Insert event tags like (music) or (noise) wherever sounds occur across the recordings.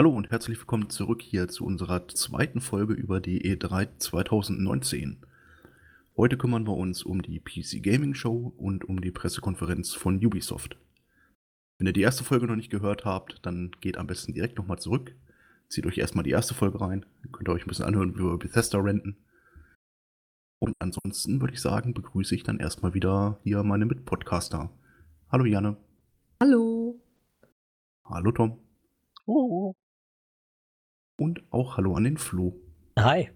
Hallo und herzlich willkommen zurück hier zu unserer zweiten Folge über die E3 2019. Heute kümmern wir uns um die PC Gaming Show und um die Pressekonferenz von Ubisoft. Wenn ihr die erste Folge noch nicht gehört habt, dann geht am besten direkt nochmal zurück. Zieht euch erstmal die erste Folge rein. Dann könnt ihr euch ein bisschen anhören, wie wir Bethesda renten. Und ansonsten würde ich sagen, begrüße ich dann erstmal wieder hier meine Mitpodcaster. Hallo Janne. Hallo. Hallo Tom. Uh. Und auch Hallo an den Flo. Hi.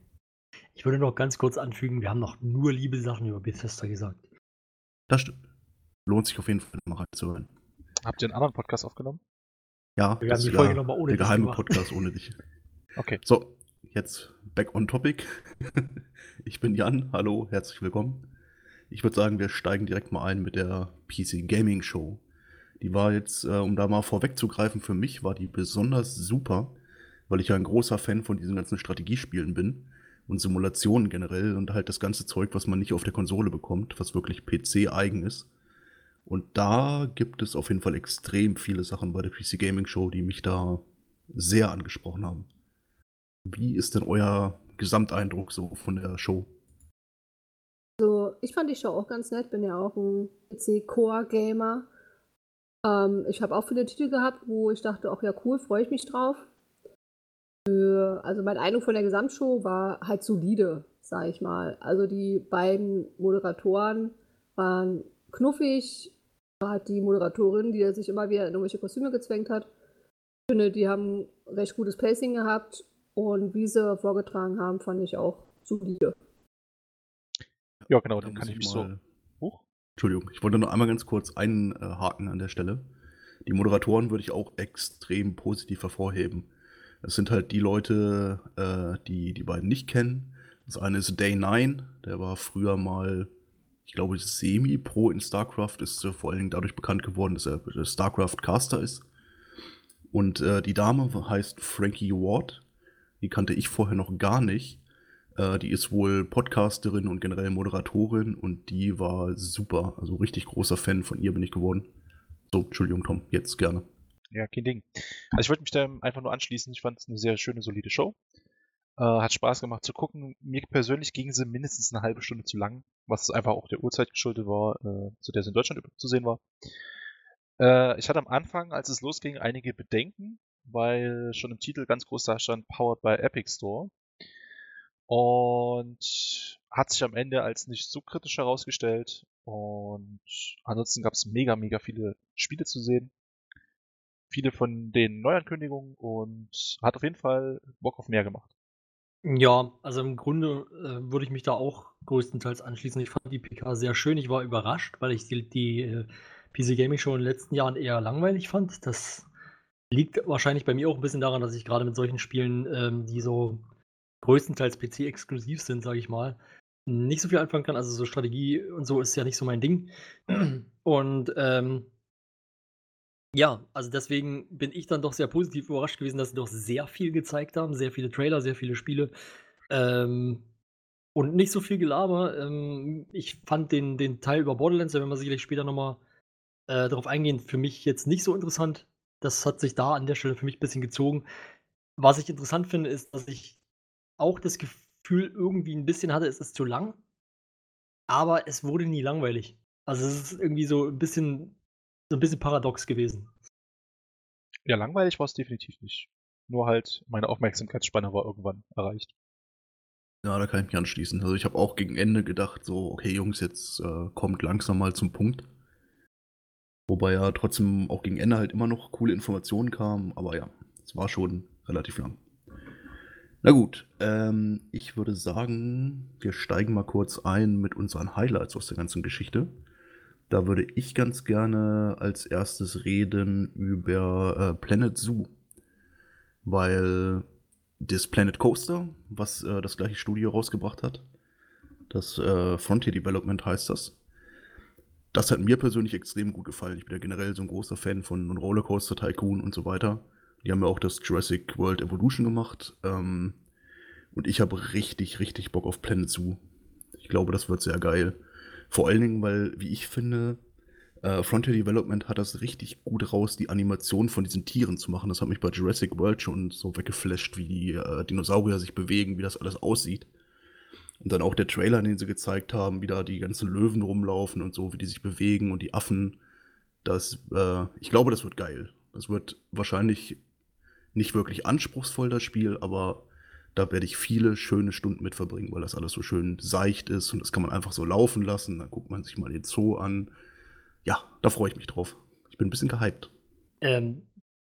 Ich würde noch ganz kurz anfügen, wir haben noch nur liebe Sachen über Bethesda gesagt. Das stimmt. Lohnt sich auf jeden Fall mal reinzuhören. Habt ihr einen anderen Podcast aufgenommen? Ja, Wir das haben die ist Folge ja nochmal ohne der dich geheime gemacht. Podcast ohne dich. (laughs) Okay. So, jetzt back on topic. (laughs) ich bin Jan, hallo, herzlich willkommen. Ich würde sagen, wir steigen direkt mal ein mit der PC Gaming Show. Die war jetzt, äh, um da mal vorwegzugreifen, für mich war die besonders super, weil ich ja ein großer Fan von diesen ganzen Strategiespielen bin und Simulationen generell und halt das ganze Zeug, was man nicht auf der Konsole bekommt, was wirklich PC-eigen ist. Und da gibt es auf jeden Fall extrem viele Sachen bei der PC Gaming Show, die mich da sehr angesprochen haben. Wie ist denn euer Gesamteindruck so von der Show? Also, ich fand die Show auch ganz nett, bin ja auch ein PC-Core-Gamer. Ähm, ich habe auch viele Titel gehabt, wo ich dachte, ach ja, cool, freue ich mich drauf. Für, also mein Eindruck von der Gesamtshow war halt solide, sag ich mal. Also die beiden Moderatoren waren knuffig. Hat die Moderatorin, die sich immer wieder in irgendwelche Kostüme gezwängt hat. Ich finde, die haben recht gutes Pacing gehabt und wie sie vorgetragen haben, fand ich auch solide. Ja, genau, Da dann muss kann ich ich mich so. mal- Huch. Entschuldigung, ich wollte noch einmal ganz kurz einhaken an der Stelle. Die Moderatoren würde ich auch extrem positiv hervorheben. Es sind halt die Leute, äh, die die beiden nicht kennen. Das eine ist Day 9, der war früher mal, ich glaube, Semi-Pro in StarCraft, ist äh, vor allen Dingen dadurch bekannt geworden, dass er StarCraft-Caster ist. Und äh, die Dame heißt Frankie Ward. Die kannte ich vorher noch gar nicht. Äh, die ist wohl Podcasterin und generell Moderatorin und die war super. Also richtig großer Fan von ihr bin ich geworden. So, Entschuldigung, Tom, jetzt gerne. Ja, kein Ding. Also ich wollte mich da einfach nur anschließen. Ich fand es eine sehr schöne, solide Show. Äh, hat Spaß gemacht zu gucken. Mir persönlich ging sie mindestens eine halbe Stunde zu lang, was einfach auch der Uhrzeit geschuldet war, äh, zu der sie in Deutschland zu sehen war. Äh, ich hatte am Anfang, als es losging, einige Bedenken, weil schon im Titel ganz groß da stand, powered by Epic Store. Und hat sich am Ende als nicht so kritisch herausgestellt. Und ansonsten gab es mega, mega viele Spiele zu sehen. Viele von den Neuankündigungen und hat auf jeden Fall Bock auf mehr gemacht. Ja, also im Grunde äh, würde ich mich da auch größtenteils anschließen. Ich fand die PK sehr schön. Ich war überrascht, weil ich die, die äh, PC Gaming Show in den letzten Jahren eher langweilig fand. Das liegt wahrscheinlich bei mir auch ein bisschen daran, dass ich gerade mit solchen Spielen, ähm, die so größtenteils PC-exklusiv sind, sage ich mal, nicht so viel anfangen kann. Also so Strategie und so ist ja nicht so mein Ding. Und ähm, ja, also deswegen bin ich dann doch sehr positiv überrascht gewesen, dass sie doch sehr viel gezeigt haben, sehr viele Trailer, sehr viele Spiele. Ähm, und nicht so viel Gelaber. Ähm, ich fand den, den Teil über Borderlands, da werden wir sicherlich später nochmal äh, darauf eingehen, für mich jetzt nicht so interessant. Das hat sich da an der Stelle für mich ein bisschen gezogen. Was ich interessant finde, ist, dass ich auch das Gefühl irgendwie ein bisschen hatte, es ist zu lang, aber es wurde nie langweilig. Also es ist irgendwie so ein bisschen, so ein bisschen paradox gewesen. Ja, langweilig war es definitiv nicht. Nur halt, meine Aufmerksamkeitsspanne war irgendwann erreicht. Ja, da kann ich mich anschließen. Also ich habe auch gegen Ende gedacht, so, okay Jungs, jetzt äh, kommt langsam mal zum Punkt. Wobei ja trotzdem auch gegen Ende halt immer noch coole Informationen kamen, aber ja, es war schon relativ lang. Na gut, ähm, ich würde sagen, wir steigen mal kurz ein mit unseren Highlights aus der ganzen Geschichte. Da würde ich ganz gerne als erstes reden über äh, Planet Zoo. Weil das Planet Coaster, was äh, das gleiche Studio rausgebracht hat, das äh, Frontier Development heißt das. Das hat mir persönlich extrem gut gefallen. Ich bin ja generell so ein großer Fan von Rollercoaster Tycoon und so weiter. Die haben ja auch das Jurassic World Evolution gemacht. Ähm, und ich habe richtig, richtig Bock auf Planet Zoo. Ich glaube, das wird sehr geil. Vor allen Dingen, weil, wie ich finde, Äh, Frontier Development hat das richtig gut raus, die Animation von diesen Tieren zu machen. Das hat mich bei Jurassic World schon so weggeflasht, wie die äh, Dinosaurier sich bewegen, wie das alles aussieht. Und dann auch der Trailer, den sie gezeigt haben, wie da die ganzen Löwen rumlaufen und so, wie die sich bewegen und die Affen. Das, äh, ich glaube, das wird geil. Das wird wahrscheinlich nicht wirklich anspruchsvoll, das Spiel, aber da werde ich viele schöne Stunden mit verbringen, weil das alles so schön seicht ist und das kann man einfach so laufen lassen. Dann guckt man sich mal den Zoo an. Ja, da freue ich mich drauf. Ich bin ein bisschen gehypt. Ähm,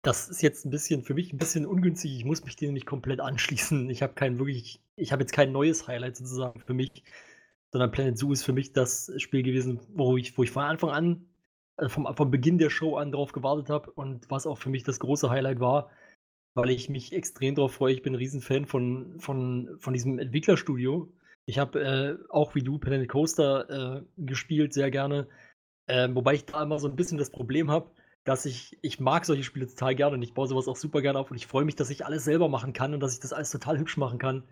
das ist jetzt ein bisschen für mich ein bisschen ungünstig. Ich muss mich dem nicht komplett anschließen. Ich habe kein wirklich, ich habe jetzt kein neues Highlight sozusagen für mich, sondern Planet Zoo ist für mich das Spiel gewesen, wo ich, wo ich von Anfang an, also vom, vom Beginn der Show an drauf gewartet habe und was auch für mich das große Highlight war, weil ich mich extrem darauf freue. Ich bin ein Riesenfan von, von, von diesem Entwicklerstudio. Ich habe äh, auch wie du Planet Coaster äh, gespielt, sehr gerne. Äh, wobei ich da immer so ein bisschen das Problem habe, dass ich, ich mag solche Spiele total gerne und ich baue sowas auch super gerne auf und ich freue mich, dass ich alles selber machen kann und dass ich das alles total hübsch machen kann.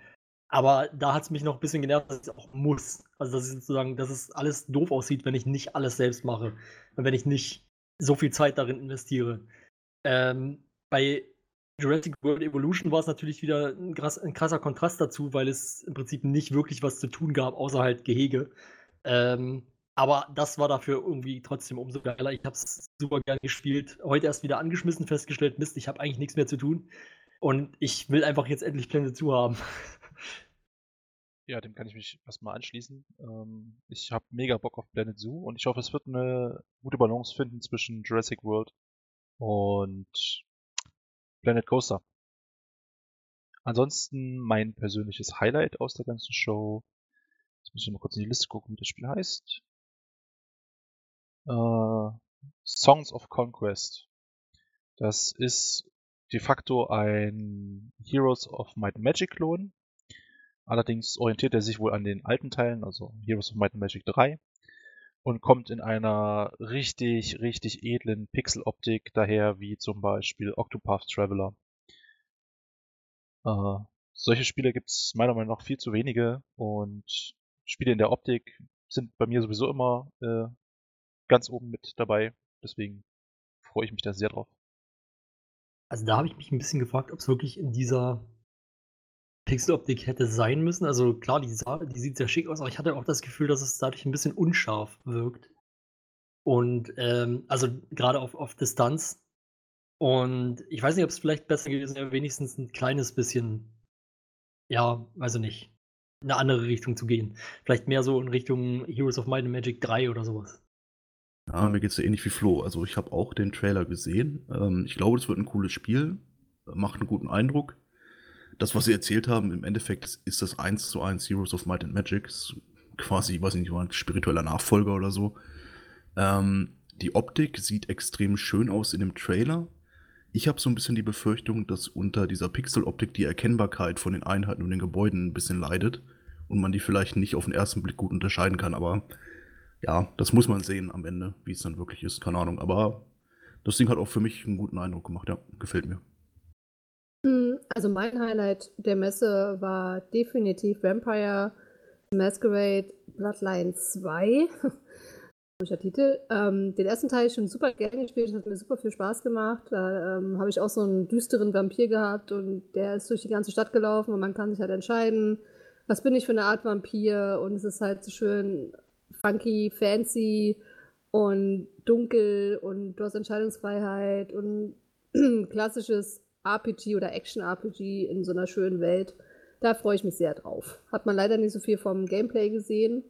Aber da hat es mich noch ein bisschen genervt, dass ich auch muss. Also, dass ich sozusagen, dass es alles doof aussieht, wenn ich nicht alles selbst mache und wenn ich nicht so viel Zeit darin investiere. Ähm, bei Jurassic World Evolution war es natürlich wieder ein, krass, ein, krasser Kontrast dazu, weil es im Prinzip nicht wirklich was zu tun gab, außer halt Gehege. Ähm, aber das war dafür irgendwie trotzdem umso geiler. Ich habe es super gern gespielt. Heute erst wieder angeschmissen, festgestellt, Mist, ich habe eigentlich nichts mehr zu tun. Und ich will einfach jetzt endlich Pläne zu haben. Ja, dem kann ich mich erstmal anschließen. Ähm, ich habe mega Bock auf Planet Zoo und ich hoffe, es wird eine gute Balance finden zwischen Jurassic World und Planet Coaster. Ansonsten mein persönliches Highlight aus der ganzen Show. Jetzt muss ich mal kurz in die Liste gucken, wie das Spiel heißt. Äh, Songs of Conquest. Das ist de facto ein Heroes of Might and Magic Klon. Allerdings orientiert er sich wohl an den alten Teilen, also Heroes of Might and Magic 3 und kommt in einer richtig, richtig edlen Pixeloptik daher, wie zum Beispiel Octopath Traveler. Äh, solche Spiele gibt es meiner Meinung nach viel zu wenige und Spiele in der Optik sind bei mir sowieso immer äh, ganz oben mit dabei. Deswegen freue ich mich da sehr drauf. Also da habe ich mich ein bisschen gefragt, ob es wirklich in dieser Pixeloptik hätte sein müssen. Also klar, die, sah, die sieht sehr schick aus, aber ich hatte auch das Gefühl, dass es dadurch ein bisschen unscharf wirkt. Und ähm, also gerade auf, auf Distanz. Und ich weiß nicht, ob es vielleicht besser gewesen wäre, wenigstens ein kleines bisschen, ja, weiß ich nicht, in eine andere Richtung zu gehen. Vielleicht mehr so in Richtung Heroes of Might and Magic 3 oder sowas. Ja, mir geht es ja ähnlich wie Flo. Also ich habe auch den Trailer gesehen. Ähm, ich glaube, es wird ein cooles Spiel. Macht einen guten Eindruck das, was sie erzählt haben, im Endeffekt ist das 1 zu 1 Heroes of Might and Magic. Ist quasi, ich weiß nicht, ein spiritueller Nachfolger oder so. Ähm, die Optik sieht extrem schön aus in dem Trailer. Ich habe so ein bisschen die Befürchtung, dass unter dieser Pixeloptik die Erkennbarkeit von den Einheiten und den Gebäuden ein bisschen leidet und man die vielleicht nicht auf den ersten Blick gut unterscheiden kann. Aber ja, das muss man sehen am Ende, wie es dann wirklich ist. Keine Ahnung. Aber das Ding hat auch für mich einen guten Eindruck gemacht. Ja, gefällt mir. Also mein Highlight der Messe war definitiv Vampire Masquerade Bloodline 2. (laughs) Komischer Titel. Ähm, den ersten Teil schon super gerne gespielt, hat mir super viel Spaß gemacht. Da ähm, habe ich auch so einen düsteren Vampir gehabt und der ist durch die ganze Stadt gelaufen und man kann sich halt entscheiden, was bin ich für eine Art Vampir und es ist halt so schön funky, fancy und dunkel und du hast Entscheidungsfreiheit und (clears throat) klassisches RPG oder Action-RPG in so einer schönen Welt. Da freue ich mich sehr drauf. Hat man leider nicht so viel vom Gameplay gesehen,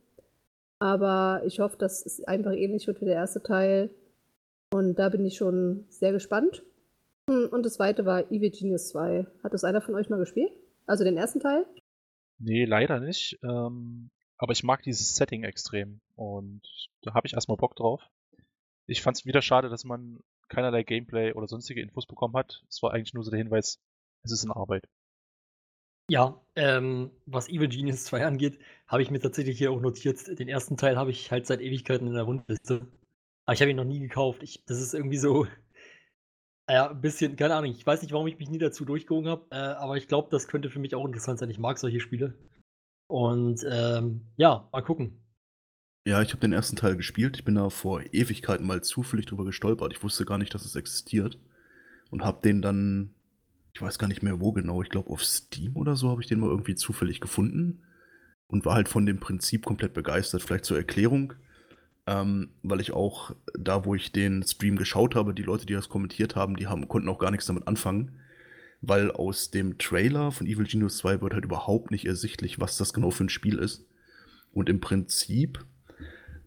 aber ich hoffe, dass es einfach ähnlich wird wie der erste Teil. Und da bin ich schon sehr gespannt. Und das zweite war Evil Genius 2. Hat das einer von euch mal gespielt? Also den ersten Teil? Nee, leider nicht. Ähm, aber ich mag dieses Setting extrem. Und da habe ich erstmal Bock drauf. Ich fand es wieder schade, dass man keinerlei Gameplay oder sonstige Infos bekommen hat. Es war eigentlich nur so der Hinweis, es ist in Arbeit. Ja, ähm, was Evil Genius 2 angeht, habe ich mir tatsächlich hier auch notiert. Den ersten Teil habe ich halt seit Ewigkeiten in der Rundliste. Aber ich habe ihn noch nie gekauft. Ich, das ist irgendwie so, (laughs) ja, ein bisschen, keine Ahnung. Ich weiß nicht, warum ich mich nie dazu durchgehoben habe, äh, aber ich glaube, das könnte für mich auch interessant sein. Ich mag solche Spiele. Und ähm, ja, mal gucken. Ja, ich habe den ersten Teil gespielt. Ich bin da vor Ewigkeiten mal zufällig drüber gestolpert. Ich wusste gar nicht, dass es existiert. Und habe den dann, ich weiß gar nicht mehr wo genau, ich glaube auf Steam oder so habe ich den mal irgendwie zufällig gefunden. Und war halt von dem Prinzip komplett begeistert. Vielleicht zur Erklärung, ähm, weil ich auch da, wo ich den Stream geschaut habe, die Leute, die das kommentiert haben, die haben, konnten auch gar nichts damit anfangen. Weil aus dem Trailer von Evil Genius 2 wird halt überhaupt nicht ersichtlich, was das genau für ein Spiel ist. Und im Prinzip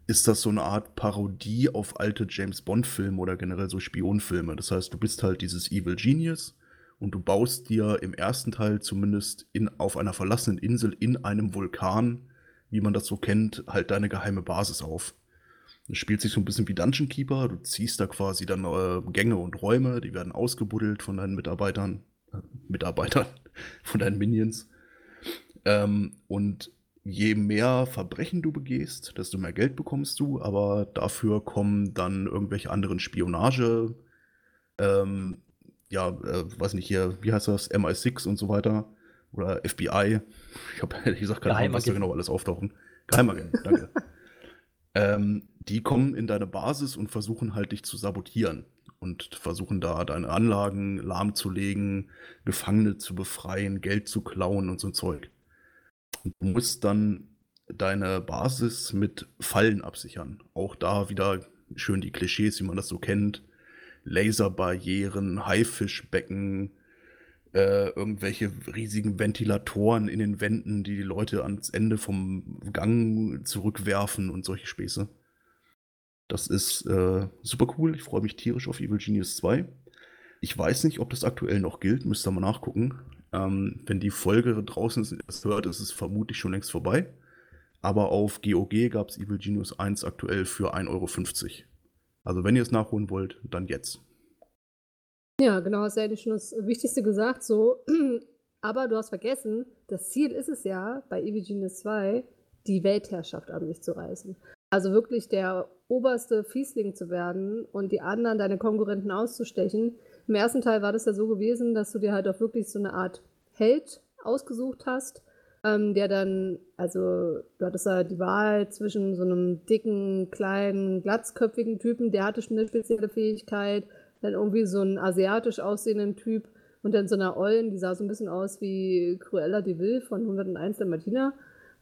ist das so eine Art Parodie auf alte James Bond-Filme oder generell so Spionfilme. Das heißt, du bist halt dieses Evil Genius und du baust dir im ersten Teil zumindest in, auf einer verlassenen Insel in einem Vulkan, wie man das so kennt, halt deine geheime Basis auf. Das spielt sich so ein bisschen wie Dungeon Keeper. Du ziehst da quasi dann äh, Gänge und Räume, die werden ausgebuddelt von deinen Mitarbeitern, äh, Mitarbeitern, (laughs) von deinen Minions. Ähm, und je mehr Verbrechen du begehst, desto mehr Geld bekommst du, aber dafür kommen dann irgendwelche anderen Spionage, ähm, ja, äh, weiß nicht hier, wie heißt das, MI6 und so weiter oder FBI. Ich habe ehrlich gesagt keine Ahnung, was da genau alles auftauchen. Geheimagent, danke. (laughs) ähm, die kommen in deine Basis und versuchen halt dich zu sabotieren und versuchen da deine Anlagen lahmzulegen, Gefangene zu befreien, Geld zu klauen und so ein Zeug. Du musst dann deine Basis mit Fallen absichern. Auch da wieder schön die Klischees, wie man das so kennt. Laserbarrieren, Haifischbecken, äh, irgendwelche riesigen Ventilatoren in den Wänden, die die Leute ans Ende vom Gang zurückwerfen und solche Späße. Das ist äh, super cool. Ich freue mich tierisch auf Evil Genius 2. Ich weiß nicht, ob das aktuell noch gilt, müsst ihr mal nachgucken. Ähm, wenn die Folge draußen ist, erst hört, ist es vermutlich schon längst vorbei. Aber auf GOG gab es Evil Genius 1 aktuell für 1,50 Euro. Also wenn ihr es nachholen wollt, dann jetzt. Ja, genau, hast ja eigentlich schon das Wichtigste gesagt, so. (clears throat) Aber du hast vergessen, das Ziel ist es ja, bei Evil Genius 2 die Weltherrschaft an sich zu reißen. Also wirklich der oberste Fiesling zu werden und die anderen, deine Konkurrenten auszustechen, im ersten Teil war das ja so gewesen, dass du dir halt auch wirklich so eine Art Held ausgesucht hast, ähm, der dann, also du hattest ja die Wahl zwischen so einem dicken, kleinen, glatzköpfigen Typen, der hatte schon eine spezielle Fähigkeit, dann irgendwie so einen asiatisch aussehenden Typ und dann so einer Ollen, die sah so ein bisschen aus wie Cruella de Vil von 101 der Martina.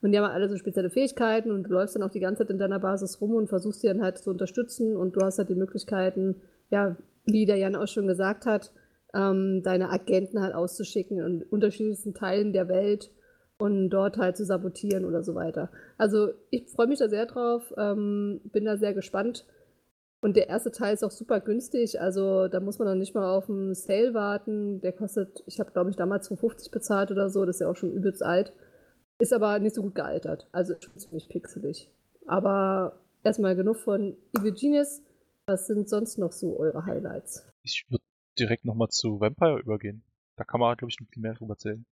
Und die haben alle so spezielle Fähigkeiten und du läufst dann auch die ganze Zeit in deiner Basis rum und versuchst sie dann halt zu unterstützen und du hast halt die Möglichkeiten, ja, wie der Jan auch schon gesagt hat, ähm, deine Agenten halt auszuschicken in unterschiedlichsten Teilen der Welt und dort halt zu sabotieren oder so weiter. Also ich freue mich da sehr drauf, ähm, bin da sehr gespannt. Und der erste Teil ist auch super günstig, also da muss man dann nicht mal auf einen Sale warten. Der kostet, ich habe glaube ich damals 2,50 bezahlt oder so, das ist ja auch schon übelst alt. Ist aber nicht so gut gealtert, also ziemlich pixelig. Aber erstmal genug von Evil Genius. Was sind sonst noch so eure Highlights? Ich würde direkt nochmal zu Vampire übergehen. Da kann man, glaube ich, noch viel mehr drüber erzählen.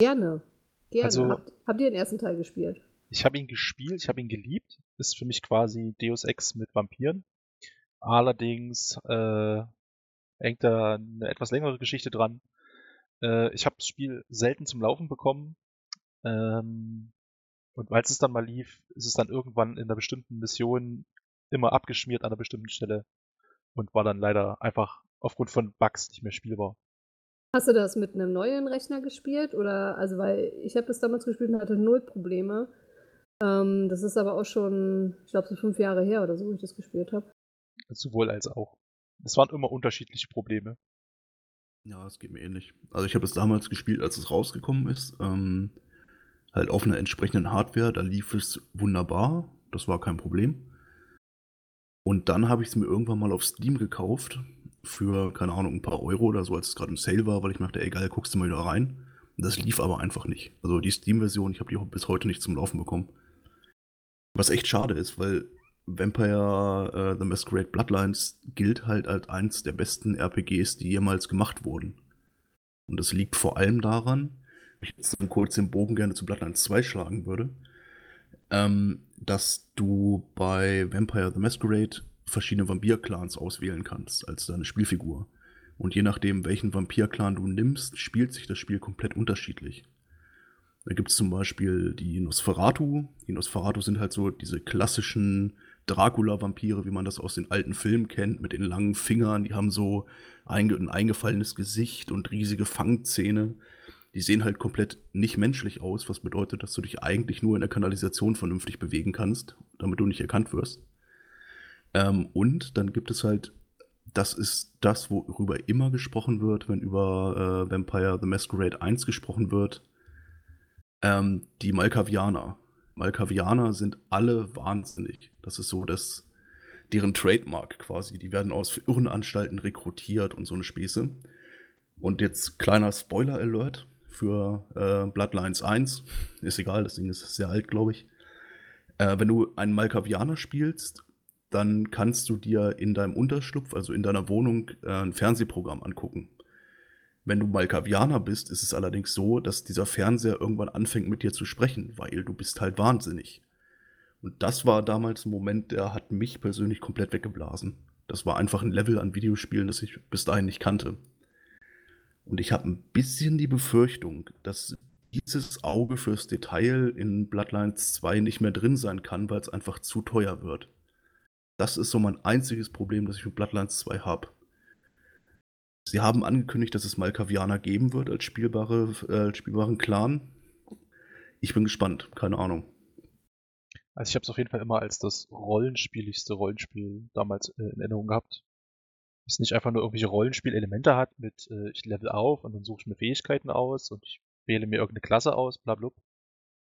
Gerne. Gerne. Also- habt, habt ihr den ersten Teil gespielt? Ich habe ihn gespielt, ich habe ihn geliebt. Ist für mich quasi Deus Ex mit Vampiren. Allerdings äh, hängt da eine etwas längere Geschichte dran. Äh, ich habe das Spiel selten zum Laufen bekommen. Ähm, und weil es dann mal lief, ist es dann irgendwann in einer bestimmten Mission immer abgeschmiert an einer bestimmten Stelle und war dann leider einfach aufgrund von Bugs nicht mehr spielbar. Hast du das mit einem neuen Rechner gespielt? Oder, also, weil ich habe das damals gespielt und hatte null Probleme. Ähm, das ist aber auch schon, ich glaube, so fünf Jahre her oder so, wo ich das gespielt habe. Sowohl als auch. Es waren immer unterschiedliche Probleme. Ja, es geht mir ähnlich. Also ich habe es damals gespielt, als es rausgekommen ist. Ähm, halt auf einer entsprechenden Hardware, da lief es wunderbar. Das war kein Problem. Und dann habe ich es mir irgendwann mal auf Steam gekauft. Für, keine Ahnung, ein paar Euro oder so, als es gerade im Sale war, weil ich mir dachte, ey geil, guckst du mal wieder rein. Das lief aber einfach nicht. Also die Steam-Version, ich habe die bis heute nicht zum Laufen bekommen. Was echt schade ist, weil Vampire äh, The Masquerade Bloodlines gilt halt als eins der besten RPGs, die jemals gemacht wurden. Und das liegt vor allem daran, ich jetzt kurz den Bogen gerne zu Bloodlines 2 schlagen würde, ähm, dass du bei Vampire the Masquerade verschiedene Vampir-Clans auswählen kannst als deine Spielfigur. Und je nachdem, welchen Vampir-Clan du nimmst, spielt sich das Spiel komplett unterschiedlich. Da gibt es zum Beispiel die Nosferatu. Die Nosferatu sind halt so diese klassischen Dracula-Vampire, wie man das aus den alten Filmen kennt, mit den langen Fingern. Die haben so ein eingefallenes Gesicht und riesige Fangzähne. Die sehen halt komplett nicht menschlich aus, was bedeutet, dass du dich eigentlich nur in der Kanalisation vernünftig bewegen kannst, damit du nicht erkannt wirst. Ähm, und dann gibt es halt, das ist das, worüber immer gesprochen wird, wenn über äh, Vampire the Masquerade 1 gesprochen wird, ähm, die Malkavianer. Malkavianer sind alle wahnsinnig. Das ist so das, deren Trademark quasi. Die werden aus Irrenanstalten rekrutiert und so eine Späße. Und jetzt kleiner Spoiler-Alert für äh, Bloodlines 1. Ist egal, das Ding ist sehr alt, glaube ich. Äh, wenn du einen Malkavianer spielst, dann kannst du dir in deinem Unterschlupf, also in deiner Wohnung, äh, ein Fernsehprogramm angucken. Wenn du Malkavianer bist, ist es allerdings so, dass dieser Fernseher irgendwann anfängt mit dir zu sprechen, weil du bist halt wahnsinnig. Und das war damals ein Moment, der hat mich persönlich komplett weggeblasen. Das war einfach ein Level an Videospielen, das ich bis dahin nicht kannte. Und ich habe ein bisschen die Befürchtung, dass dieses Auge fürs Detail in Bloodlines 2 nicht mehr drin sein kann, weil es einfach zu teuer wird. Das ist so mein einziges Problem, das ich mit Bloodlines 2 habe. Sie haben angekündigt, dass es Malkavianer geben wird als, spielbare, äh, spielbaren Clan. Ich bin gespannt, keine Ahnung. Also ich habe es auf jeden Fall immer als das rollenspieligste Rollenspiel damals äh, in Erinnerung gehabt. Es nicht einfach nur irgendwelche Rollenspielelemente hat mit äh, ich level auf und dann suche ich mir Fähigkeiten aus und ich wähle mir irgendeine Klasse aus, bla bla,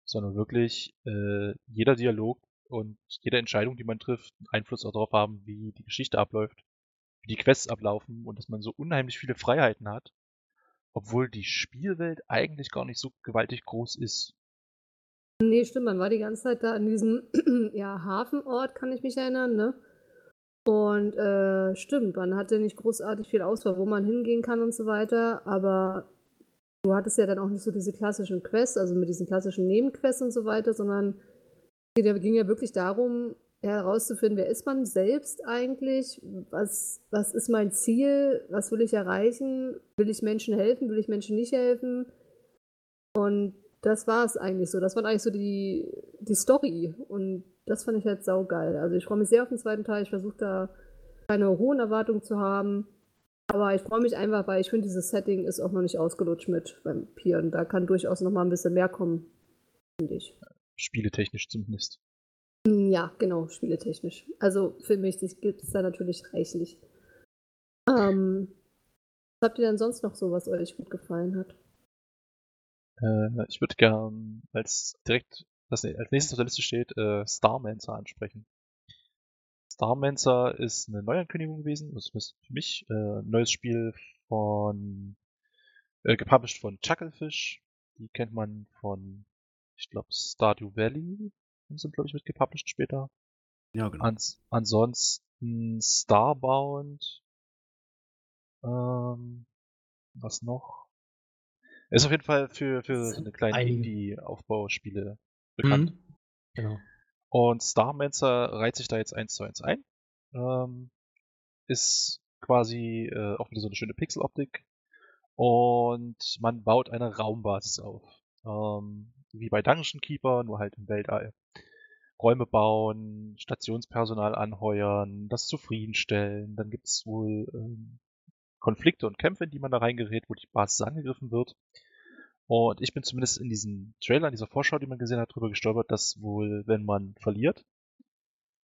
sondern wirklich äh, jeder Dialog und jede Entscheidung, die man trifft, Einfluss darauf haben, wie die Geschichte abläuft wie die Quests ablaufen und dass man so unheimlich viele Freiheiten hat, obwohl die Spielwelt eigentlich gar nicht so gewaltig groß ist. Nee, stimmt, man war die ganze Zeit da in diesem (clears throat) ja, Hafenort, kann ich mich erinnern, ne? Und äh, stimmt, man hatte nicht großartig viel Auswahl, wo man hingehen kann und so weiter, aber du hattest ja dann auch nicht so diese klassischen Quests, also mit diesen klassischen Nebenquests und so weiter, sondern es ging ja wirklich darum, herauszufinden, wer ist man selbst eigentlich, was, was ist mein Ziel, was will ich erreichen, will ich Menschen helfen, will ich Menschen nicht helfen. Und das war es eigentlich so. Das war eigentlich so die, die Story. Und das fand ich halt saugeil. Also ich freue mich sehr auf den zweiten Teil. Ich versuche da keine hohen Erwartungen zu haben. Aber ich freue mich einfach, weil ich finde, dieses Setting ist auch noch nicht ausgelutscht mit Vampiren. Da kann durchaus noch mal ein bisschen mehr kommen, finde ich. Spieletechnisch zumindest. Hm, ja, genau, spieletechnisch. Also filmmäßig gibt es da natürlich reichlich. Ähm, was habt ihr denn sonst noch so, was euch gut gefallen hat? Äh, ich würde gern als direkt, was als nächstes auf der Liste steht, äh, Starmancer ansprechen. Starmancer ist eine Neuankündigung gewesen, das ist für mich äh, ein neues Spiel von äh, gepublished von Chucklefish. Die kennt man von, ich glaube, Stardew Valley sind, glaube ich, mit gepublished später. Ja, genau. Ans ansonsten Starbound. Ähm, was noch? Ist auf jeden Fall für, für so eine kleine Indie-Aufbauspiele bekannt. Mhm. Genau. Und Starmancer reiht sich da jetzt eins zu eins ein. Ähm, ist quasi äh, auch wieder so eine schöne Pixeloptik. Und man baut eine Raumbasis auf. Ähm, wie bei Dungeon Keeper, nur halt im Weltall. Räume bauen, Stationspersonal anheuern, das zufriedenstellen. Dann gibt es wohl ähm, Konflikte und Kämpfe, in die man da reingerät, wo die Basis angegriffen wird. Und ich bin zumindest in diesem Trailer, in dieser Vorschau, die man gesehen hat, drüber gestolpert, dass wohl, wenn man verliert,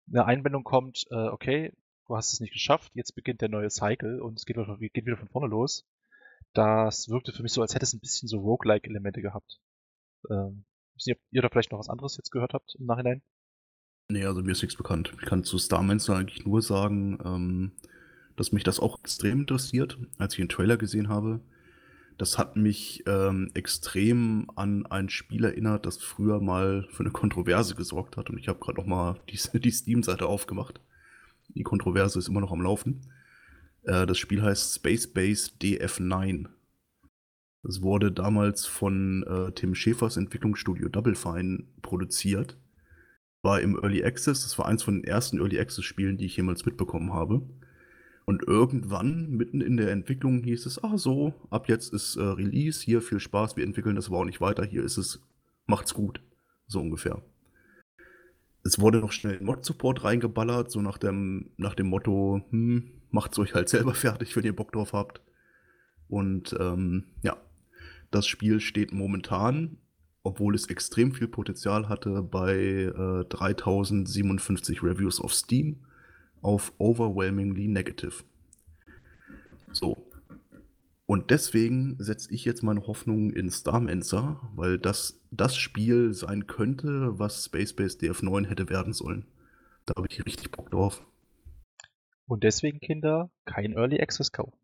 eine Einwendung kommt, äh, okay, du hast es nicht geschafft, jetzt beginnt der neue Cycle und es geht, geht wieder von vorne los. Das wirkte für mich so, als hätte es ein bisschen so Roguelike-Elemente gehabt. Ähm, ich weiß nicht, ob ihr da vielleicht noch was anderes jetzt gehört habt im Nachhinein. Nee, also mir ist nichts bekannt. Ich kann zu Starmancer eigentlich nur sagen, ähm, dass mich das auch extrem interessiert, als ich den Trailer gesehen habe. Das hat mich ähm, extrem an ein Spiel erinnert, das früher mal für eine Kontroverse gesorgt hat. Und ich habe gerade noch mal die, (laughs) die Steam-Seite aufgemacht. Die Kontroverse ist immer noch am Laufen. Äh, das Spiel heißt Space Base DF9. Es wurde damals von äh, Tim Schäfers Entwicklungsstudio Double Fine produziert. War im Early Access, das war eins von den ersten Early Access Spielen, die ich jemals mitbekommen habe. Und irgendwann, mitten in der Entwicklung, hieß es, ah so, ab jetzt ist äh, Release, hier viel Spaß, wir entwickeln das auch nicht weiter, hier ist es macht's gut. So ungefähr. Es wurde noch schnell Mod-Support reingeballert, so nach dem, nach dem Motto, hm, macht's euch halt selber (laughs) fertig, wenn ihr Bock drauf habt. Und ähm, ja, das Spiel steht momentan, obwohl es extrem viel Potenzial hatte, bei äh, 3057 Reviews auf Steam auf overwhelmingly negative. So. Und deswegen setze ich jetzt meine Hoffnung in Starmancer, weil das das Spiel sein könnte, was Space Base DF9 hätte werden sollen. Da habe ich richtig Bock drauf. Und deswegen, Kinder, kein Early Access kaufen.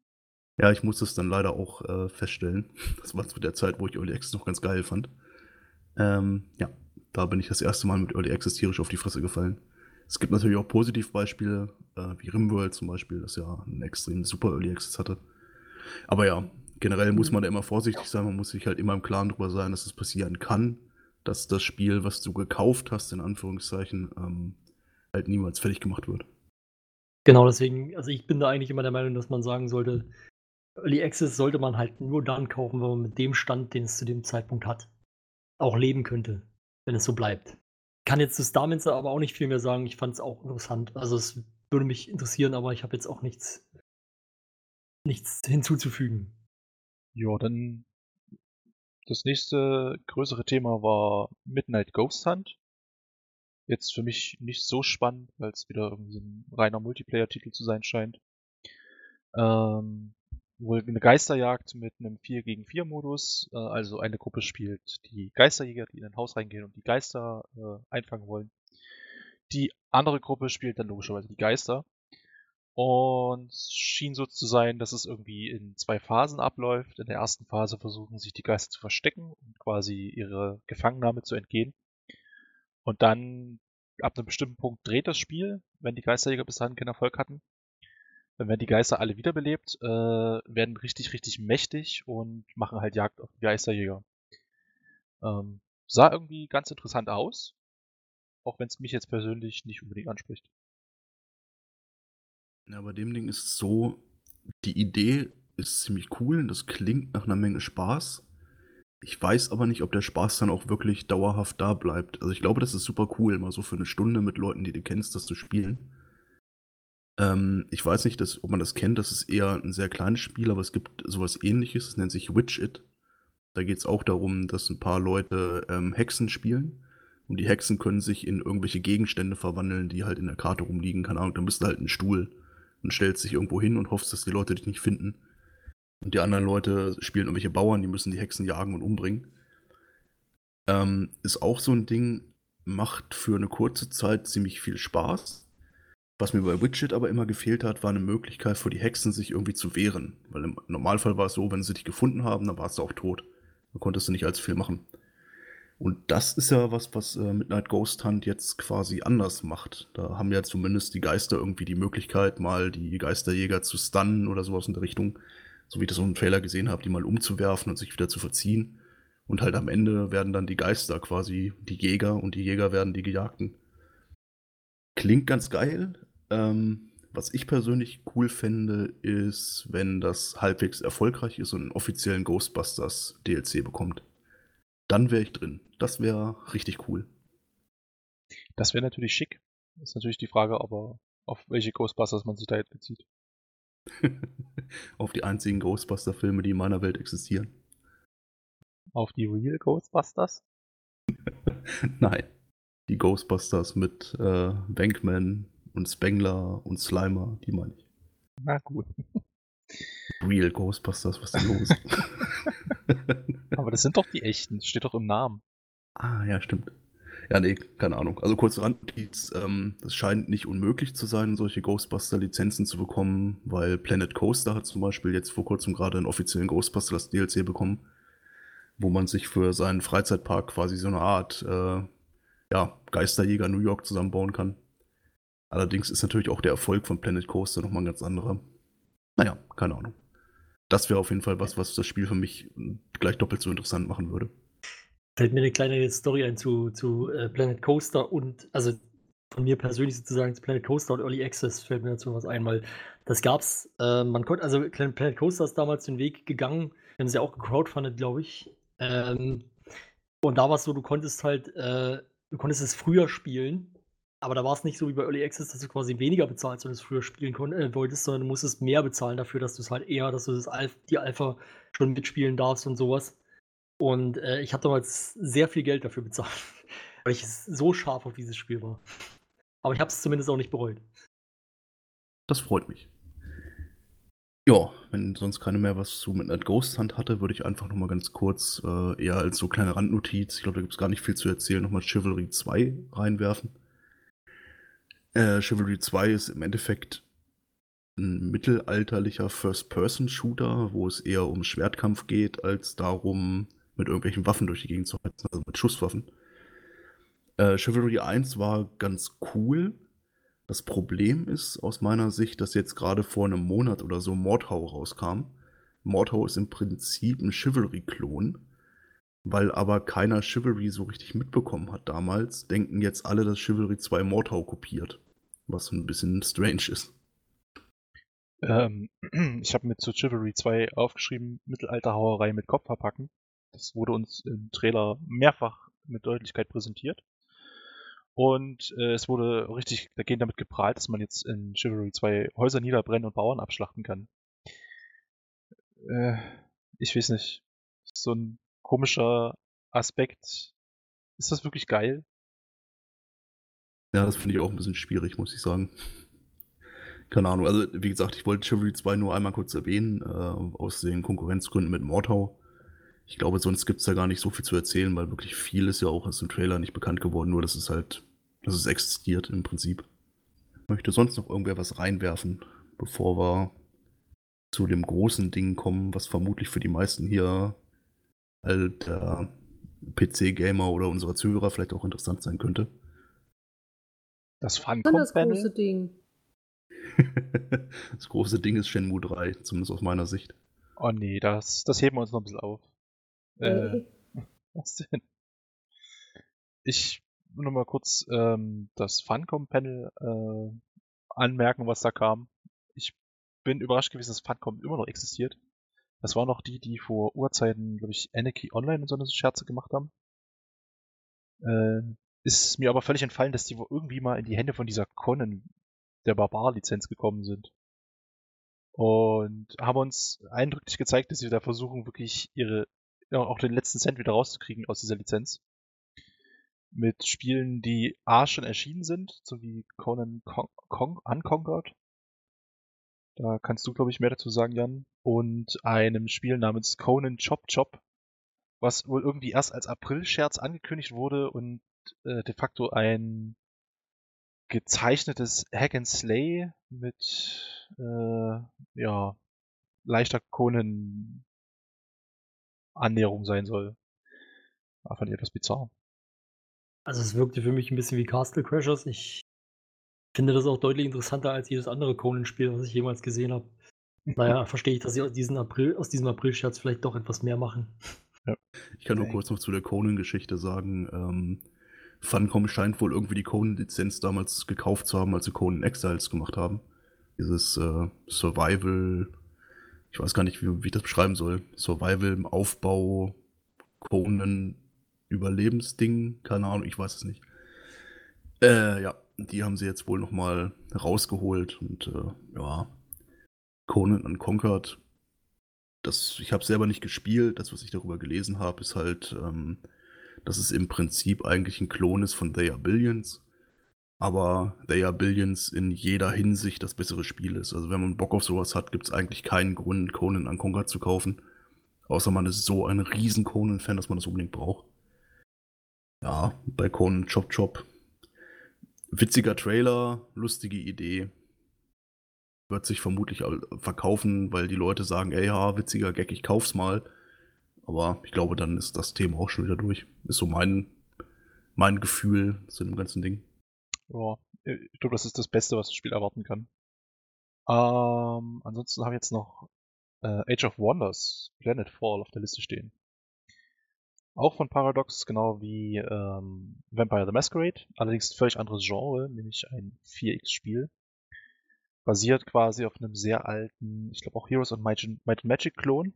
Ja, ich muss das dann leider auch äh, feststellen. (laughs) Das war zu der Zeit, wo ich Early Access noch ganz geil fand. Ähm, ja, da bin ich das erste Mal mit Early Access tierisch auf die Fresse gefallen. Es gibt natürlich auch Positivbeispiele, äh, wie Rimworld zum Beispiel, das ja einen extrem super Early Access hatte. Aber ja, generell muss man da immer vorsichtig sein, man muss sich halt immer im Klaren darüber sein, dass es passieren kann, dass das Spiel, was du gekauft hast, in Anführungszeichen, ähm, halt niemals fertig gemacht wird. Genau, deswegen, also ich bin da eigentlich immer der Meinung, dass man sagen sollte, Early Access sollte man halt nur dann kaufen, wenn man mit dem Stand, den es zu dem Zeitpunkt hat, auch leben könnte, wenn es so bleibt kann jetzt zu Starmancer aber auch nicht viel mehr sagen. Ich fand es auch interessant. Also es würde mich interessieren, aber ich habe jetzt auch nichts, nichts hinzuzufügen. Ja, dann das nächste größere Thema war Midnight Ghost Hunt. Jetzt für mich nicht so spannend, weil es wieder irgendwie ein reiner Multiplayer-Titel zu sein scheint. Ähm, wohl eine Geisterjagd mit einem 4 gegen 4 Modus. Äh, also eine Gruppe spielt die Geisterjäger, die in ein Haus reingehen und die Geister äh, einfangen wollen. Die andere Gruppe spielt dann logischerweise die Geister. Und schien so zu sein, dass es irgendwie in zwei Phasen abläuft. In der ersten Phase versuchen sich die Geister zu verstecken und quasi ihre Gefangennahme zu entgehen. Und dann ab einem bestimmten Punkt dreht das Spiel, wenn die Geisterjäger bis dahin keinen Erfolg hatten. Dann werden die Geister alle wiederbelebt, äh, werden richtig, richtig mächtig und machen halt Jagd auf Geisterjäger. Ähm, sah irgendwie ganz interessant aus, auch wenn es mich jetzt persönlich nicht unbedingt anspricht. Ja, bei dem Ding ist es so, die Idee ist ziemlich cool, das klingt nach einer Menge Spaß. Ich weiß aber nicht, ob der Spaß dann auch wirklich dauerhaft da bleibt. Also ich glaube, das ist super cool, mal so für eine Stunde mit Leuten, die du kennst, das zu spielen. Ähm, ich weiß nicht, dass, ob man das kennt, das ist eher ein sehr kleines Spiel, aber es gibt sowas ähnliches, das nennt sich Witch It. Da geht es auch darum, dass ein paar Leute ähm, Hexen spielen. Und die Hexen können sich in irgendwelche Gegenstände verwandeln, die halt in der Karte rumliegen. Keine Ahnung, da bist du halt einen Stuhl und stellst dich irgendwo hin und hoffst, dass die Leute dich nicht finden. Und die anderen Leute spielen irgendwelche Bauern, die müssen die Hexen jagen und umbringen. Ähm, ist auch so ein Ding, macht für eine kurze Zeit ziemlich viel Spaß. Was mir bei Widget aber immer gefehlt hat, war eine Möglichkeit für die Hexen, sich irgendwie zu wehren. Weil im Normalfall war es so, wenn sie dich gefunden haben, dann warst du auch tot. Da konntest du nicht allzu viel machen. Und das ist ja was, was äh, Midnight Ghost Hunt jetzt quasi anders macht. Da haben ja zumindest die Geister irgendwie die Möglichkeit, mal die Geisterjäger zu stunnen oder sowas in der Richtung. So wie ich das so im Trailer gesehen habe, die mal umzuwerfen und sich wieder zu verziehen. Und halt am Ende werden dann die Geister quasi die Jäger und die Jäger werden die Gejagten. Klingt ganz geil, ähm, was ich persönlich cool fände, ist, wenn das halbwegs erfolgreich ist und einen offiziellen Ghostbusters DLC bekommt. Dann wäre ich drin. Das wäre richtig cool. Das wäre natürlich schick. Ist natürlich die Frage, aber auf welche Ghostbusters man sich da jetzt bezieht. (laughs) auf die einzigen Ghostbuster-Filme, die in meiner Welt existieren. Auf die Real Ghostbusters? (laughs) Nein. Die Ghostbusters mit äh, Bankman, und Spengler und Slimer, die meine ich. Na gut. Real Ghostbusters, was ist denn los? (laughs) Aber das sind doch die echten, das steht doch im Namen. Ah, ja, stimmt. Ja, nee, keine Ahnung. Also kurz Randnotiz, ähm, es scheint nicht unmöglich zu sein, solche Ghostbuster-Lizenzen zu bekommen, weil Planet Coaster hat zum Beispiel jetzt vor kurzem gerade einen offiziellen Ghostbusters DLC bekommen, wo man sich für seinen Freizeitpark quasi so eine Art äh, ja, Geisterjäger New York zusammenbauen kann. Allerdings ist natürlich auch der Erfolg von Planet Coaster nochmal ein ganz anderer. Naja, keine Ahnung. Das wäre auf jeden Fall was, was das Spiel für mich gleich doppelt so interessant machen würde. Fällt mir eine kleine Story ein zu, zu äh, Planet Coaster und, also von mir persönlich sozusagen zu Planet Coaster und Early Access fällt mir dazu was ein, weil das gab's, äh, man konnte, also Planet Coaster ist damals den Weg gegangen, wir haben sie auch gecrowdfundet, glaube ich. Ähm, Und da war es so, du konntest halt, äh, du konntest es früher spielen, aber da war es nicht so wie bei Early Access, dass du quasi weniger bezahlst, wenn du es früher spielen äh, wolltest, sondern du musstest mehr bezahlen dafür, dass du es halt eher, dass du das Alph die Alpha schon mitspielen darfst und sowas. Und äh, ich habe damals sehr viel Geld dafür bezahlt, (laughs) weil ich so scharf auf dieses Spiel war. Aber ich habe es zumindest auch nicht bereut. Das freut mich. Ja, wenn sonst keine mehr was zu Midnight Ghost Hunt hatte, würde ich einfach nochmal ganz kurz, äh, eher als so kleine Randnotiz, ich glaube, da gibt es gar nicht viel zu erzählen, nochmal Chivalry 2 reinwerfen. Äh, Chivalry 2 ist im Endeffekt ein mittelalterlicher First-Person-Shooter, wo es eher um Schwertkampf geht, als darum, mit irgendwelchen Waffen durch die Gegend zu heizen, also mit Schusswaffen. Äh, Chivalry 1 war ganz cool. Das Problem ist aus meiner Sicht, dass jetzt gerade vor einem Monat oder so Mordhau rauskam. Mordhau ist im Prinzip ein Chivalry-Klon. Weil aber keiner Chivalry so richtig mitbekommen hat damals, denken jetzt alle, dass Chivalry 2 Mordhau kopiert. Was ein bisschen strange ist. Ähm, (clears throat) ich habe mir zu Chivalry 2 aufgeschrieben, Mittelalterhauerei mit Kopf verpacken. Das wurde uns im Trailer mehrfach mit Deutlichkeit präsentiert. Und äh, es wurde richtig dagegen damit geprahlt, dass man jetzt in Chivalry 2 Häuser niederbrennen und Bauern abschlachten kann. Äh, ich weiß nicht. So ein komischer Aspekt. Ist das wirklich geil? Ja, das finde ich auch ein bisschen schwierig, muss ich sagen. Keine Ahnung, also wie gesagt, ich wollte Chivalry 2 nur einmal kurz erwähnen, äh, aus den Konkurrenzgründen mit Mordhau. Ich glaube, sonst gibt es da gar nicht so viel zu erzählen, weil wirklich viel ist ja auch aus dem Trailer nicht bekannt geworden, nur dass es halt, dass es existiert im Prinzip. Möchte sonst noch irgendwer was reinwerfen, bevor wir zu dem großen Ding kommen, was vermutlich für die meisten hier halt der PC-Gamer oder unserer Zuhörer vielleicht auch interessant sein könnte. Das Fun das große Ding. (laughs) das große Ding ist Shenmue 3, zumindest aus meiner Sicht. Oh nee, das, das heben wir uns noch ein bisschen auf. Äh, (laughs) was denn? Ich will mal kurz ähm, das Funcom-Panel äh, anmerken, was da kam. Ich bin überrascht gewesen, dass Funcom immer noch existiert. Das waren noch die, die vor Urzeiten, glaube ich, Anarchy Online und so eine Scherze gemacht haben. Äh, ist mir aber völlig entfallen, dass die irgendwie mal in die Hände von dieser Conan, der Barbar-Lizenz gekommen sind. Und haben uns eindrücklich gezeigt, dass sie da versuchen, wirklich ihre, ja, auch den letzten Cent wieder rauszukriegen aus dieser Lizenz. Mit Spielen, die A schon erschienen sind, so wie Conan Con Con Unconquered. Da kannst du, glaube ich, mehr dazu sagen, Jan. Und einem Spiel namens Conan Chop Chop, was wohl irgendwie erst als April-Scherz angekündigt wurde und äh, de facto ein gezeichnetes Hack and Slay mit äh, ja leichter Conan Annäherung sein soll. War fand ich etwas bizarr. Also es wirkte für mich ein bisschen wie Castle Crashers. Ich finde das auch deutlich interessanter als jedes andere Conan-Spiel, was ich jemals gesehen habe. Naja, (laughs) verstehe ich, dass sie aus, diesen April, aus diesem April-Scherz vielleicht doch etwas mehr machen. Ja. Ich kann nur kurz noch zu der Conan-Geschichte sagen. Ähm, Funcom scheint wohl irgendwie die Conan-Lizenz damals gekauft zu haben, als sie Conan Exiles gemacht haben. Dieses äh, Survival, ich weiß gar nicht, wie, wie ich das beschreiben soll. Survival im Aufbau, Conan Überlebensding, keine Ahnung, ich weiß es nicht. Äh, ja, die haben sie jetzt wohl nochmal rausgeholt und äh, ja, Conan Unconquered, das, ich habe selber nicht gespielt, das, was ich darüber gelesen habe, ist halt ähm, dass es im Prinzip eigentlich ein Klon ist von They Are Billions. Aber They Are Billions in jeder Hinsicht das bessere Spiel ist. Also wenn man Bock auf sowas hat, gibt es eigentlich keinen Grund, Conan Unconquered zu kaufen. Außer man ist so ein riesen Conan-Fan, dass man das unbedingt braucht. Ja, bei Conan Chop Chop. Witziger Trailer, lustige Idee. Wird sich vermutlich verkaufen, weil die Leute sagen, ey ja, witziger Gag, ich kauf's mal. Aber ich glaube, dann ist das Thema auch schon wieder durch. Ist so mein, mein Gefühl zu dem ganzen Ding. Ja, ich glaube, das ist das Beste, was das Spiel erwarten kann. Ähm, ansonsten habe ich jetzt noch äh, Age of Wonders, Planet Fall auf der Liste stehen. Auch von Paradox, genau wie ähm, Vampire the Masquerade, allerdings völlig anderes Genre, nämlich ein 4X-Spiel. Basiert quasi auf einem sehr alten, ich glaube auch Heroes of Might and Magic Klon,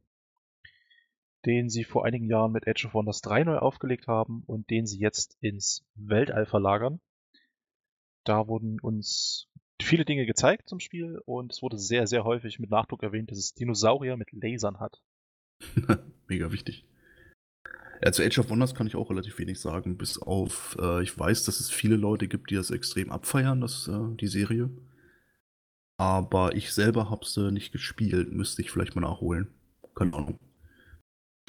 den sie vor einigen Jahren mit Age of Wonders 3 neu aufgelegt haben und den sie jetzt ins Weltall verlagern. Da wurden uns viele Dinge gezeigt zum Spiel und es wurde sehr, sehr häufig mit Nachdruck erwähnt, dass es Dinosaurier mit Lasern hat. (laughs) Mega wichtig. Ja, zu Age of Wonders kann ich auch relativ wenig sagen, bis auf, äh, ich weiß, dass es viele Leute gibt, die das extrem abfeiern, das, äh, die Serie. Aber ich selber habe sie nicht gespielt, müsste ich vielleicht mal nachholen. Keine Ahnung.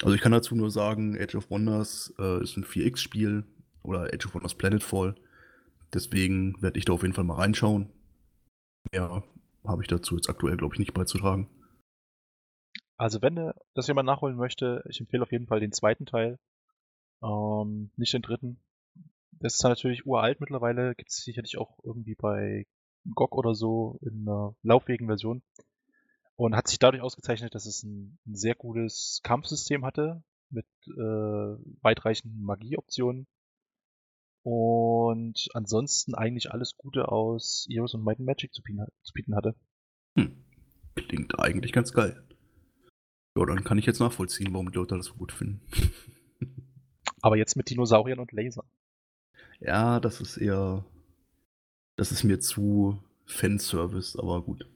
Also ich kann dazu nur sagen, Age of Wonders äh, ist ein 4X-Spiel oder Age of Wonders Planetfall. Deswegen werde ich da auf jeden Fall mal reinschauen. Mehr habe ich dazu jetzt aktuell, glaube ich, nicht beizutragen. Also wenn äh, das jemand nachholen möchte, ich empfehle auf jeden Fall den zweiten Teil, ähm, nicht den dritten. Das ist natürlich uralt mittlerweile, gibt es sicherlich auch irgendwie bei GOG oder so in einer lauffähigen Version. Und hat sich dadurch ausgezeichnet, dass es ein, ein sehr gutes Kampfsystem hatte mit äh, weitreichenden Magieoptionen. Und ansonsten eigentlich alles Gute aus Heroes und Might and Magic zu bieten, zu bieten hatte. Hm. Klingt eigentlich ganz geil. Ja, dann kann ich jetzt nachvollziehen, warum die Leute das so gut finden. (laughs) Aber jetzt mit Dinosauriern und Lasern. Ja, das ist eher. Das ist mir zu Fanservice, aber gut.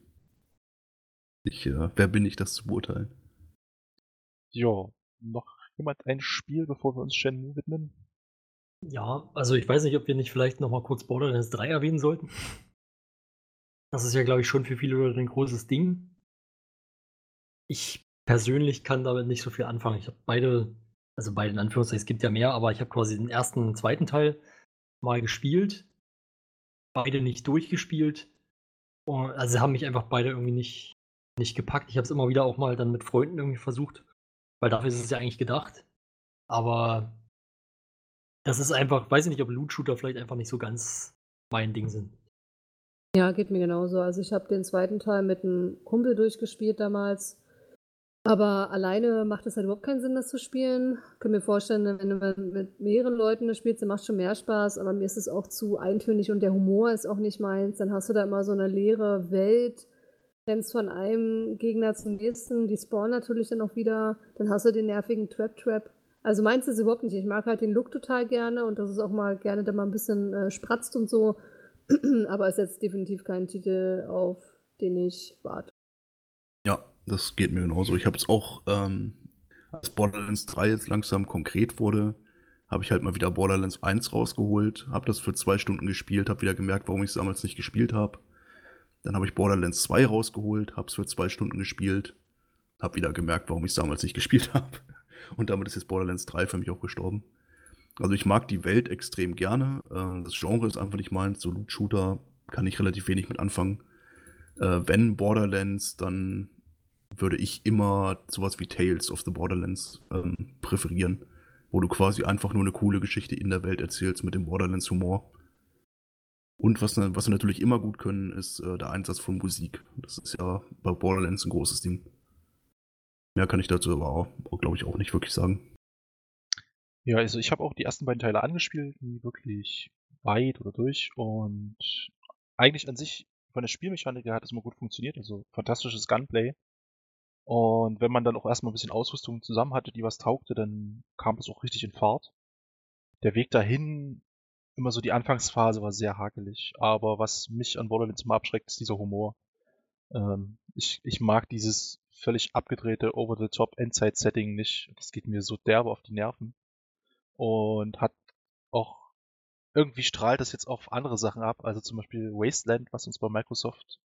Ich, äh, wer bin ich, das zu beurteilen? Ja, noch jemand ein Spiel, bevor wir uns Shenmue widmen? Ja, also ich weiß nicht, ob wir nicht vielleicht noch mal kurz Borderlands 3 erwähnen sollten. Das ist ja, glaube ich, schon für viele Leute ein großes Ding. Ich persönlich kann damit nicht so viel anfangen. Ich habe beide, also beide in Anführungszeichen, es gibt ja mehr, aber ich habe quasi den ersten und zweiten Teil mal gespielt. Beide nicht durchgespielt. Also haben mich einfach beide irgendwie nicht, nicht gepackt. Ich habe es immer wieder auch mal dann mit Freunden irgendwie versucht, weil dafür ist es ja eigentlich gedacht. Aber das ist einfach, weiß ich nicht, ob Loot-Shooter vielleicht einfach nicht so ganz mein Ding sind. Ja, geht mir genauso. Also ich habe den zweiten Teil mit einem Kumpel durchgespielt damals. Aber alleine macht es halt überhaupt keinen Sinn, das zu spielen. Ich kann mir vorstellen, wenn du mit mehreren Leuten das spielst, dann macht es schon mehr Spaß, aber mir ist es auch zu eintönig und der Humor ist auch nicht meins. Dann hast du da immer so eine leere Welt, rennst von einem Gegner zum nächsten, die spawnen natürlich dann auch wieder, dann hast du den nervigen Trap-Trap. Also meins ist überhaupt nicht. Ich mag halt den Look total gerne und das ist auch mal gerne, da mal ein bisschen äh, spratzt und so. (clears throat) aber ist jetzt definitiv kein Titel, auf den ich warte. Ja, das geht mir genauso. Ich habe es auch, ähm, als Borderlands 3 jetzt langsam konkret wurde, habe ich halt mal wieder Borderlands 1 rausgeholt, habe das für zwei Stunden gespielt, habe wieder gemerkt, warum ich es damals nicht gespielt habe. Dann habe ich Borderlands 2 rausgeholt, habe es für zwei Stunden gespielt, habe wieder gemerkt, warum ich es damals nicht (laughs) gespielt habe. Und damit ist jetzt Borderlands 3 für mich auch gestorben. Also ich mag die Welt extrem gerne. Äh, das Genre ist einfach nicht meins. So Loot-Shooter kann ich relativ wenig mit anfangen. Äh, wenn Borderlands, dann würde ich immer sowas wie Tales of the Borderlands ähm, präferieren, wo du quasi einfach nur eine coole Geschichte in der Welt erzählst mit dem Borderlands-Humor. Und was, was sie natürlich immer gut können, ist äh, der Einsatz von Musik. Das ist ja bei Borderlands ein großes Ding. Mehr kann ich dazu aber, glaube ich, auch nicht wirklich sagen. Ja, also ich habe auch die ersten beiden Teile angespielt, nie wirklich weit oder durch. Und eigentlich an sich von der Spielmechanik her hat es immer gut funktioniert. Also fantastisches Gunplay. Und wenn man dann auch erstmal ein bisschen Ausrüstung zusammen hatte, die was taugte, dann kam es auch richtig in Fahrt. Der Weg dahin, immer so die Anfangsphase war sehr hakelig. Aber was mich an Borderlands immer abschreckt, ist dieser Humor. Ähm, ich, ich mag dieses völlig abgedrehte Over-the-Top Endzeit-Setting nicht. Das geht mir so derbe auf die Nerven. Und hat auch irgendwie strahlt das jetzt auf andere Sachen ab. Also zum Beispiel Wasteland, was uns bei Microsoft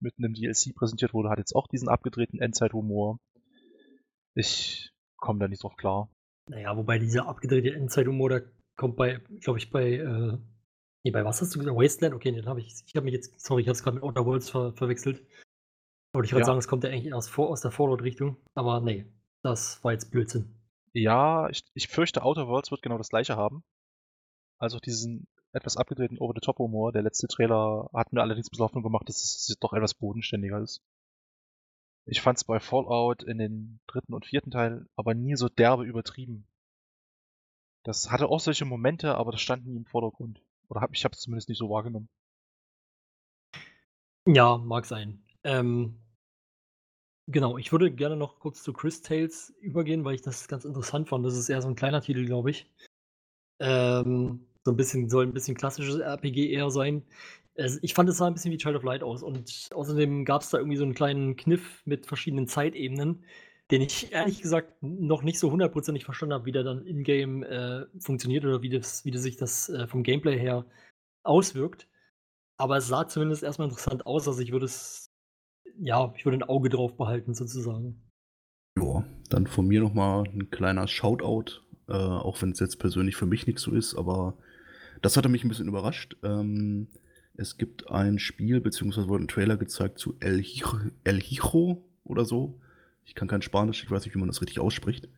mit einem DLC präsentiert wurde, hat jetzt auch diesen abgedrehten Endzeit-Humor. Ich komme da nicht drauf klar. Naja, wobei dieser abgedrehte Endzeit-Humor, der kommt bei, glaube ich, bei, äh, nee, bei was hast du gesagt? Wasteland? Okay, den habe ich, ich habe mich jetzt, sorry, ich habe es gerade mit Outer Worlds ver verwechselt. Aber ich würde ja. sagen, es kommt ja eigentlich vor, aus der Fallout-Richtung. Aber nee, das war jetzt Blödsinn. Ja, ich, ich fürchte, Outer Worlds wird genau das gleiche haben. Also diesen etwas abgedrehten Over-the-Top-Humor. Der letzte Trailer hat mir allerdings bis Hoffnung gemacht, dass es doch etwas bodenständiger ist. Ich fand es bei Fallout in den dritten und vierten Teil aber nie so derbe übertrieben. Das hatte auch solche Momente, aber das stand nie im Vordergrund. Oder hab, ich habe es zumindest nicht so wahrgenommen. Ja, mag sein. Ähm, Genau, ich würde gerne noch kurz zu Chris Tales übergehen, weil ich das ganz interessant fand. Das ist eher so ein kleiner Titel, glaube ich. Ähm, so ein bisschen, soll ein bisschen klassisches RPG eher sein. Ich fand, es sah ein bisschen wie Child of Light aus. Und außerdem gab es da irgendwie so einen kleinen Kniff mit verschiedenen Zeitebenen, den ich ehrlich gesagt noch nicht so hundertprozentig verstanden habe, wie der dann in-game äh, funktioniert oder wie, das, wie das sich das äh, vom Gameplay her auswirkt. Aber es sah zumindest erstmal interessant aus. Also ich würde es ja, ich würde ein Auge drauf behalten, sozusagen. Ja, dann von mir nochmal ein kleiner Shoutout, äh, auch wenn es jetzt persönlich für mich nichts so ist, aber das hatte mich ein bisschen überrascht. Ähm, es gibt ein Spiel, beziehungsweise wurde ein Trailer gezeigt zu El Hijo, El Hijo oder so. Ich kann kein Spanisch, ich weiß nicht, wie man das richtig ausspricht.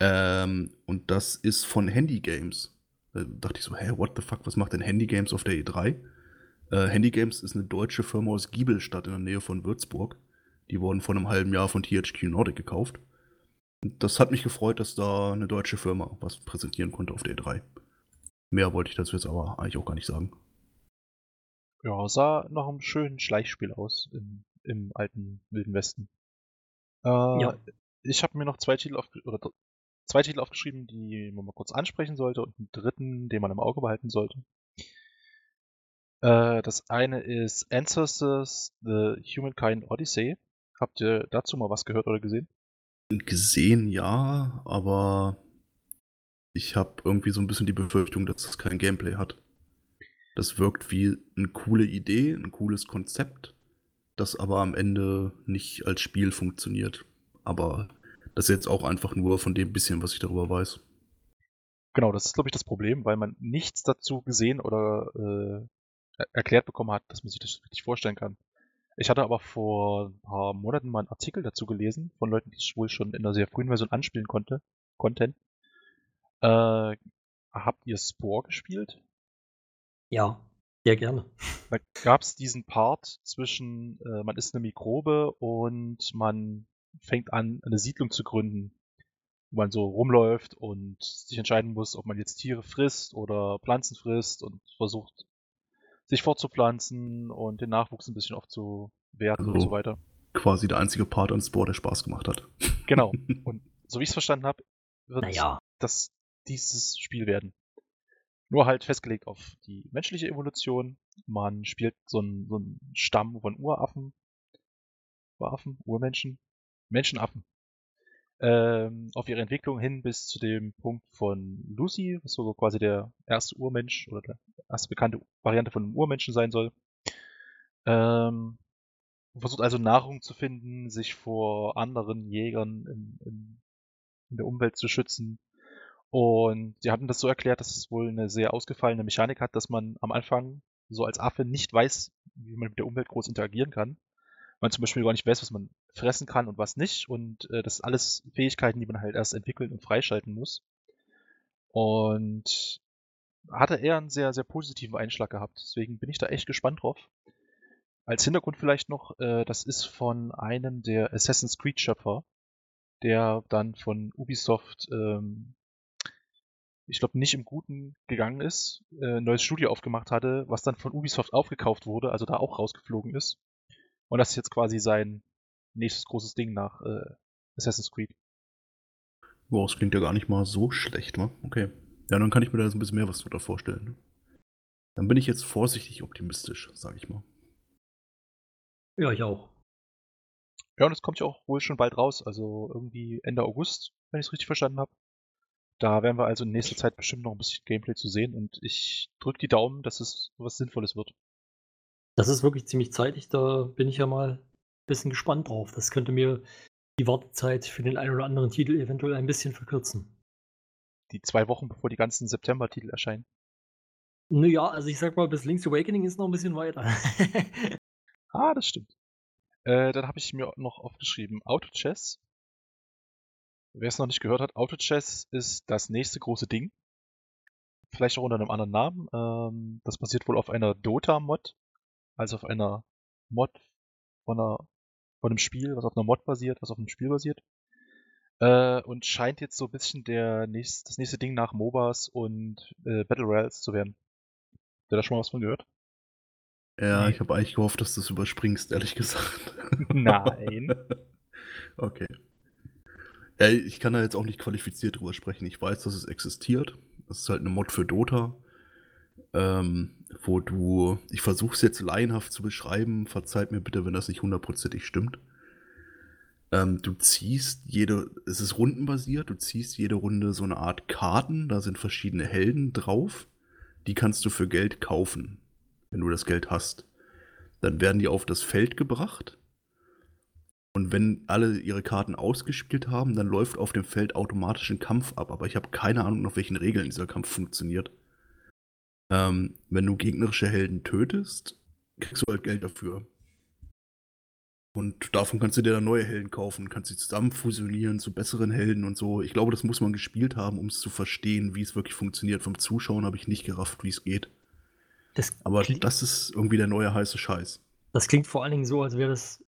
Ähm, und das ist von Handy Games. Da dachte ich so, hä, what the fuck, was macht denn Handy Games auf der E3? Äh, Handy Games ist eine deutsche Firma aus Giebelstadt in der Nähe von Würzburg. Die wurden vor einem halben Jahr von THQ Nordic gekauft. Und das hat mich gefreut, dass da eine deutsche Firma was präsentieren konnte auf der E3. Mehr wollte ich dazu jetzt aber eigentlich auch gar nicht sagen. Ja, sah nach einem schönen Schleichspiel aus im, im alten Wilden Westen. Äh, ja. Ich habe mir noch zwei Titel, auf, oder zwei Titel aufgeschrieben, die man mal kurz ansprechen sollte und einen dritten, den man im Auge behalten sollte. Äh, das eine ist Ancestors The Humankind Odyssey. Habt ihr dazu mal was gehört oder gesehen? Gesehen ja, aber ich habe irgendwie so ein bisschen die Befürchtung, dass es kein Gameplay hat. Das wirkt wie eine coole Idee, ein cooles Konzept, das aber am Ende nicht als Spiel funktioniert. Aber das ist jetzt auch einfach nur von dem bisschen, was ich darüber weiß. Genau, das ist, glaube ich, das Problem, weil man nichts dazu gesehen oder äh, erklärt bekommen hat, dass man sich das wirklich vorstellen kann. Ich hatte aber vor ein paar Monaten mal einen Artikel dazu gelesen, von Leuten, die es wohl schon in einer sehr frühen Version anspielen konnte, konnten. Äh, habt ihr Spore gespielt? Ja, sehr gerne. Da gab es diesen Part zwischen, äh, man ist eine Mikrobe und man fängt an, eine Siedlung zu gründen, wo man so rumläuft und sich entscheiden muss, ob man jetzt Tiere frisst oder Pflanzen frisst und versucht sich fortzupflanzen und den Nachwuchs ein bisschen aufzuwerten also und so weiter. Quasi der einzige Part an Sport, der Spaß gemacht hat. Genau. (laughs) Und so wie ich es verstanden habe, wird naja. das dieses Spiel werden. Nur halt festgelegt auf die menschliche Evolution. Man spielt so einen, so einen Stamm von Uraffen. Uraffen? Urmenschen? Menschenaffen ähm, auf ihre Entwicklung hin bis zu dem Punkt von Lucy, was so quasi der erste Urmensch oder der erste bekannte Variante von einem Urmenschen sein soll. Ähm, versucht also Nahrung zu finden, sich vor anderen Jägern in, in, in der Umwelt zu schützen. Und sie hatten das so erklärt, dass es wohl eine sehr ausgefallene Mechanik hat, dass man am Anfang so als Affe nicht weiß, wie man mit der Umwelt groß interagieren kann man zum Beispiel gar nicht weiß, was man fressen kann und was nicht. Und äh, das sind alles Fähigkeiten, die man halt erst entwickeln und freischalten muss. Und hatte eher einen sehr, sehr positiven Einschlag gehabt. Deswegen bin ich da echt gespannt drauf. Als Hintergrund vielleicht noch, äh, das ist von einem der Assassin's Creed Schöpfer, der dann von Ubisoft, ähm, ich glaube, nicht im Guten gegangen ist, äh, ein neues Studio aufgemacht hatte, was dann von Ubisoft aufgekauft wurde, also da auch rausgeflogen ist. Und das ist jetzt quasi sein nächstes großes Ding nach äh, Assassin's Creed. Boah, das klingt ja gar nicht mal so schlecht, wa? Okay. Ja, dann kann ich mir da so ein bisschen mehr was darunter vorstellen. Dann bin ich jetzt vorsichtig optimistisch, sage ich mal. Ja, ich auch. Ja, und es kommt ja auch wohl schon bald raus, also irgendwie Ende August, wenn ich es richtig verstanden habe. Da werden wir also in nächster Zeit bestimmt noch ein bisschen Gameplay zu sehen und ich drücke die Daumen, dass es was Sinnvolles wird. Das ist wirklich ziemlich zeitig, da bin ich ja mal ein bisschen gespannt drauf. Das könnte mir die Wartezeit für den einen oder anderen Titel eventuell ein bisschen verkürzen. Die zwei Wochen, bevor die ganzen September-Titel erscheinen. Naja, also ich sag mal, bis Link's Awakening ist noch ein bisschen weiter. (laughs) ah, das stimmt. Äh, dann habe ich mir noch aufgeschrieben, Auto Chess. Wer es noch nicht gehört hat, Auto Chess ist das nächste große Ding. Vielleicht auch unter einem anderen Namen. Ähm, das basiert wohl auf einer Dota-Mod als auf einer Mod von, einer, von einem Spiel, was auf einer Mod basiert, was auf einem Spiel basiert. Äh, und scheint jetzt so ein bisschen der nächst, das nächste Ding nach MOBAs und äh, Battle Royals zu werden. Habt ihr da schon mal was von gehört? Ja, Nee. ich habe eigentlich gehofft, dass du es überspringst, ehrlich gesagt. Nein. (laughs) okay. Ja, ich kann da jetzt auch nicht qualifiziert drüber sprechen. Ich weiß, dass es existiert. Das ist halt eine Mod für Dota, ähm, wo du, ich versuche es jetzt laienhaft zu beschreiben, verzeiht mir bitte, wenn das nicht hundertprozentig stimmt. Ähm, du ziehst jede, es ist rundenbasiert, du ziehst jede Runde so eine Art Karten, da sind verschiedene Helden drauf, die kannst du für Geld kaufen, wenn du das Geld hast. Dann werden die auf das Feld gebracht und wenn alle ihre Karten ausgespielt haben, dann läuft auf dem Feld automatisch ein Kampf ab. Aber ich habe keine Ahnung, nach welchen Regeln dieser Kampf funktioniert. Ähm, wenn du gegnerische Helden tötest, kriegst du halt Geld dafür. Und davon kannst du dir dann neue Helden kaufen, kannst sie zusammen fusionieren zu besseren Helden und so. Ich glaube, das muss man gespielt haben, um es zu verstehen, wie es wirklich funktioniert. Vom Zuschauen habe ich nicht gerafft, wie es geht. Das, Aber das ist irgendwie der neue heiße Scheiß. das klingt vor allen Dingen so, als wäre das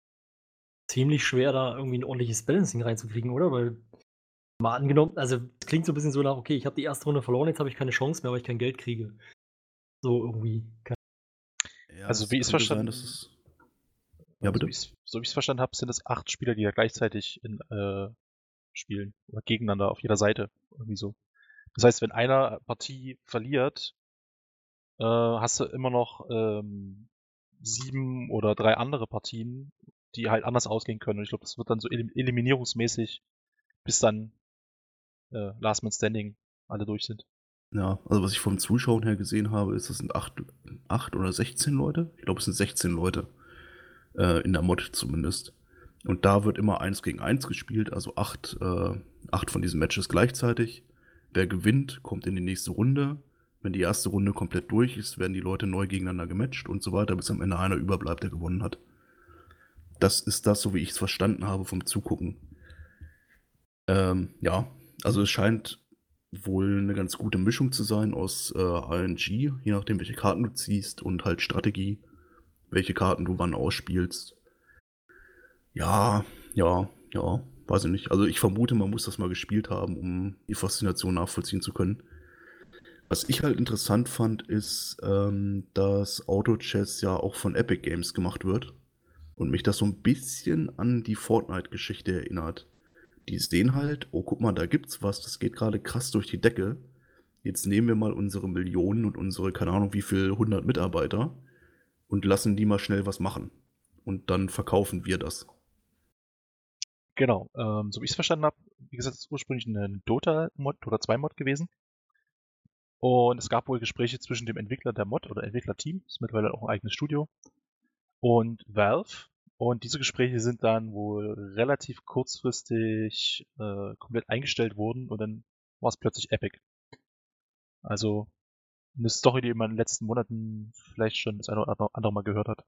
ziemlich schwer, da irgendwie ein ordentliches Balancing reinzukriegen, oder? Weil mal angenommen, also es klingt so ein bisschen so nach, okay, ich habe die erste Runde verloren, jetzt habe ich keine Chance mehr, weil ich kein Geld kriege. So irgendwie. Ja, Also, es wie ich's könnte verstanden- dass es. Ja, bitte. So wie ich's- so wie ich es verstanden habe, sind es acht Spieler, die da gleichzeitig in, äh, spielen. Oder gegeneinander auf jeder Seite. Irgendwie so. Das heißt, wenn einer Partie verliert, äh, hast du immer noch ähm, sieben oder drei andere Partien, die halt anders ausgehen können. Und ich glaube, das wird dann so elim eliminierungsmäßig, bis dann äh, Last Man Standing alle durch sind. Ja, also was ich vom Zuschauen her gesehen habe, ist, das sind acht, acht oder 16 Leute. Ich glaube, es sind 16 Leute. Äh, in der Mod zumindest. Und da wird immer eins gegen eins gespielt, also acht, äh, acht von diesen Matches gleichzeitig. Wer gewinnt, kommt in die nächste Runde. Wenn die erste Runde komplett durch ist, werden die Leute neu gegeneinander gematcht und so weiter, bis am Ende einer überbleibt, der gewonnen hat. Das ist das, so wie ich es verstanden habe vom Zugucken. Ähm, ja, also es scheint wohl eine ganz gute Mischung zu sein aus äh, RNG, je nachdem, welche Karten du ziehst und halt Strategie, welche Karten du wann ausspielst. Ja, ja, ja, weiß ich nicht. Also ich vermute, man muss das mal gespielt haben, um die Faszination nachvollziehen zu können. Was ich halt interessant fand, ist, ähm, dass Auto-Chess ja auch von Epic Games gemacht wird und mich das so ein bisschen an die Fortnite-Geschichte erinnert. Die sehen halt, oh, guck mal, da gibt's was, das geht gerade krass durch die Decke. Jetzt nehmen wir mal unsere Millionen und unsere, keine Ahnung, wie viel, 100 Mitarbeiter und lassen die mal schnell was machen. Und dann verkaufen wir das. Genau, ähm, so wie ich es verstanden habe, wie gesagt, es ist ursprünglich eine Dota-Mod oder 2-Mod gewesen. Und es gab wohl Gespräche zwischen dem Entwickler der Mod oder Entwicklerteam, ist mittlerweile auch ein eigenes Studio, und Valve. Und diese Gespräche sind dann wohl relativ kurzfristig äh, komplett eingestellt worden und dann war es plötzlich Epic. Also eine Story, die man in den letzten Monaten vielleicht schon das eine oder andere Mal gehört hat.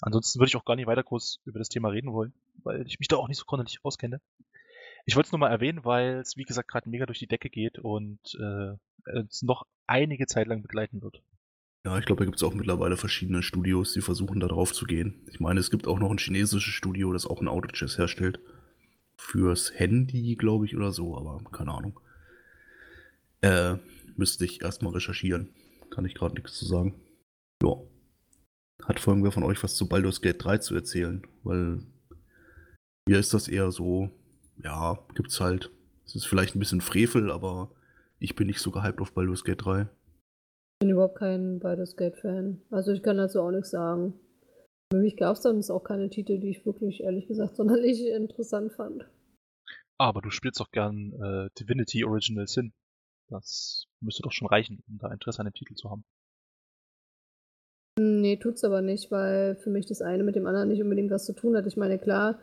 Ansonsten würde ich auch gar nicht weiter groß über das Thema reden wollen, weil ich mich da auch nicht so gründlich auskenne. Ich wollte es nur mal erwähnen, weil es, wie gesagt, gerade mega durch die Decke geht und äh, es noch einige Zeit lang begleiten wird. Ja, ich glaube, da gibt es auch mittlerweile verschiedene Studios, die versuchen da drauf zu gehen. Ich meine, es gibt auch noch ein chinesisches Studio, das auch ein Auto-Chess herstellt. Fürs Handy, glaube ich, oder so, aber keine Ahnung. Äh, müsste ich erstmal recherchieren. Kann ich gerade nichts zu sagen. Ja. Hat vor irgendwer von euch was zu Baldur's Gate 3 zu erzählen? Weil hier ist das eher so, ja, gibt's halt. Es ist vielleicht ein bisschen Frevel, aber ich bin nicht so gehypt auf Baldur's Gate 3. Ich bin überhaupt kein Baldur's Gate-Fan. Also ich kann dazu auch nichts sagen. Für mich gab es dann auch keine Titel, die ich wirklich, ehrlich gesagt, (laughs) sonderlich interessant fand. Aber du spielst doch gern äh, Divinity Original Sin. Das müsste doch schon reichen, um da Interesse an dem Titel zu haben. Nee, tut's aber nicht, weil für mich das eine mit dem anderen nicht unbedingt was zu tun hat. Ich meine, klar,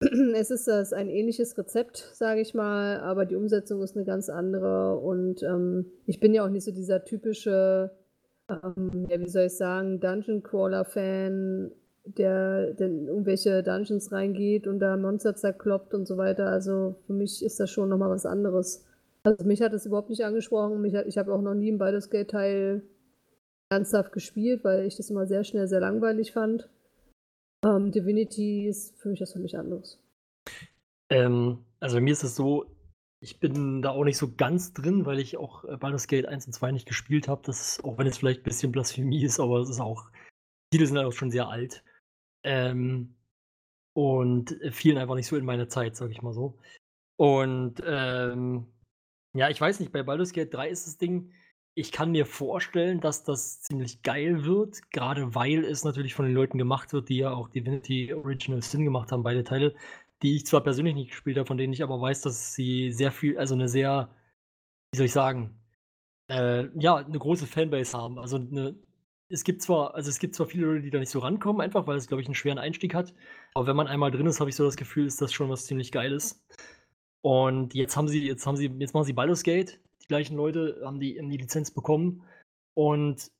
(clears throat) es ist das ein ähnliches Rezept, sage ich mal, aber die Umsetzung ist eine ganz andere und ähm, ich bin ja auch nicht so dieser typische, ähm, ja, wie soll ich sagen, Dungeon Crawler-Fan, der, in irgendwelche Dungeons reingeht und da Monster zerkloppt und so weiter. Also für mich ist das schon nochmal was anderes. Also mich hat das überhaupt nicht angesprochen. Mich hat, ich habe auch noch nie einen Baldur's Gate Teil ernsthaft gespielt, weil ich das immer sehr schnell sehr langweilig fand. Ähm, Divinity ist für mich was völlig anderes. Ähm, also bei mir ist es so, ich bin da auch nicht so ganz drin, weil ich auch äh, Baldur's Gate 1 und 2 nicht gespielt habe. Das auch wenn es vielleicht ein bisschen Blasphemie ist, aber es ist auch Titel sind halt auch schon sehr alt. Ähm, und fielen einfach nicht so in meine Zeit, sag ich mal so. Und ähm, ja, ich weiß nicht, bei Baldur's Gate 3 ist das Ding, ich kann mir vorstellen, dass das ziemlich geil wird, gerade weil es natürlich von den Leuten gemacht wird, die ja auch Divinity Original Sin gemacht haben, beide Teile, die ich zwar persönlich nicht gespielt habe, von denen ich aber weiß, dass sie sehr viel, also eine sehr, wie soll ich sagen, äh, ja, eine große Fanbase haben. Also eine, es gibt zwar, also es gibt zwar viele Leute, die da nicht so rankommen, einfach weil es, glaube ich, einen schweren Einstieg hat. Aber wenn man einmal drin ist, habe ich so das Gefühl, ist das schon was ziemlich Geiles. Und jetzt haben sie, jetzt haben sie, jetzt machen sie Baldur's Gate. Gleichen Leute haben die, haben die Lizenz bekommen und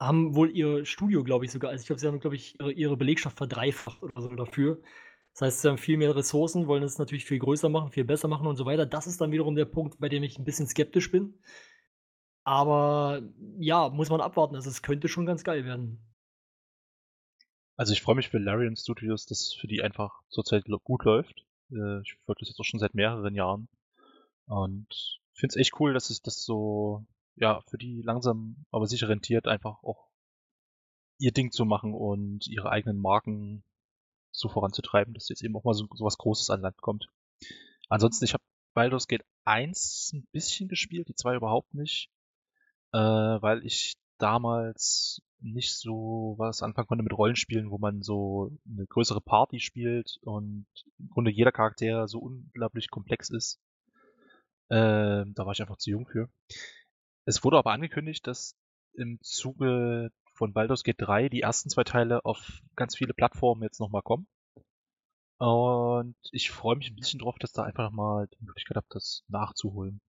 haben wohl ihr Studio, glaube ich, sogar, also ich glaube, sie haben, glaube ich, ihre, ihre Belegschaft verdreifacht oder so dafür. Das heißt, sie haben viel mehr Ressourcen, wollen es natürlich viel größer machen, viel besser machen und so weiter. Das ist dann wiederum der Punkt, bei dem ich ein bisschen skeptisch bin. Aber ja, muss man abwarten. Also es könnte schon ganz geil werden. Also ich freue mich für Larian Studios, dass es für die einfach zurzeit gut läuft. Äh, ich folge das jetzt auch schon seit mehreren Jahren. Und finde es echt cool, dass es das so, ja, für die langsam aber sicher rentiert, einfach auch ihr Ding zu machen und ihre eigenen Marken so voranzutreiben, dass jetzt eben auch mal so, so was Großes an Land kommt. Ansonsten, ich habe Baldur's Gate 1 ein bisschen gespielt, die 2 überhaupt nicht äh, weil ich damals nicht so was anfangen konnte mit Rollenspielen, wo man so eine größere Party spielt und im Grunde jeder Charakter so unglaublich komplex ist. Äh, da war ich einfach zu jung für. Es wurde aber angekündigt, dass im Zuge von Baldur's Gate 3 die ersten zwei Teile auf ganz viele Plattformen jetzt nochmal kommen. Und ich freue mich ein bisschen drauf, dass da einfach nochmal die Möglichkeit habe, das nachzuholen.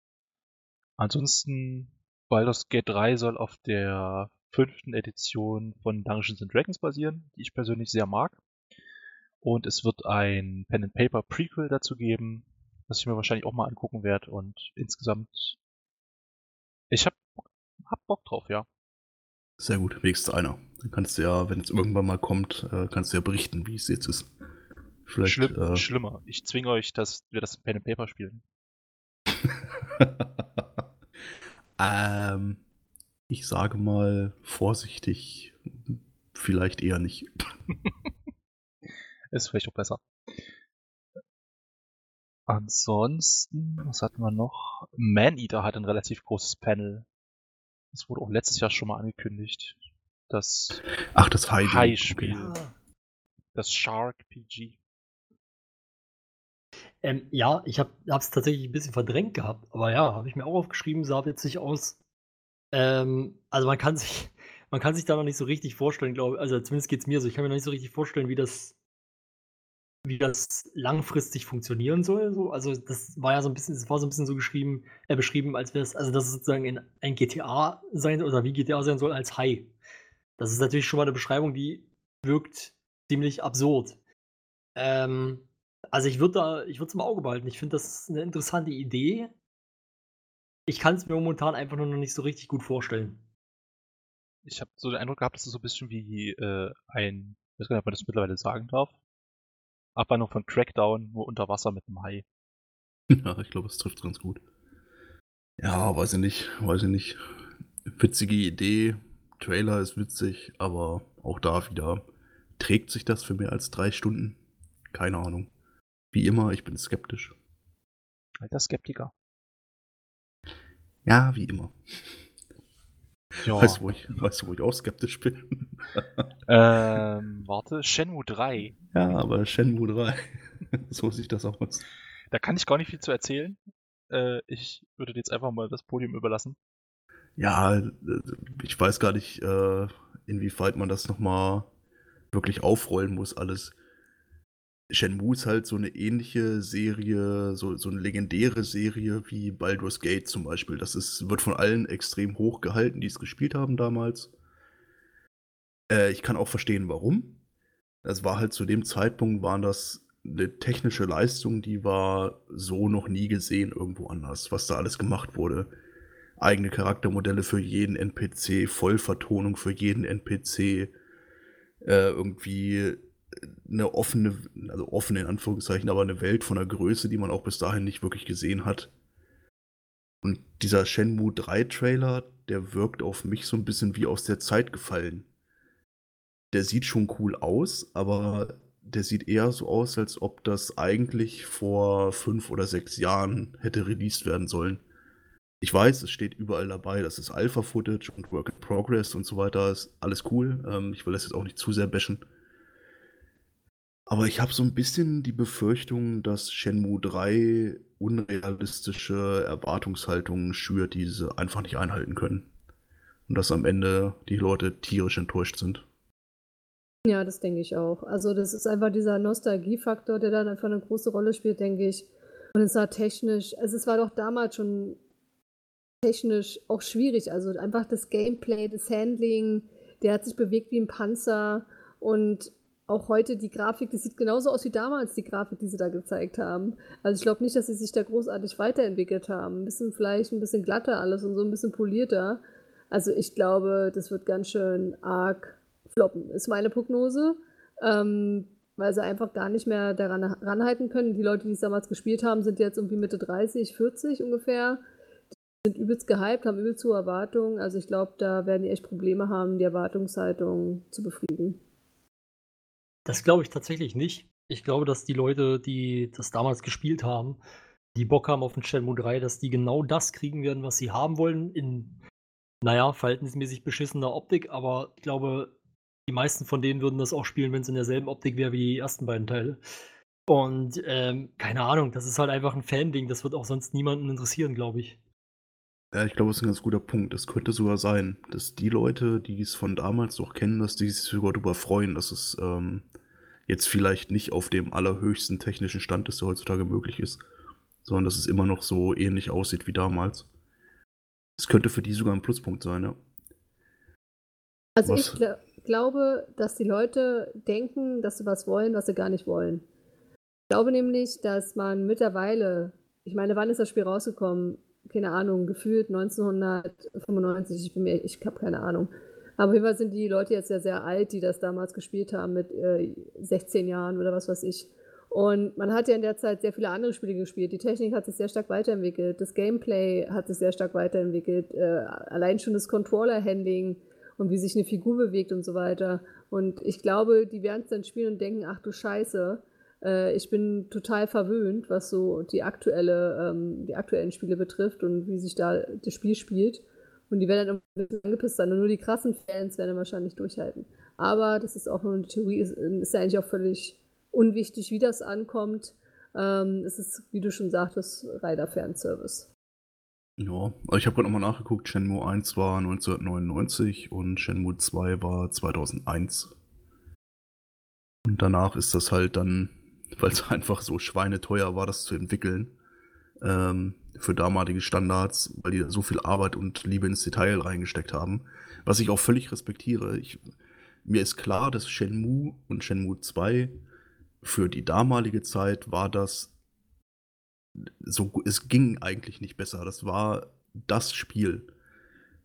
Ansonsten Baldur's Gate 3 soll auf der fünften Edition von Dungeons and Dragons basieren, die ich persönlich sehr mag. Und es wird ein Pen and Paper Prequel dazu geben, was ich mir wahrscheinlich auch mal angucken werde. Und insgesamt, ich hab, hab Bock drauf, ja. Sehr gut, wenigstens einer. Dann kannst du ja, wenn es irgendwann mal kommt, äh, kannst du ja berichten, wie es jetzt ist. Vielleicht, Schlimm, äh, schlimmer. Ich zwinge euch, dass wir das Pen and Paper spielen. (laughs) Ähm, ich sage mal vorsichtig, vielleicht eher nicht. (laughs) Ist vielleicht auch besser. Ansonsten, was hatten wir noch? Maneater hat ein relativ großes Panel. Das wurde auch letztes Jahr schon mal angekündigt. Das Ach, das High-Spiel. Okay. Das Shark PG. Ähm, ja, ich habe es tatsächlich ein bisschen verdrängt gehabt, aber ja, habe ich mir auch aufgeschrieben, sah witzig aus. Ähm, also man kann sich, (laughs) man kann sich da noch nicht so richtig vorstellen, glaube ich. Also zumindest geht es mir so. Ich kann mir noch nicht so richtig vorstellen, wie das, wie das langfristig funktionieren soll. So. Also das war ja so ein bisschen, das war so ein bisschen so geschrieben, äh, beschrieben, als wäre es, also dass es sozusagen in ein GTA sein oder wie GTA sein soll als High. Das ist natürlich schon mal eine Beschreibung, die wirkt ziemlich absurd. Ähm, also ich würde da, ich würde es im Auge behalten. Ich finde das eine interessante Idee. Ich kann es mir momentan einfach nur noch nicht so richtig gut vorstellen. Ich habe so den Eindruck gehabt, dass es so ein bisschen wie äh, ein, ich weiß gar nicht, ob man das mittlerweile sagen darf, Abwandlung von Crackdown, nur unter Wasser mit einem Hai. Ja, ich glaube, es trifft ganz gut. Ja, weiß ich nicht, weiß ich nicht. Witzige Idee, Trailer ist witzig, aber auch da wieder trägt sich das für mehr als drei Stunden? Keine Ahnung. Wie immer, ich bin skeptisch. Alter Skeptiker. Ja, wie immer. Ja. Weißt du, wo ich, weißt du, wo ich auch skeptisch bin? (laughs) ähm, warte, Shenmue 3. Ja, aber Shenmue 3. (laughs) so sieht das aus. Da kann ich gar nicht viel zu erzählen. Äh, ich würde dir jetzt einfach mal das Podium überlassen. Ja, äh, ich weiß gar nicht, äh, inwieweit man das nochmal wirklich aufrollen muss, alles. Shenmue ist halt so eine ähnliche Serie, so, so eine legendäre Serie wie Baldur's Gate zum Beispiel. Das ist, wird von allen extrem hoch gehalten, die es gespielt haben damals. Äh, ich kann auch verstehen, warum. Das war halt zu dem Zeitpunkt, waren das eine technische Leistung, die war so noch nie gesehen irgendwo anders, was da alles gemacht wurde. Eigene Charaktermodelle für jeden NPC, Vollvertonung für jeden NPC, äh, irgendwie eine offene, also offene in Anführungszeichen, aber eine Welt von einer Größe, die man auch bis dahin nicht wirklich gesehen hat. Und dieser Shenmue 3 Trailer, der wirkt auf mich so ein bisschen wie aus der Zeit gefallen. der sieht schon cool aus, aber der sieht eher so aus, als ob das eigentlich vor fünf oder sechs Jahren hätte released werden sollen. Ich weiß, es steht überall dabei, das ist Alpha-Footage und Work in Progress und so weiter, ist alles cool. Ähm, ich will das jetzt auch nicht zu sehr bashen. Aber ich habe so ein bisschen die Befürchtung, dass Shenmue 3 unrealistische Erwartungshaltungen schürt, die sie einfach nicht einhalten können. Und dass am Ende die Leute tierisch enttäuscht sind. Ja, das denke ich auch. Also das ist einfach dieser Nostalgiefaktor, der dann einfach eine große Rolle spielt, denke ich. Und es war technisch, also es war doch damals schon technisch auch schwierig. Also einfach das Gameplay, das Handling, der hat sich bewegt wie ein Panzer und auch heute die Grafik, das sieht genauso aus wie damals die Grafik, die sie da gezeigt haben. Also ich glaube nicht, dass sie sich da großartig weiterentwickelt haben. Ein bisschen vielleicht ein bisschen glatter alles und so ein bisschen polierter. Also ich glaube, das wird ganz schön arg floppen, ist meine Prognose. Ähm, weil sie einfach gar nicht mehr daran ranhalten können. Die Leute, die es damals gespielt haben, sind jetzt irgendwie Mitte 30, 40 ungefähr. Die sind übelst gehypt, haben übelst hohe Erwartungen. Also ich glaube, da werden die echt Probleme haben, die Erwartungshaltung zu befriedigen. Das glaube ich tatsächlich nicht. Ich glaube, dass die Leute, die das damals gespielt haben, die Bock haben auf den Shenmue 3, dass die genau das kriegen werden, was sie haben wollen, in, naja, verhältnismäßig beschissener Optik, aber ich glaube, die meisten von denen würden das auch spielen, wenn es in derselben Optik wäre wie die ersten beiden Teile. Und ähm, keine Ahnung, das ist halt einfach ein Fan-Ding, das wird auch sonst niemanden interessieren, glaube ich. Ja, ich glaube, das ist ein ganz guter Punkt. Es könnte sogar sein, dass die Leute, die es von damals noch kennen, dass die sich sogar darüber freuen, dass es ähm, jetzt vielleicht nicht auf dem allerhöchsten technischen Stand ist, der heutzutage möglich ist, sondern dass es immer noch so ähnlich aussieht wie damals. Es könnte für die sogar ein Pluspunkt sein, ja. Also was? ich gl glaube, dass die Leute denken, dass sie was wollen, was sie gar nicht wollen. Ich glaube nämlich, dass man mittlerweile, ich meine, wann ist das Spiel rausgekommen? Keine Ahnung, gefühlt 1995, ich bin mir, ich habe keine Ahnung. Aber auf jeden Fall sind die Leute jetzt ja sehr alt, die das damals gespielt haben mit äh, 16 Jahren oder was weiß ich. Und man hat ja in der Zeit sehr viele andere Spiele gespielt. Die Technik hat sich sehr stark weiterentwickelt, das Gameplay hat sich sehr stark weiterentwickelt, äh, allein schon das Controller-Handling und wie sich eine Figur bewegt und so weiter. Und ich glaube, die werden es dann spielen und denken, ach du Scheiße, äh, ich bin total verwöhnt, was so die aktuelle, ähm, die aktuellen Spiele betrifft und wie sich da das Spiel spielt. Und die werden dann ein bisschen angepisst sein. Und nur die krassen Fans werden dann wahrscheinlich durchhalten. Aber das ist auch nur eine Theorie, ist, ist ja eigentlich auch völlig unwichtig, wie das ankommt. Ähm, es ist, wie du schon sagtest, reiner Fernservice. Ja, also ich habe gerade nochmal nachgeguckt, Shenmue 1 war 1999 und Shenmue 2 war 2001. Und danach ist das halt dann, (laughs) weil es einfach so schweineteuer war, das zu entwickeln, ähm, für damalige Standards, weil die so viel Arbeit und Liebe ins Detail reingesteckt haben, was ich auch völlig respektiere. Ich, mir ist klar, dass Shenmue und Shenmue 2 für die damalige Zeit war das so, es ging eigentlich nicht besser. Das war das Spiel.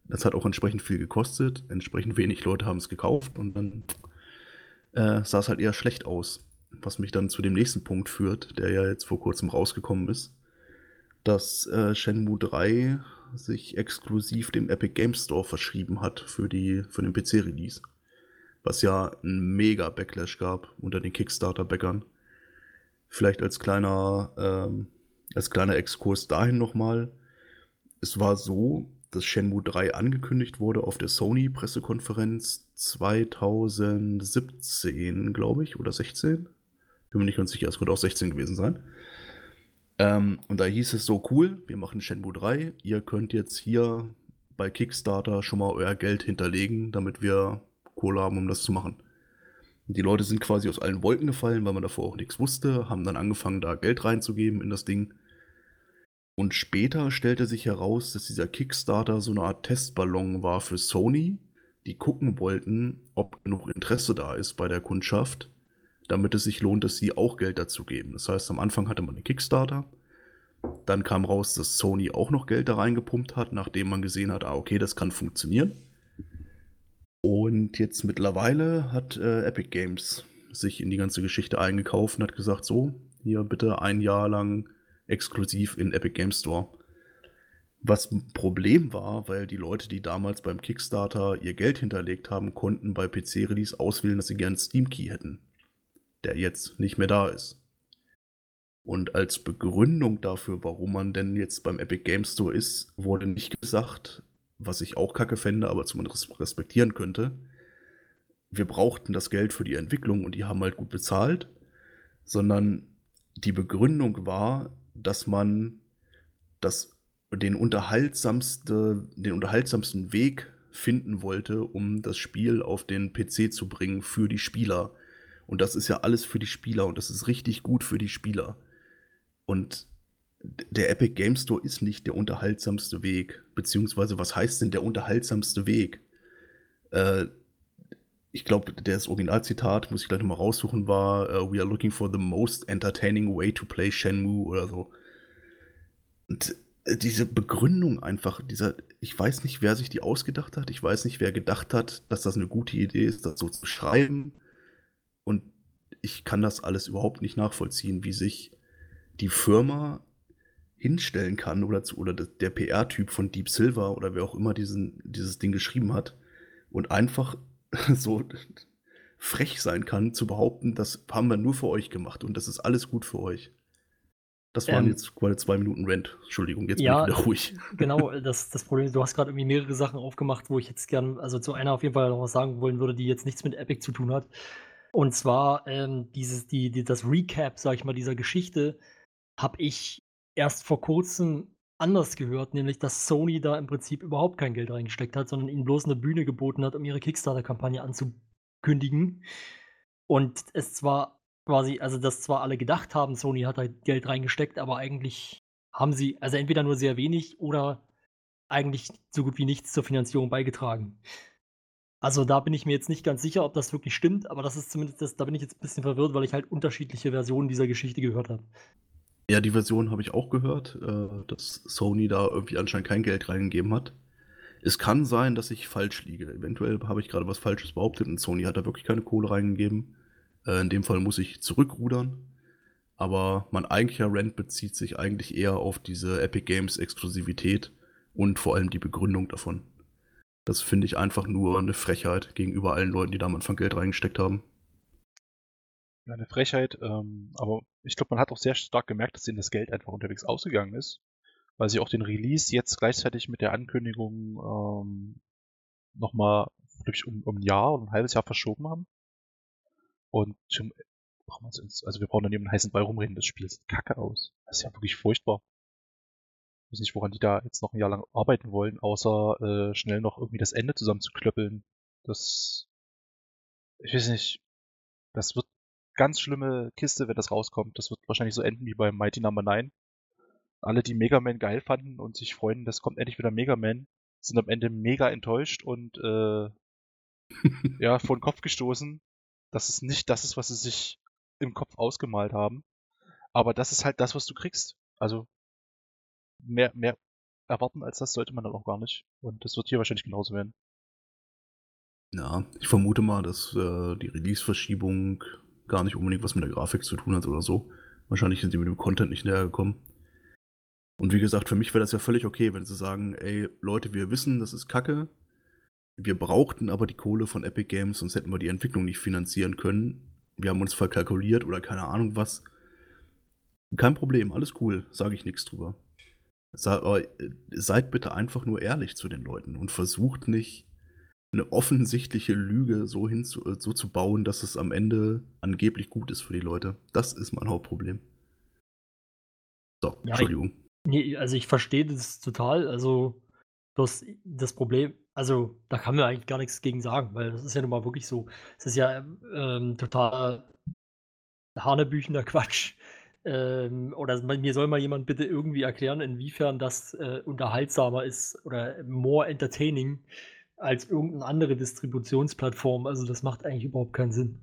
Das hat auch entsprechend viel gekostet. Entsprechend wenig Leute haben es gekauft und dann äh, sah es halt eher schlecht aus. Was mich dann zu dem nächsten Punkt führt, der ja jetzt vor kurzem rausgekommen ist, dass äh, Shenmue 3 sich exklusiv dem Epic Game Store verschrieben hat für, die, für den PC-Release. Was ja einen mega Backlash gab unter den Kickstarter-Backern. Vielleicht als kleiner ähm, als kleiner Exkurs dahin nochmal. Es war so, dass Shenmue 3 angekündigt wurde auf der Sony-Pressekonferenz 2017, glaube ich, oder 16. Bin mir nicht ganz sicher, es wird auch 16 gewesen sein. Ähm, und da hieß es so, cool, wir machen Shenmue 3, ihr könnt jetzt hier bei Kickstarter schon mal euer Geld hinterlegen, damit wir Kohle haben, um das zu machen. Und die Leute sind quasi aus allen Wolken gefallen, weil man davor auch nichts wusste, haben dann angefangen, da Geld reinzugeben in das Ding. Und später stellte sich heraus, dass dieser Kickstarter so eine Art Testballon war für Sony, die gucken wollten, ob genug Interesse da ist bei der Kundschaft, damit es sich lohnt, dass sie auch Geld dazu geben. Das heißt, am Anfang hatte man den Kickstarter, dann kam raus, dass Sony auch noch Geld da reingepumpt hat, nachdem man gesehen hat, ah, okay, das kann funktionieren. Und jetzt mittlerweile hat äh, Epic Games sich in die ganze Geschichte eingekauft und hat gesagt, so, hier bitte ein Jahr lang exklusiv in Epic Game Store. Was ein Problem war, weil die Leute, die damals beim Kickstarter ihr Geld hinterlegt haben, konnten bei PC-Release auswählen, dass sie gerne Steam Key hätten, der jetzt nicht mehr da ist. Und als Begründung dafür, warum man denn jetzt beim Epic Game Store ist, wurde nicht gesagt, was ich auch kacke fände, aber zumindest respektieren könnte. Wir brauchten das Geld für die Entwicklung und die haben halt gut bezahlt, sondern die Begründung war, dass man das, den, unterhaltsamste, den unterhaltsamsten Weg finden wollte, um das Spiel auf den PC zu bringen für die Spieler. Und das ist ja alles für die Spieler und das ist richtig gut für die Spieler. Und der Epic Game Store ist nicht der unterhaltsamste Weg. Beziehungsweise, was heißt denn der unterhaltsamste Weg? Äh, ich glaube, das Originalzitat, muss ich gleich nochmal raussuchen, war uh, We are looking for the most entertaining way to play Shenmue oder so. Und äh, diese Begründung einfach, dieser, ich weiß nicht, wer sich die ausgedacht hat, ich weiß nicht, wer gedacht hat, dass das eine gute Idee ist, das so zu schreiben. Ich kann das alles überhaupt nicht nachvollziehen, wie sich die Firma hinstellen kann oder, zu, oder der PR-Typ von Deep Silver oder wer auch immer diesen, dieses Ding geschrieben hat und einfach (laughs) so frech sein kann, zu behaupten, das haben wir nur für euch gemacht und das ist alles gut für euch. Das waren ähm, jetzt quasi zwei Minuten Rent. Entschuldigung, jetzt ja, bin ich wieder ruhig. (laughs) Genau, das, das Problem du hast gerade irgendwie mehrere Sachen aufgemacht, wo ich jetzt gerne, also zu einer auf jeden Fall noch was sagen wollen würde, die jetzt nichts mit Epic zu tun hat. Und zwar ähm, dieses, die, die, das Recap, sag ich mal, dieser Geschichte, habe ich erst vor kurzem anders gehört, nämlich dass Sony da im Prinzip überhaupt kein Geld reingesteckt hat, sondern ihnen bloß eine Bühne geboten hat, um ihre Kickstarter-Kampagne anzukündigen. Und es zwar quasi, also dass zwar alle gedacht haben, Sony hat da Geld reingesteckt, aber eigentlich haben sie, also entweder nur sehr wenig oder eigentlich so gut wie nichts zur Finanzierung beigetragen. Also da bin ich mir jetzt nicht ganz sicher, ob das wirklich stimmt, aber das ist zumindest, das, da bin ich jetzt ein bisschen verwirrt, weil ich halt unterschiedliche Versionen dieser Geschichte gehört habe. Ja, die Version habe ich auch gehört, äh, dass Sony da irgendwie anscheinend kein Geld reingegeben hat. Es kann sein, dass ich falsch liege. Eventuell habe ich gerade was Falsches behauptet und Sony hat da wirklich keine Kohle reingegeben. Äh, in dem Fall muss ich zurückrudern. Aber mein eigentlicher Rent bezieht sich eigentlich eher auf diese Epic Games Exklusivität und vor allem die Begründung davon. Das finde ich einfach nur eine Frechheit gegenüber allen Leuten, die da am Anfang Geld reingesteckt haben eine Frechheit, ähm, aber ich glaube, man hat auch sehr stark gemerkt, dass ihnen das Geld einfach unterwegs ausgegangen ist, weil sie auch den Release jetzt gleichzeitig mit der Ankündigung ähm, nochmal, glaube ich, um, um ein Jahr oder ein halbes Jahr verschoben haben. Und zum, also wir brauchen dann eben einen heißen Ball rumreden, das Spiel sieht kacke aus. Das ist ja wirklich furchtbar. Ich weiß nicht, woran die da jetzt noch ein Jahr lang arbeiten wollen, außer äh, schnell noch irgendwie das Ende zusammenzuklöppeln. Das, ich weiß nicht, das wird ganz schlimme Kiste, wenn das rauskommt. Das wird wahrscheinlich so enden wie bei Mighty Number no. 9. Alle, die Mega Man geil fanden und sich freuen, das kommt endlich wieder Mega Man, sind am Ende mega enttäuscht und äh, (laughs) ja, vor den Kopf gestoßen, dass es nicht das ist, was sie sich im Kopf ausgemalt haben. Aber das ist halt das, was du kriegst. Also mehr, mehr erwarten als das sollte man dann auch gar nicht. Und das wird hier wahrscheinlich genauso werden. Ja, ich vermute mal, dass äh, die Release-Verschiebung gar nicht unbedingt was mit der Grafik zu tun hat oder so. Wahrscheinlich sind sie mit dem Content nicht näher gekommen. Und wie gesagt, für mich wäre das ja völlig okay, wenn sie sagen, ey, Leute, wir wissen, das ist Kacke. Wir brauchten aber die Kohle von Epic Games, sonst hätten wir die Entwicklung nicht finanzieren können. Wir haben uns verkalkuliert oder keine Ahnung was. Kein Problem, alles cool, sage ich nichts drüber. Äh, seid bitte einfach nur ehrlich zu den Leuten und versucht nicht, eine offensichtliche Lüge so, hinzu, äh, so zu bauen, dass es am Ende angeblich gut ist für die Leute. Das ist mein Hauptproblem. So, ja, Entschuldigung. nee, also ich verstehe das total. Also das, das Problem, also da kann man eigentlich gar nichts gegen sagen, weil das ist ja nun mal wirklich so. Es ist ja ähm, total hanebüchender Quatsch. Ähm, oder mir soll mal jemand bitte irgendwie erklären, inwiefern das äh, unterhaltsamer ist oder more entertaining als irgendeine andere Distributionsplattform. Also das macht eigentlich überhaupt keinen Sinn.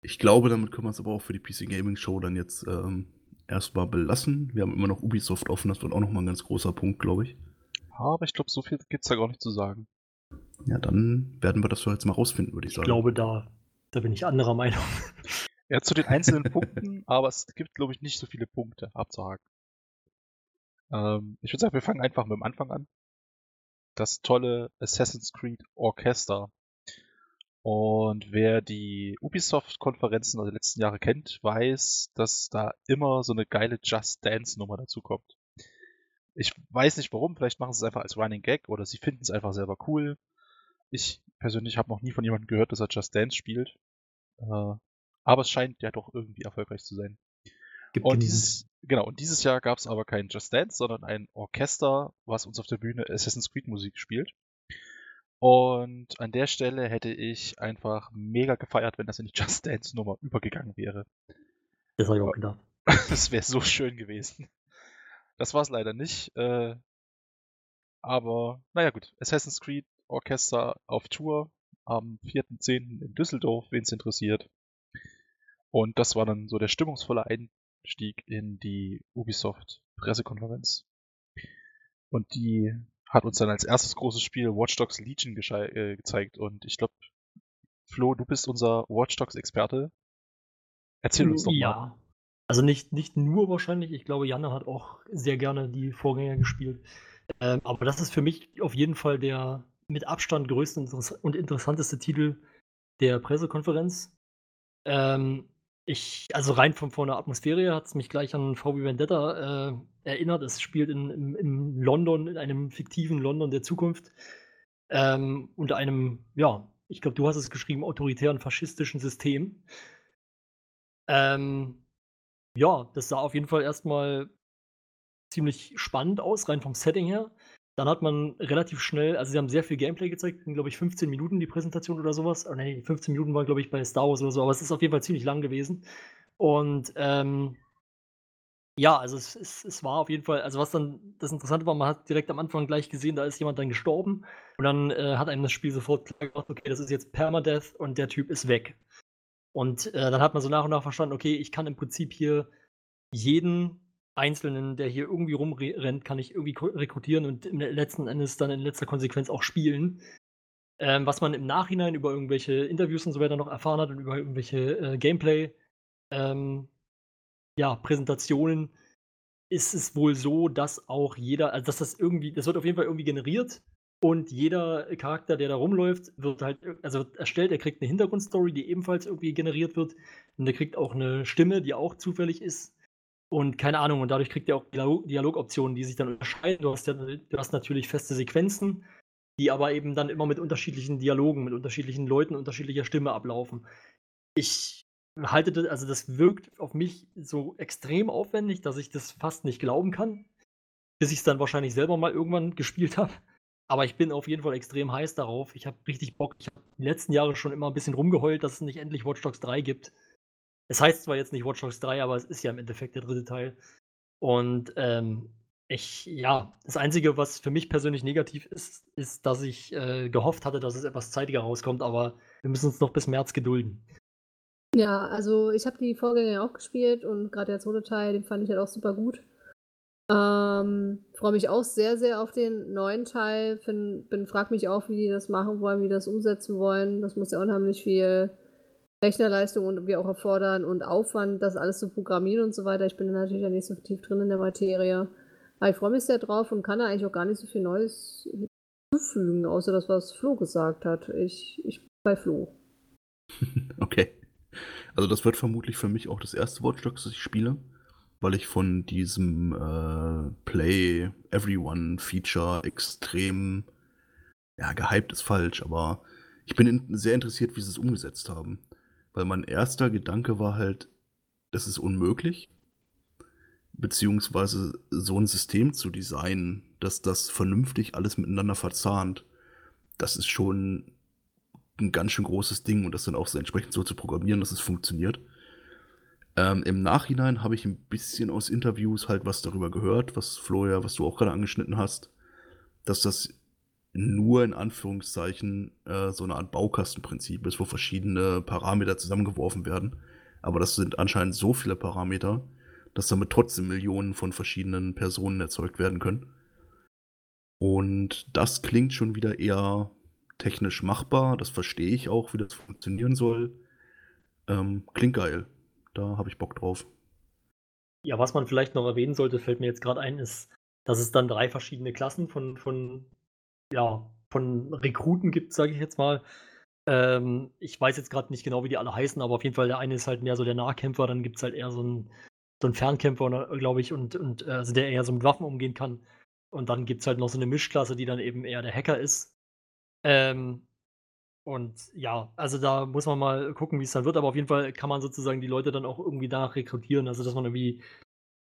Ich glaube, damit können wir es aber auch für die PC Gaming Show dann jetzt ähm, erstmal belassen. Wir haben immer noch Ubisoft offen, das wird auch nochmal ein ganz großer Punkt, glaube ich. aber ich glaube, so viel gibt es da gar nicht zu sagen. Ja, dann werden wir das so jetzt mal rausfinden, würde ich sagen. Ich glaube, da, da bin ich anderer Meinung. (laughs) Ja, zu den einzelnen Punkten, (laughs) aber es gibt, glaube ich, nicht so viele Punkte abzuhaken. Ähm, ich würde sagen, wir fangen einfach mit dem Anfang an. Das tolle Assassin's Creed Orchester. Und wer die Ubisoft-Konferenzen der letzten Jahre kennt, weiß, dass da immer so eine geile Just Dance-Nummer dazu kommt. Ich weiß nicht warum, vielleicht machen sie es einfach als Running Gag oder sie finden es einfach selber cool. Ich persönlich habe noch nie von jemandem gehört, dass er Just Dance spielt. Äh, aber es scheint ja doch irgendwie erfolgreich zu sein. Gibt Und dieses, genau, und dieses Jahr gab es aber kein Just Dance, sondern ein Orchester, was uns auf der Bühne Assassin's Creed Musik spielt. Und an der Stelle hätte ich einfach mega gefeiert, wenn das in die (laughs) Just Dance Nummer übergegangen wäre. Das habe ich auch gedacht. (laughs) Das wäre so schön gewesen. Das war es leider nicht. Äh, aber naja gut, Assassin's Creed Orchester auf Tour am 4.10. in Düsseldorf, wen es interessiert. Und das war dann so der stimmungsvolle Einstieg in die Ubisoft Pressekonferenz. Und die hat uns dann als erstes großes Spiel Watch Dogs Legion äh, gezeigt. Und ich glaube, Flo, du bist unser Watch Dogs Experte. Erzähl uns doch mal. Ja. Also nicht, nicht nur wahrscheinlich. Ich glaube, Janne hat auch sehr gerne die Vorgänger gespielt. Ähm, aber das ist für mich auf jeden Fall der mit Abstand größte und interessanteste Titel der Pressekonferenz. Ähm, ich, also rein von, von der Atmosphäre hat es mich gleich an VW Vendetta äh, erinnert. Es spielt in, im, im London, in einem fiktiven London der Zukunft. Ähm, unter einem, ja, ich glaube, du hast es geschrieben, autoritären faschistischen System. Ähm, ja, das sah auf jeden Fall erstmal ziemlich spannend aus, rein vom Setting her. Dann hat man relativ schnell, also sie haben sehr viel Gameplay gezeigt, glaube ich 15 Minuten die Präsentation oder sowas. Oh, nee, 15 Minuten war glaube ich bei Star Wars oder so, aber es ist auf jeden Fall ziemlich lang gewesen. Und ähm, ja, also es, es, es war auf jeden Fall, also was dann das Interessante war, man hat direkt am Anfang gleich gesehen, da ist jemand dann gestorben und dann äh, hat einem das Spiel sofort klar gemacht, okay, das ist jetzt Permadeath und der Typ ist weg. Und äh, dann hat man so nach und nach verstanden, okay, ich kann im Prinzip hier jeden Einzelnen, der hier irgendwie rumrennt, kann ich irgendwie rekrutieren und letzten Endes dann in letzter Konsequenz auch spielen. Ähm, was man im Nachhinein über irgendwelche Interviews und so weiter noch erfahren hat und über irgendwelche äh, Gameplay, ähm, ja, Präsentationen, ist es wohl so, dass auch jeder, also dass das irgendwie, das wird auf jeden Fall irgendwie generiert und jeder Charakter, der da rumläuft, wird halt, also wird erstellt, er kriegt eine Hintergrundstory, die ebenfalls irgendwie generiert wird und er kriegt auch eine Stimme, die auch zufällig ist und keine Ahnung, und dadurch kriegt er auch Dialog Dialogoptionen, die sich dann unterscheiden. Du hast, ja, du hast natürlich feste Sequenzen, die aber eben dann immer mit unterschiedlichen Dialogen, mit unterschiedlichen Leuten, unterschiedlicher Stimme ablaufen. Ich halte das, also das wirkt auf mich so extrem aufwendig, dass ich das fast nicht glauben kann, bis ich es dann wahrscheinlich selber mal irgendwann (laughs) gespielt habe. Aber ich bin auf jeden Fall extrem heiß darauf. Ich habe richtig Bock. Ich habe die letzten Jahre schon immer ein bisschen rumgeheult, dass es nicht endlich Watch Dogs 3 gibt. Es heißt zwar jetzt nicht Watch Dogs 3, aber es ist ja im Endeffekt der dritte Teil. Und ähm, ich, ja, das Einzige, was für mich persönlich negativ ist, ist, dass ich äh, gehofft hatte, dass es etwas zeitiger rauskommt, aber wir müssen uns noch bis März gedulden. Ja, also ich habe die Vorgänger ja auch gespielt und gerade der zweite Teil, den fand ich halt auch super gut. Ähm, freue mich auch sehr, sehr auf den neuen Teil. Bin, frag mich auch, wie die das machen wollen, wie die das umsetzen wollen. Das muss ja unheimlich viel Rechnerleistung und wir auch erfordern und Aufwand, das alles zu programmieren und so weiter. Ich bin da natürlich ja nicht so tief drin in der Materie. Aber ich freue mich sehr drauf und kann da eigentlich auch gar nicht so viel Neues hinzufügen, außer das, was Flo gesagt hat. Ich, ich bin bei Flo. (laughs) Okay. Also das wird vermutlich für mich auch das erste Watch das ich spiele, weil ich von diesem äh, Play Everyone Feature extrem, ja, gehypt ist falsch, aber ich bin in, sehr interessiert, wie sie es umgesetzt haben. Weil mein erster Gedanke war halt, das ist unmöglich, beziehungsweise so ein System zu designen, dass das vernünftig alles miteinander verzahnt. Das ist schon ein ganz schön großes Ding und das dann auch so entsprechend so zu programmieren, dass es funktioniert. Ähm, Im Nachhinein habe ich ein bisschen aus Interviews halt was darüber gehört, was Florian, was du auch gerade angeschnitten hast, dass das nur in Anführungszeichen äh, so eine Art Baukastenprinzip ist, wo verschiedene Parameter zusammengeworfen werden. Aber das sind anscheinend so viele Parameter, dass damit trotzdem Millionen von verschiedenen Personen erzeugt werden können. Und das klingt schon wieder eher technisch machbar. Das verstehe ich auch, wie das funktionieren soll. Ähm, klingt geil. Da habe ich Bock drauf. Ja, was man vielleicht noch erwähnen sollte, fällt mir jetzt gerade ein, ist, dass es dann drei verschiedene Klassen von, von, ja, von Rekruten gibt, sage ich jetzt mal. Ähm, ich weiß jetzt gerade nicht genau, wie die alle heißen, aber auf jeden Fall der eine ist halt mehr so der Nahkämpfer, dann gibt es halt eher so einen, so Fernkämpfer, glaube ich, und, und äh, also der eher so mit Waffen umgehen kann. Und dann gibt es halt noch so eine Mischklasse, die dann eben eher der Hacker ist. Ähm, und ja, also da muss man mal gucken, wie es dann wird, aber auf jeden Fall kann man sozusagen die Leute dann auch irgendwie danach rekrutieren. Also, dass man irgendwie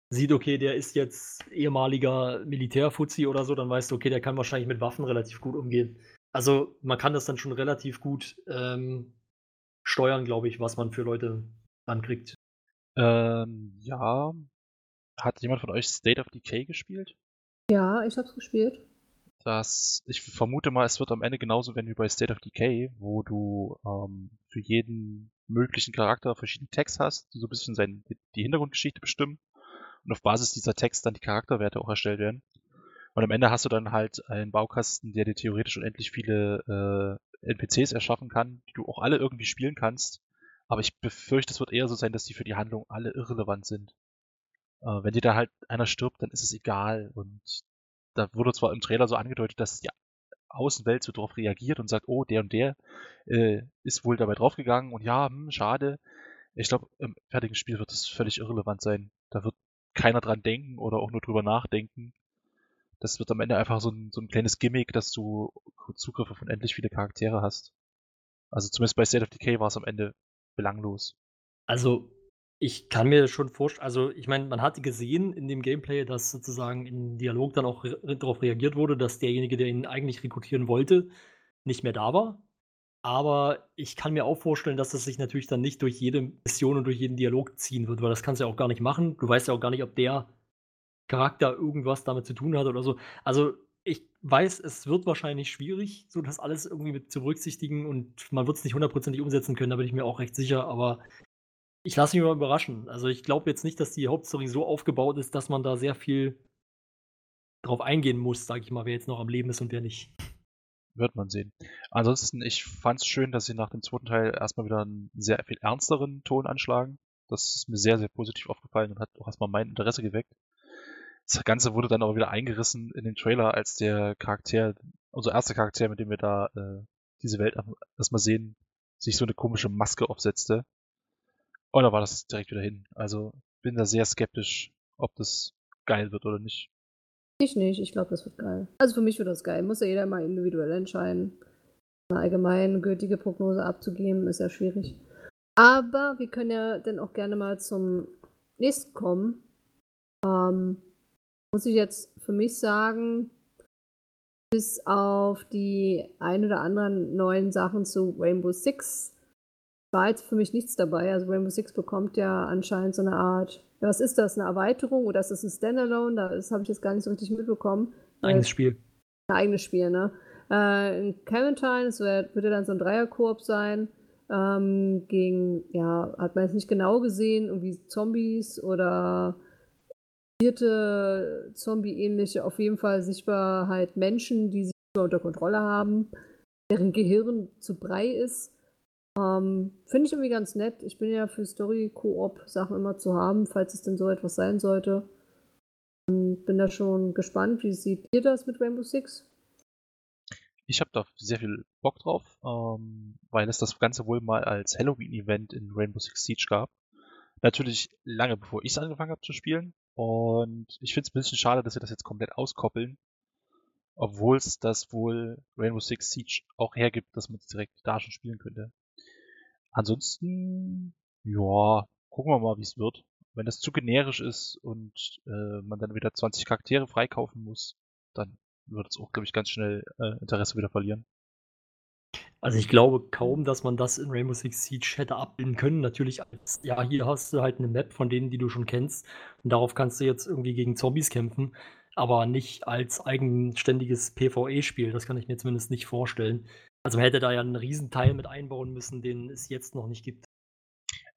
sieht, okay, der ist jetzt ehemaliger Militärfuzzi oder so, dann weißt du, okay, der kann wahrscheinlich mit Waffen relativ gut umgehen. Also man kann das dann schon relativ gut ähm, steuern, glaube ich, was man für Leute dann kriegt. Ähm, ja. Hat jemand von euch State of Decay gespielt? Ja, ich habe es gespielt dass ich vermute mal, es wird am Ende genauso werden wie bei State of Decay, wo du ähm, für jeden möglichen Charakter verschiedene Tags hast, die so ein bisschen sein, die Hintergrundgeschichte bestimmen und auf Basis dieser Tags dann die Charakterwerte auch erstellt werden. Und am Ende hast du dann halt einen Baukasten, der dir theoretisch unendlich viele äh, NPCs erschaffen kann, die du auch alle irgendwie spielen kannst. Aber ich befürchte, es wird eher so sein, dass die für die Handlung alle irrelevant sind. Äh, wenn dir da halt einer stirbt, dann ist es egal und da wurde zwar im Trailer so angedeutet, dass die Außenwelt so darauf reagiert und sagt, oh, der und der äh, ist wohl dabei draufgegangen und ja, hm, schade. Ich glaube, im fertigen Spiel wird das völlig irrelevant sein. Da wird keiner dran denken oder auch nur drüber nachdenken. Das wird am Ende einfach so ein, so ein kleines Gimmick, dass du Zugriff auf unendlich viele Charaktere hast. Also zumindest bei State of Decay war es am Ende belanglos. Also ich kann mir schon vorstellen, also ich meine, man hat gesehen in dem Gameplay, dass sozusagen im Dialog dann auch re darauf reagiert wurde, dass derjenige, der ihn eigentlich rekrutieren wollte, nicht mehr da war. Aber ich kann mir auch vorstellen, dass das sich natürlich dann nicht durch jede Mission und durch jeden Dialog ziehen wird, weil das kannst du ja auch gar nicht machen. Du weißt ja auch gar nicht, ob der Charakter irgendwas damit zu tun hat oder so. Also ich weiß, es wird wahrscheinlich schwierig, so das alles irgendwie mit zu berücksichtigen und man wird es nicht hundertprozentig umsetzen können, da bin ich mir auch recht sicher, aber ich lasse mich mal überraschen. Also ich glaube jetzt nicht, dass die Hauptstory so aufgebaut ist, dass man da sehr viel drauf eingehen muss, sage ich mal, wer jetzt noch am Leben ist und wer nicht. Wird man sehen. Ansonsten, ich fand es schön, dass sie nach dem zweiten Teil erstmal wieder einen sehr viel ernsteren Ton anschlagen. Das ist mir sehr, sehr positiv aufgefallen und hat auch erstmal mein Interesse geweckt. Das Ganze wurde dann aber wieder eingerissen in den Trailer, als der Charakter, unser erster Charakter, mit dem wir da äh, diese Welt erstmal sehen, sich so eine komische Maske aufsetzte und da war das direkt wieder hin. Also bin da sehr skeptisch, ob das geil wird oder nicht. Ich nicht, ich glaube, das wird geil. Also für mich wird das geil. Muss ja jeder mal individuell entscheiden. Eine allgemein gültige Prognose abzugeben, ist ja schwierig. Aber wir können ja dann auch gerne mal zum nächsten kommen. Ähm, muss ich jetzt für mich sagen, bis auf die ein oder anderen neuen Sachen zu Rainbow Six war jetzt für mich nichts dabei. Also Rainbow Six bekommt ja anscheinend so eine Art, was ist das, eine Erweiterung oder ist das ein Standalone? Das habe ich jetzt gar nicht so richtig mitbekommen. Ein eigenes Spiel. Ein eigenes Spiel, ne? Äh, in Clementine, es wird, wird ja dann so ein Dreierkoop sein. Ähm, gegen, ja, hat man jetzt nicht genau gesehen, irgendwie Zombies oder vierte Zombie-ähnliche, auf jeden Fall sichtbar halt Menschen, die sich unter Kontrolle haben, deren Gehirn zu Brei ist ähm, Finde ich irgendwie ganz nett. Ich bin ja für Story-Koop-Sachen immer zu haben, falls es denn so etwas sein sollte. Und bin da schon gespannt. Wie seht ihr das mit Rainbow Six? Ich habe da sehr viel Bock drauf, ähm, weil es das Ganze wohl mal als Halloween-Event in Rainbow Six Siege gab. Natürlich lange bevor ich es angefangen habe zu spielen. Und ich finde es ein bisschen schade, dass sie das jetzt komplett auskoppeln. Obwohl es das wohl Rainbow Six Siege auch hergibt, dass man es direkt da schon spielen könnte. Ansonsten, ja, gucken wir mal, wie es wird. Wenn das zu generisch ist und äh, man dann wieder 20 Charaktere freikaufen muss, dann wird es auch, glaube ich, ganz schnell äh, Interesse wieder verlieren. Also ich glaube kaum, dass man das in Rainbow Six Siege hätte abbilden können. Natürlich, als, ja, hier hast du halt eine Map von denen, die du schon kennst. Und darauf kannst du jetzt irgendwie gegen Zombies kämpfen, aber nicht als eigenständiges PvE-Spiel. Das kann ich mir zumindest nicht vorstellen. Also man hätte da ja einen Riesenteil mit einbauen müssen, den es jetzt noch nicht gibt.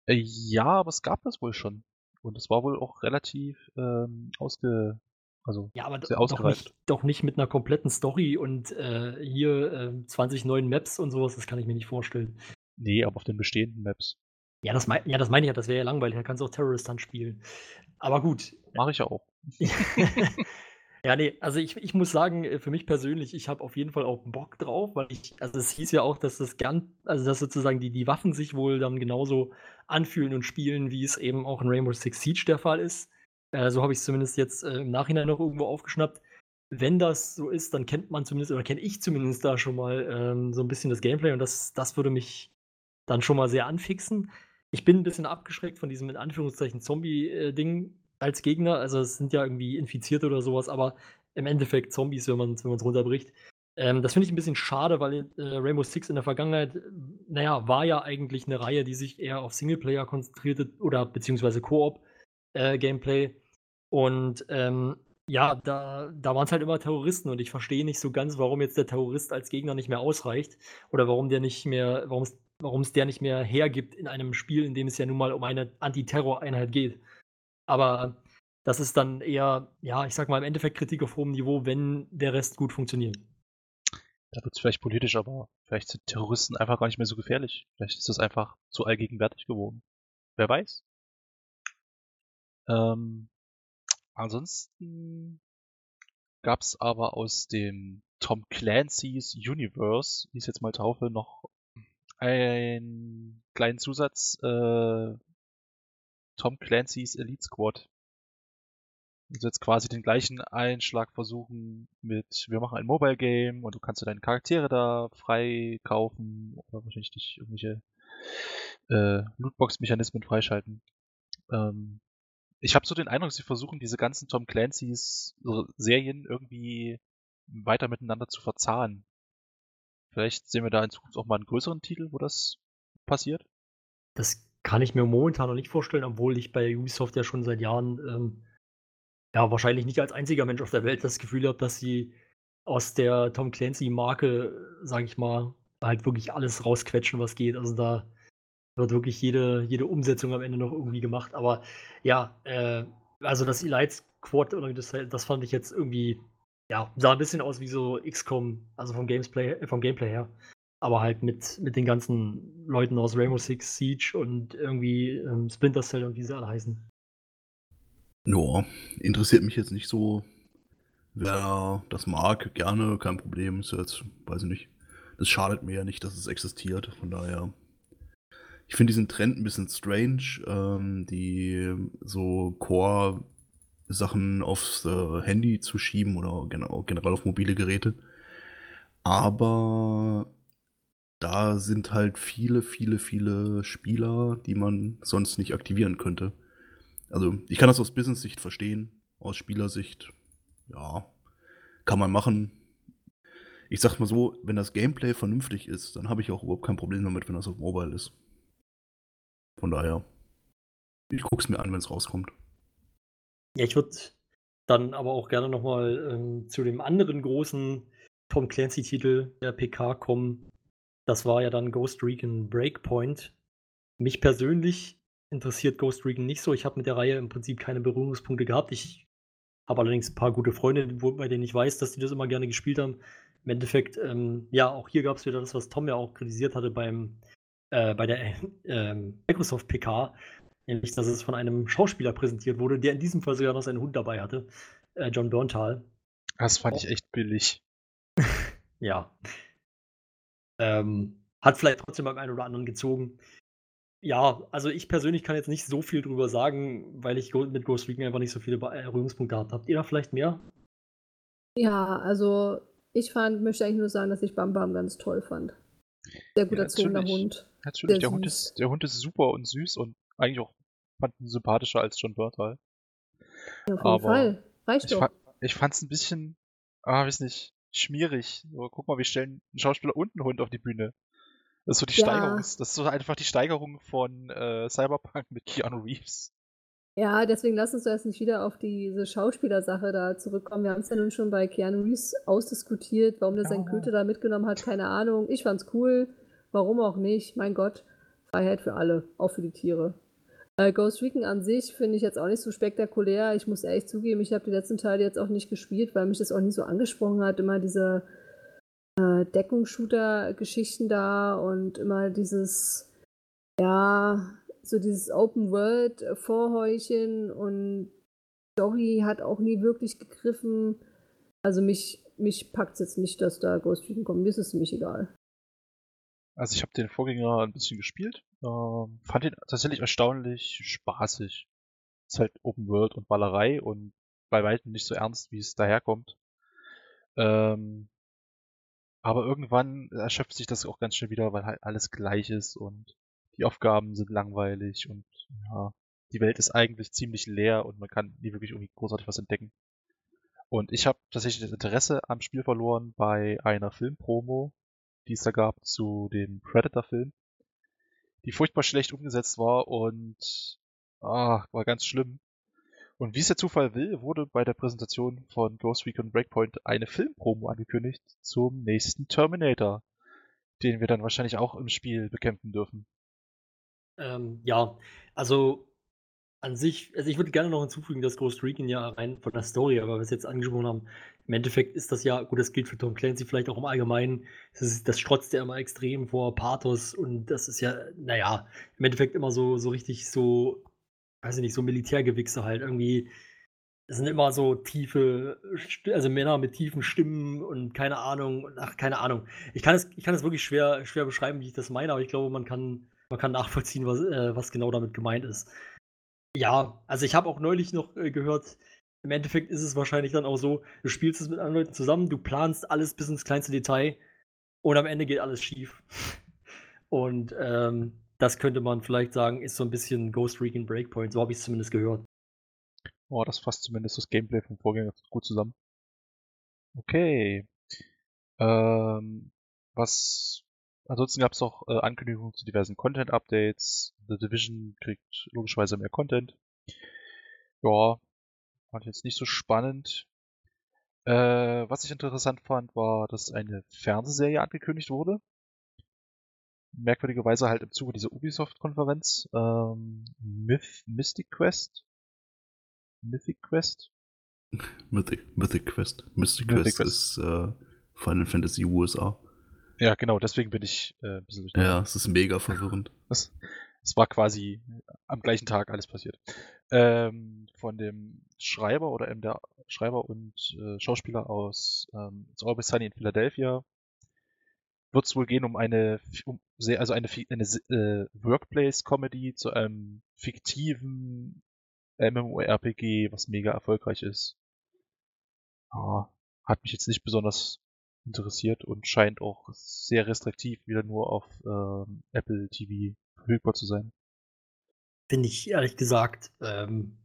Äh, ja, aber es gab das wohl schon. Und es war wohl auch relativ ähm, ausge... Also ja, aber doch nicht, doch nicht mit einer kompletten Story und äh, hier äh, 20 neuen Maps und sowas, das kann ich mir nicht vorstellen. Nee, aber auf den bestehenden Maps. Ja, das, mein, ja, das meine ich ja, das wäre ja langweilig, da kannst du auch Terrorist dann spielen. Aber gut. Mache ich ja auch. (laughs) Ja, nee, also ich, ich muss sagen, äh, für mich persönlich, ich habe auf jeden Fall auch Bock drauf, weil ich, also es hieß ja auch, dass das gern, also dass sozusagen die, die Waffen sich wohl dann genauso anfühlen und spielen, wie es eben auch in Rainbow Six Siege der Fall ist. Äh, so habe ich es zumindest jetzt äh, im Nachhinein noch irgendwo aufgeschnappt. Wenn das so ist, dann kennt man zumindest, oder kenne ich zumindest da schon mal ähm, so ein bisschen das Gameplay und das, das würde mich dann schon mal sehr anfixen. Ich bin ein bisschen abgeschreckt von diesem in Anführungszeichen Zombie-Ding als Gegner. Also es sind ja irgendwie Infizierte oder sowas, aber im Endeffekt Zombies, wenn man es wenn runterbricht. Ähm, das finde ich ein bisschen schade, weil äh, Rainbow Six in der Vergangenheit, naja, war ja eigentlich eine Reihe, die sich eher auf Singleplayer konzentrierte oder beziehungsweise Koop-Gameplay. Äh, und ähm, ja, da, da waren es halt immer Terroristen und ich verstehe nicht so ganz, warum jetzt der Terrorist als Gegner nicht mehr ausreicht oder warum der nicht mehr, warum es der nicht mehr hergibt in einem Spiel, in dem es ja nun mal um eine Antiterror-Einheit geht. Aber das ist dann eher, ja, ich sag mal im Endeffekt Kritik auf hohem Niveau, wenn der Rest gut funktioniert. Da wird es vielleicht politisch, aber vielleicht sind Terroristen einfach gar nicht mehr so gefährlich. Vielleicht ist das einfach zu allgegenwärtig geworden. Wer weiß. Ähm, ansonsten gab es aber aus dem Tom Clancy's Universe, wie ich es jetzt mal taufe, noch einen kleinen Zusatz. Äh, Tom Clancy's Elite Squad. Also jetzt quasi den gleichen Einschlag versuchen mit, wir machen ein Mobile Game und du kannst deine Charaktere da frei kaufen oder wahrscheinlich dich irgendwelche äh, Lootbox-Mechanismen freischalten. Ähm, ich habe so den Eindruck, sie versuchen diese ganzen Tom Clancy's Serien irgendwie weiter miteinander zu verzahnen. Vielleicht sehen wir da in Zukunft auch mal einen größeren Titel, wo das passiert. Das kann ich mir momentan noch nicht vorstellen, obwohl ich bei Ubisoft ja schon seit Jahren, ähm, ja, wahrscheinlich nicht als einziger Mensch auf der Welt das Gefühl habe, dass sie aus der Tom Clancy-Marke, sage ich mal, halt wirklich alles rausquetschen, was geht. Also da wird wirklich jede, jede Umsetzung am Ende noch irgendwie gemacht. Aber ja, äh, also das Elite Squad, das, das fand ich jetzt irgendwie ja, sah ein bisschen aus wie so XCOM, also vom Gameplay, äh, vom Gameplay her. Aber halt mit, mit den ganzen Leuten aus Rainbow Six Siege und irgendwie ähm, Splinter Cell und wie sie alle heißen. Ja, interessiert mich jetzt nicht so. Wer das mag, gerne, kein Problem. Ist jetzt, weiß ich nicht. Es schadet mir ja nicht, dass es existiert. Von daher. Ich finde diesen Trend ein bisschen strange. Ähm, die so Core Sachen aufs äh, Handy zu schieben oder generell auf mobile Geräte. Aber da sind halt viele, viele, viele Spieler, die man sonst nicht aktivieren könnte. Also ich kann das aus Business-Sicht verstehen, aus Spielersicht, ja, kann man machen. Ich sag mal so, wenn das Gameplay vernünftig ist, dann habe ich auch überhaupt kein Problem damit, wenn das auf Mobile ist. Von daher, ich guck's mir an, wenn es rauskommt. Ja, ich würde dann aber auch gerne nochmal ähm, zu dem anderen großen Tom Clancy-Titel der PK kommen. Das war ja dann Ghost Recon Breakpoint. Mich persönlich interessiert Ghost Recon nicht so. Ich habe mit der Reihe im Prinzip keine Berührungspunkte gehabt. Ich habe allerdings ein paar gute Freunde, wo, bei denen ich weiß, dass die das immer gerne gespielt haben. Im Endeffekt, ähm, ja, auch hier gab es wieder das, was Tom ja auch kritisiert hatte beim, äh, bei der (laughs) äh, Microsoft PK. Nämlich, dass es von einem Schauspieler präsentiert wurde, der in diesem Fall sogar noch seinen Hund dabei hatte. Äh, John Berntal. Das fand oh. ich echt billig. (laughs) ja. Ähm, hat vielleicht trotzdem beim einen oder anderen gezogen. Ja, also ich persönlich kann jetzt nicht so viel drüber sagen, weil ich mit Ghost Recon einfach nicht so viele Berührungspunkte gehabt habe. Habt ihr da vielleicht mehr? Ja, also ich fand, möchte eigentlich nur sagen, dass ich Bam Bam ganz toll fand. Sehr gut ja, erzogener Hund. Natürlich, der Hund, ist, der Hund ist super und süß und eigentlich auch fand ihn sympathischer als John Bertal. Ja, auf jeden Aber Fall. Reicht ich, fa ich fand's ein bisschen, ah, weiß nicht, schmierig. So, guck mal, wir stellen einen Schauspieler und einen Hund auf die Bühne. Das ist so die ja. Steigerung, das ist so einfach die Steigerung von äh, Cyberpunk mit Keanu Reeves. Ja, deswegen lass uns erst nicht wieder auf diese Schauspielersache da zurückkommen. Wir haben es ja nun schon bei Keanu Reeves ausdiskutiert, warum der ja. seinen Köter da mitgenommen hat, keine Ahnung. Ich fand's cool, warum auch nicht, mein Gott. Freiheit für alle, auch für die Tiere. Äh, Ghost Recon an sich finde ich jetzt auch nicht so spektakulär. Ich muss ehrlich zugeben, ich habe die letzten Teile jetzt auch nicht gespielt, weil mich das auch nie so angesprochen hat. Immer diese äh, Deckungsshooter-Geschichten da und immer dieses, ja, so dieses Open-World-Vorheuchen und Story hat auch nie wirklich gegriffen. Also mich, mich packt es jetzt nicht, dass da Ghost Recon kommt. Mir ist es ziemlich egal. Also ich habe den Vorgänger ein bisschen gespielt, ähm, fand ihn tatsächlich erstaunlich spaßig. Ist halt Open World und Ballerei und bei weitem nicht so ernst, wie es daherkommt. Ähm, aber irgendwann erschöpft sich das auch ganz schnell wieder, weil halt alles gleich ist und die Aufgaben sind langweilig und ja, die Welt ist eigentlich ziemlich leer und man kann nie wirklich irgendwie großartig was entdecken. Und ich habe tatsächlich das Interesse am Spiel verloren bei einer Filmpromo, die es da gab zu dem Predator-Film, die furchtbar schlecht umgesetzt war und ah, war ganz schlimm. Und wie es der Zufall will, wurde bei der Präsentation von Ghost Recon Breakpoint eine Filmpromo angekündigt zum nächsten Terminator, den wir dann wahrscheinlich auch im Spiel bekämpfen dürfen. Ähm, ja, also an sich, also ich würde gerne noch hinzufügen, dass Ghost Recon ja rein von der Story, aber was wir jetzt angesprochen haben, im Endeffekt ist das ja, gut, das gilt für Tom Clancy vielleicht auch im Allgemeinen, das, ist, das strotzt ja immer extrem vor Pathos und das ist ja, naja, im Endeffekt immer so, so richtig so, weiß ich nicht, so Militärgewichse halt irgendwie. Das sind immer so tiefe, also Männer mit tiefen Stimmen und keine Ahnung, ach, keine Ahnung. Ich kann es, ich kann es wirklich schwer, schwer beschreiben, wie ich das meine, aber ich glaube, man kann, man kann nachvollziehen, was, äh, was genau damit gemeint ist. Ja, also ich habe auch neulich noch äh, gehört, im Endeffekt ist es wahrscheinlich dann auch so, du spielst es mit anderen Leuten zusammen, du planst alles bis ins kleinste Detail und am Ende geht alles schief. (laughs) Und ähm, das könnte man vielleicht sagen, ist so ein bisschen Ghost Recon Breakpoint, so habe ich es zumindest gehört. Oh, das fasst zumindest das Gameplay vom Vorgänger gut zusammen. Okay. Ähm, was ansonsten gab es auch äh, Ankündigungen zu diversen Content-Updates. The Division kriegt logischerweise mehr Content. Ja, fand ich jetzt nicht so spannend. Äh, was ich interessant fand, war, dass eine Fernsehserie angekündigt wurde. Merkwürdigerweise halt im Zuge dieser Ubisoft-Konferenz. Ähm, Myth, Mystic Quest? Mythic Quest? Mythic, Mythic Quest. Mystic Mythic Quest, Quest. ist äh, Final Fantasy USA. Ja, genau, deswegen bin ich äh, ein bisschen. Ja, es ist mega verwirrend. Es, es war quasi am gleichen Tag alles passiert. Ähm, von dem Schreiber oder eben der Schreiber und äh, Schauspieler aus ähm, It's Always Sunny in Philadelphia wird es wohl gehen um eine, um also eine, eine äh, Workplace-Comedy zu einem fiktiven MMORPG, was mega erfolgreich ist. Ah, hat mich jetzt nicht besonders interessiert und scheint auch sehr restriktiv wieder nur auf ähm, Apple TV verfügbar zu sein. Finde ich ehrlich gesagt, ähm,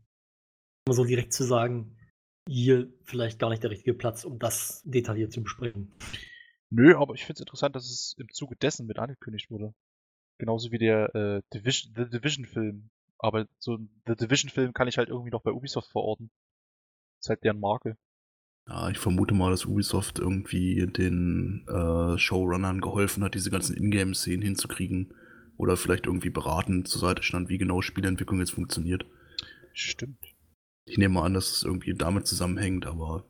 so direkt zu sagen, hier vielleicht gar nicht der richtige Platz, um das detailliert zu besprechen. Nö, aber ich finde es interessant, dass es im Zuge dessen mit angekündigt wurde. Genauso wie der äh, Division, The Division-Film. Aber so ein The Division-Film kann ich halt irgendwie noch bei Ubisoft verorten. ist halt deren Marke. Ja, ich vermute mal, dass Ubisoft irgendwie den äh, Showrunnern geholfen hat, diese ganzen Ingame-Szenen hinzukriegen. Oder vielleicht irgendwie beratend zur Seite stand, wie genau Spielentwicklung jetzt funktioniert. Stimmt. Ich nehme mal an, dass es irgendwie damit zusammenhängt, aber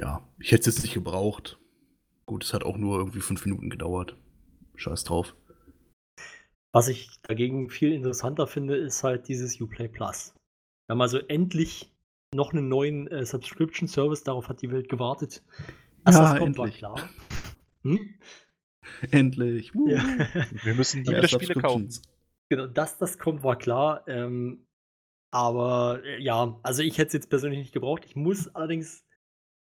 ja, ich hätte es jetzt nicht gebraucht. Gut, es hat auch nur irgendwie fünf Minuten gedauert. Scheiß drauf. Was ich dagegen viel interessanter finde, ist halt dieses Uplay Plus. Wir haben also endlich noch einen neuen äh, Subscription-Service, darauf hat die Welt gewartet. Dass Ja, das kommt, war endlich. klar. Hm? Endlich. Ja. Wir müssen wieder Spiele kaufen. Genau, dass das kommt, war klar. Ähm, aber äh, ja, also ich hätte es jetzt persönlich nicht gebraucht. Ich muss allerdings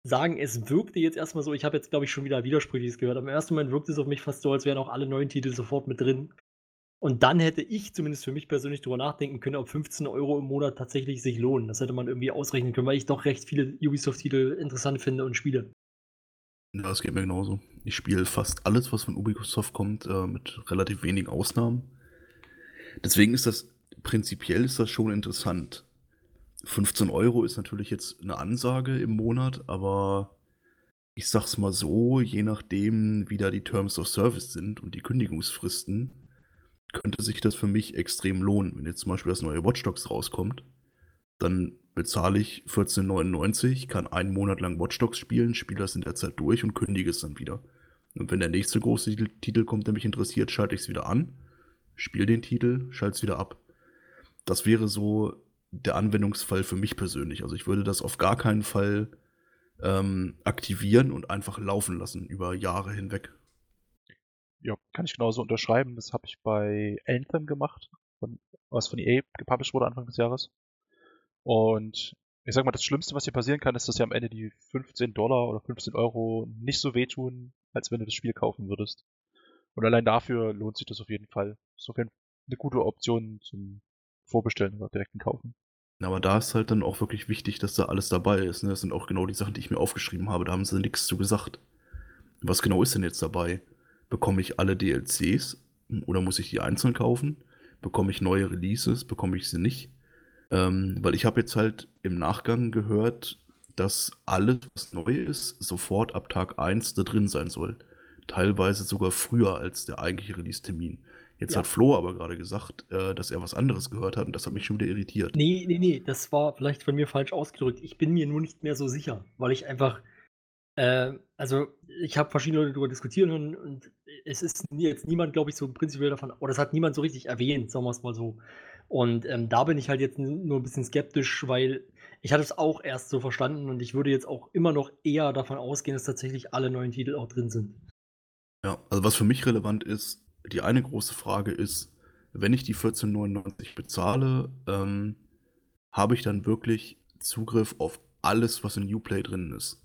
sagen, es wirkte jetzt erstmal so, ich habe jetzt, glaube ich, schon wieder Widersprüchliches gehört. Im ersten Moment wirkte es auf mich fast so, als wären auch alle neuen Titel sofort mit drin. Und dann hätte ich zumindest für mich persönlich drüber nachdenken können, ob 15 Euro im Monat tatsächlich sich lohnen. Das hätte man irgendwie ausrechnen können, weil ich doch recht viele Ubisoft-Titel interessant finde und spiele. Ja, das geht mir genauso. Ich spiele fast alles, was von Ubisoft kommt, äh, mit relativ wenigen Ausnahmen. Deswegen ist das, prinzipiell ist das schon interessant. 15 Euro ist natürlich jetzt eine Ansage im Monat, aber ich sag's mal so, je nachdem, wie da die Terms of Service sind und die Kündigungsfristen, könnte sich das für mich extrem lohnen. Wenn jetzt zum Beispiel das neue Watch Dogs rauskommt, dann bezahle ich 14,99, kann einen Monat lang Watch Dogs spielen, spiele das in der Zeit durch und kündige es dann wieder. Und wenn der nächste große Titel- kommt, der mich interessiert, schalte ich es wieder an, spiele den Titel, schalte es wieder ab. Das wäre so der Anwendungsfall für mich persönlich. Also ich würde das auf gar keinen Fall ähm, aktivieren und einfach laufen lassen über Jahre hinweg. Ja, kann ich genauso unterschreiben. Das habe ich bei Anthem gemacht, von, was von EA gepublished wurde Anfang des Jahres. Und ich sag mal, das Schlimmste, was hier passieren kann, ist, dass dir am Ende die 15 Dollar oder 15 Euro nicht so wehtun, als wenn du das Spiel kaufen würdest. Und allein dafür lohnt sich das auf jeden Fall. Ist auf jeden Fall eine gute Option zum Vorbestellen oder direkten Kaufen. Aber da ist halt dann auch wirklich wichtig, dass da alles dabei ist. Ne? Das sind auch genau die Sachen, die ich mir aufgeschrieben habe. Da haben sie nichts zu gesagt. Was genau ist denn jetzt dabei? Bekomme ich alle DLCs oder muss ich die einzeln kaufen? Bekomme ich neue Releases? Bekomme ich sie nicht? Ähm, weil ich habe jetzt halt im Nachgang gehört, dass alles, was neu ist, sofort ab Tag 1 da drin sein soll. Teilweise sogar früher als der eigentliche Release-Termin. Jetzt Ja. hat Flo aber gerade gesagt, äh, dass er was anderes gehört hat und das hat mich schon wieder irritiert. Nee, nee, nee, das war vielleicht von mir falsch ausgedrückt. Ich bin mir nur nicht mehr so sicher, weil ich einfach, äh, also ich habe verschiedene Leute darüber diskutieren und, und es ist jetzt niemand, glaube ich, so prinzipiell davon, oder es hat niemand so richtig erwähnt, sagen wir es mal so. Und ähm, da bin ich halt jetzt nur ein bisschen skeptisch, weil ich hatte es auch erst so verstanden und ich würde jetzt auch immer noch eher davon ausgehen, dass tatsächlich alle neuen Titel auch drin sind. Ja, also was für mich relevant ist, die eine große Frage ist, wenn ich die 14,99 bezahle, ähm, habe ich dann wirklich Zugriff auf alles, was in Uplay drin ist.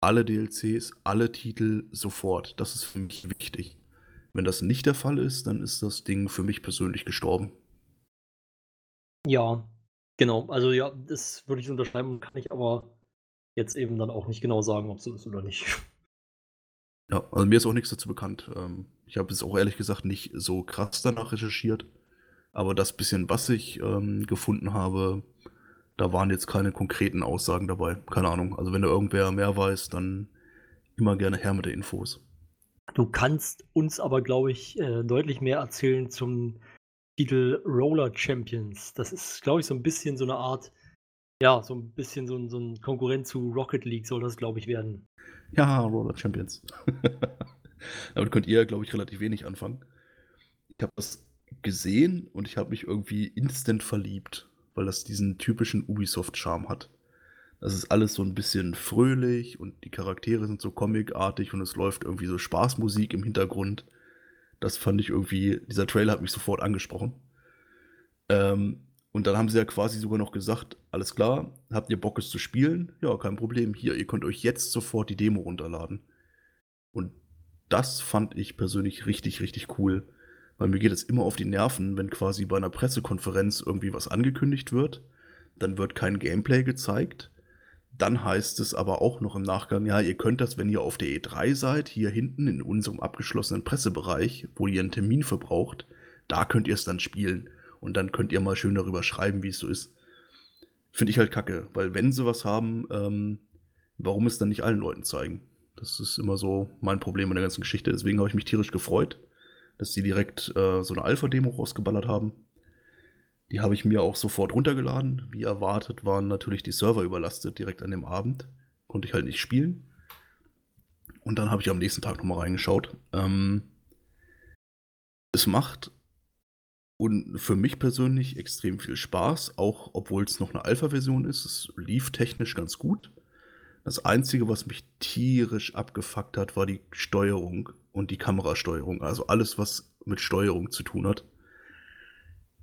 Alle DLCs, alle Titel sofort. Das ist für mich wichtig. Wenn das nicht der Fall ist, dann ist das Ding für mich persönlich gestorben. Ja, genau. Also ja, das würde ich unterschreiben, kann ich aber jetzt eben dann auch nicht genau sagen, ob so ist oder nicht. (laughs) Ja, also mir ist auch nichts dazu bekannt. Ähm, ich habe es auch ehrlich gesagt nicht so krass danach recherchiert. Aber das bisschen, was ich ähm, gefunden habe, da waren jetzt keine konkreten Aussagen dabei. Keine Ahnung. Also wenn da irgendwer mehr weiß, dann immer gerne her mit den Infos. Du kannst uns aber, glaube ich, äh, deutlich mehr erzählen zum Titel Roller Champions. Das ist, glaube ich, so ein bisschen so eine Art, ja, so ein bisschen so ein, so ein Konkurrent zu Rocket League soll das, glaube ich, werden. Ja, Roller Champions. (laughs) Damit könnt ihr, glaube ich, relativ wenig anfangen. Ich habe das gesehen und ich habe mich irgendwie instant verliebt, weil das diesen typischen Ubisoft-Charme hat. Das ist alles so ein bisschen fröhlich und die Charaktere sind so comicartig und es läuft irgendwie so Spaßmusik im Hintergrund. Das fand ich irgendwie, dieser Trailer hat mich sofort angesprochen. Ähm, und dann haben sie ja quasi sogar noch gesagt, alles klar, habt ihr Bock es zu spielen? Ja, kein Problem. Hier, ihr könnt euch jetzt sofort die Demo runterladen. Und das fand ich persönlich richtig, richtig cool. Weil mir geht es immer auf die Nerven, wenn quasi bei einer Pressekonferenz irgendwie was angekündigt wird. Dann wird kein Gameplay gezeigt. Dann heißt es aber auch noch im Nachgang, ja, ihr könnt das, wenn ihr auf der E3 seid, hier hinten in unserem abgeschlossenen Pressebereich, wo ihr einen Termin verbraucht, da könnt ihr es dann spielen. Und dann könnt ihr mal schön darüber schreiben, wie es so ist. Finde ich halt kacke, weil wenn sie was haben, ähm, warum es dann nicht allen Leuten zeigen? Das ist immer so mein Problem in der ganzen Geschichte. Deswegen habe ich mich tierisch gefreut, dass sie direkt äh, so eine Alpha-Demo rausgeballert haben. Die habe ich mir auch sofort runtergeladen. Wie erwartet waren natürlich die Server überlastet direkt an dem Abend. Konnte ich halt nicht spielen. Und dann habe ich am nächsten Tag nochmal reingeschaut. Ähm, es macht und für mich persönlich extrem viel Spaß, auch obwohl es noch eine Alpha-Version ist. Es lief technisch ganz gut. Das Einzige, was mich tierisch abgefuckt hat, war die Steuerung und die Kamerasteuerung. Also alles, was mit Steuerung zu tun hat.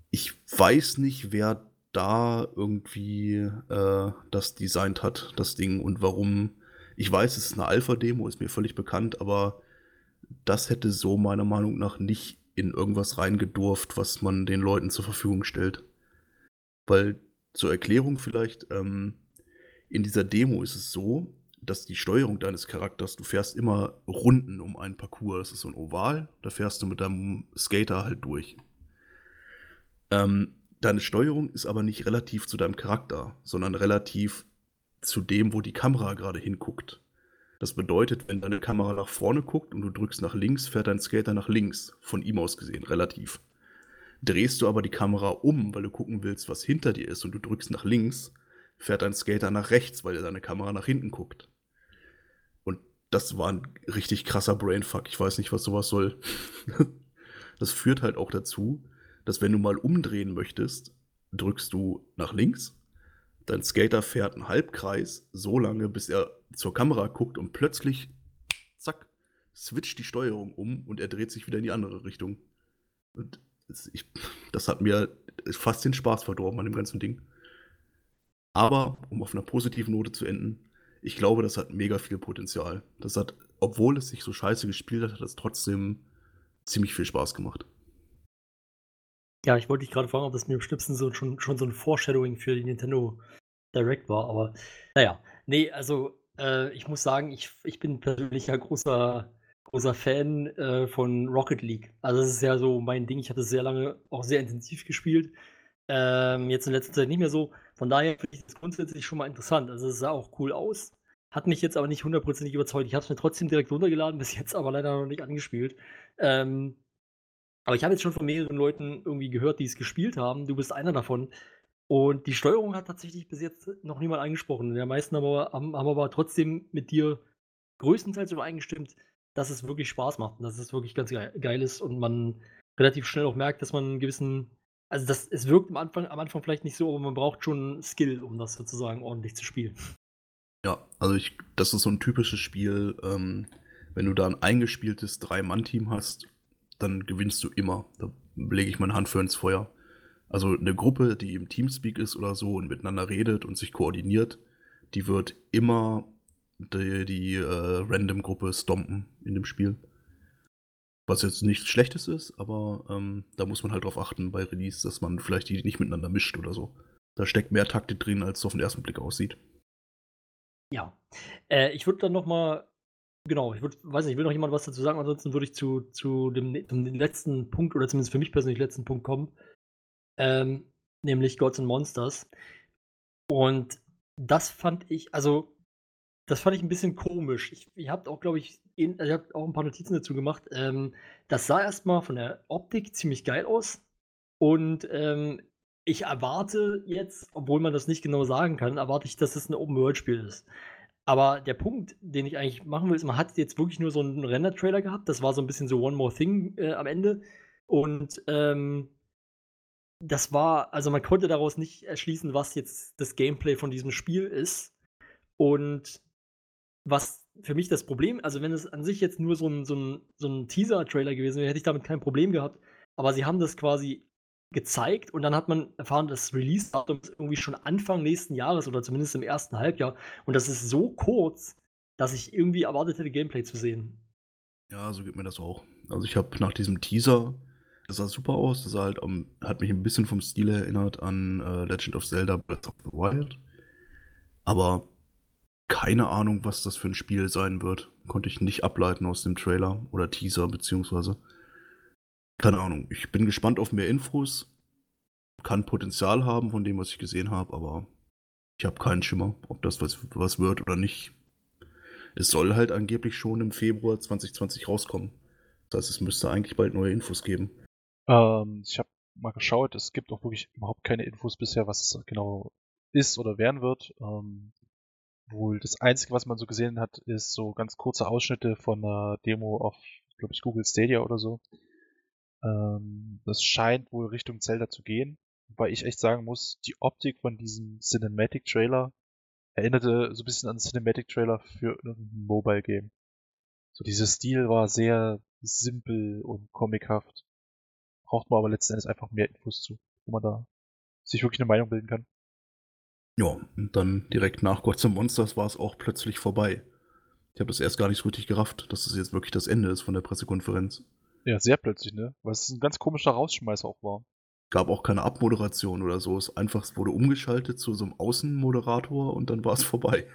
Ich weiß nicht, wer da irgendwie äh, das designt hat, das Ding, und warum. Ich weiß, es ist eine Alpha-Demo, ist mir völlig bekannt, aber das hätte so meiner Meinung nach nicht in irgendwas reingedurft, was man den Leuten zur Verfügung stellt. Weil zur Erklärung vielleicht, ähm, in dieser Demo ist es so, dass die Steuerung deines Charakters, du fährst immer Runden um einen Parcours. Das ist so ein Oval, da fährst du mit deinem Skater halt durch. Ähm, deine Steuerung ist aber nicht relativ zu deinem Charakter, sondern relativ zu dem, wo die Kamera gerade hinguckt. Das bedeutet, wenn deine Kamera nach vorne guckt und du drückst nach links, fährt dein Skater nach links, von ihm aus gesehen, relativ. Drehst du aber die Kamera um, weil du gucken willst, was hinter dir ist, und du drückst nach links, fährt dein Skater nach rechts, weil er deine Kamera nach hinten guckt. Und das war ein richtig krasser Brainfuck. Ich weiß nicht, was sowas soll. (laughs) Das führt halt auch dazu, dass wenn du mal umdrehen möchtest, drückst du nach links, dein Skater fährt einen Halbkreis so lange, bis er zur Kamera guckt und plötzlich, zack, switcht die Steuerung um und er dreht sich wieder in die andere Richtung. Und ich, das hat mir fast den Spaß verdorben an dem ganzen Ding. Aber, um auf einer positiven Note zu enden, ich glaube, das hat mega viel Potenzial. Das hat, obwohl es sich so scheiße gespielt hat, hat es trotzdem ziemlich viel Spaß gemacht. Ja, ich wollte dich gerade fragen, ob das mir im Schnipsen so schon, schon so ein Foreshadowing für die Nintendo Direct war, aber naja. Nee, also äh, ich muss sagen, ich, ich bin persönlich ja großer, großer Fan äh, von Rocket League. Also das ist ja so mein Ding. Ich habe das sehr lange auch sehr intensiv gespielt. Ähm, jetzt in letzter Zeit nicht mehr so. Von daher finde ich das grundsätzlich schon mal interessant. Also es sah auch cool aus. Hat mich jetzt aber nicht hundertprozentig überzeugt. Ich habe es mir trotzdem direkt runtergeladen, (laughs) bis jetzt aber leider noch nicht angespielt. Ähm, aber ich habe jetzt schon von mehreren Leuten irgendwie gehört, die es gespielt haben. Du bist einer davon. Und die Steuerung hat tatsächlich bis jetzt noch niemand angesprochen. Die meisten aber, haben, haben aber trotzdem mit dir größtenteils übereingestimmt, dass es wirklich Spaß macht und dass es wirklich ganz geil ist und man relativ schnell auch merkt, dass man einen gewissen. Also das, es wirkt am Anfang, am Anfang vielleicht nicht so, aber man braucht schon Skill, um das sozusagen ordentlich zu spielen. Ja, also ich, das ist so ein typisches Spiel, ähm, wenn du da ein eingespieltes Drei-Mann-Team hast dann gewinnst du immer. Da lege ich meine Hand für ins Feuer. Also eine Gruppe, die im Teamspeak ist oder so und miteinander redet und sich koordiniert, die wird immer die, die äh, Random-Gruppe stompen in dem Spiel. Was jetzt nichts Schlechtes ist, aber ähm, da muss man halt drauf achten bei Release, dass man vielleicht die nicht miteinander mischt oder so. Da steckt mehr Taktik drin, als es auf den ersten Blick aussieht. Ja. Äh, ich würde dann noch mal Genau, ich würd, weiß nicht, will noch jemand was dazu sagen? Ansonsten würde ich zu, zu dem, zum letzten Punkt oder zumindest für mich persönlich letzten Punkt kommen. Ähm, nämlich Gods and Monsters. Und das fand ich, also, das fand ich ein bisschen komisch. Ich, ihr habt auch, glaube ich, in, ihr habt auch ein paar Notizen dazu gemacht. Ähm, das sah erstmal von der Optik ziemlich geil aus. Und ähm, ich erwarte jetzt, obwohl man das nicht genau sagen kann, erwarte ich, dass es ein Open-World-Spiel ist. Aber der Punkt, den ich eigentlich machen will, ist, man hat jetzt wirklich nur so einen Render-Trailer gehabt. Das war so ein bisschen so One More Thing äh, am Ende. Und ähm, das war, also man konnte daraus nicht erschließen, was jetzt das Gameplay von diesem Spiel ist. Und was für mich das Problem, also wenn es an sich jetzt nur so ein, so ein, so ein Teaser-Trailer gewesen wäre, hätte ich damit kein Problem gehabt. Aber sie haben das quasi gezeigt und dann hat man erfahren, das Release-Datum ist irgendwie schon Anfang nächsten Jahres oder zumindest im ersten Halbjahr. Und das ist so kurz, dass ich irgendwie erwartet hätte, Gameplay zu sehen. Ja, so geht mir das auch. Also ich habe nach diesem Teaser, das sah super aus, das halt, um, hat mich ein bisschen vom Stil erinnert an äh, Legend of Zelda Breath of the Wild. Aber keine Ahnung, was das für ein Spiel sein wird. Konnte ich nicht ableiten aus dem Trailer oder Teaser beziehungsweise. Keine Ahnung. Ich bin gespannt auf mehr Infos. Kann Potenzial haben von dem, was ich gesehen habe, aber ich habe keinen Schimmer, ob das was, was wird oder nicht. Es soll halt angeblich schon im Februar 2020 rauskommen. Das heißt, es müsste eigentlich bald neue Infos geben. Ähm, ich habe mal geschaut, es gibt auch wirklich überhaupt keine Infos bisher, was es genau ist oder werden wird. Ähm, wohl das Einzige, was man so gesehen hat, ist so ganz kurze Ausschnitte von einer Demo auf, glaube ich, Google Stadia oder so. Ähm, das scheint wohl Richtung Zelda zu gehen, weil ich echt sagen muss, die Optik von diesem Cinematic Trailer erinnerte so ein bisschen an Cinematic Trailer für ein Mobile Game. So dieser Stil war sehr simpel und comichaft. Braucht man aber letzten Endes einfach mehr Infos zu, wo man da sich wirklich eine Meinung bilden kann. Ja, und dann direkt nach Gods and Monsters war es auch plötzlich vorbei. Ich habe das erst gar nicht so richtig gerafft, dass das jetzt wirklich das Ende ist von der Pressekonferenz. Ja, sehr plötzlich, ne? Weil es ein ganz komischer Rausschmeißer auch war. Gab auch keine Abmoderation oder so. Es einfach es wurde umgeschaltet zu so einem Außenmoderator und dann war es vorbei.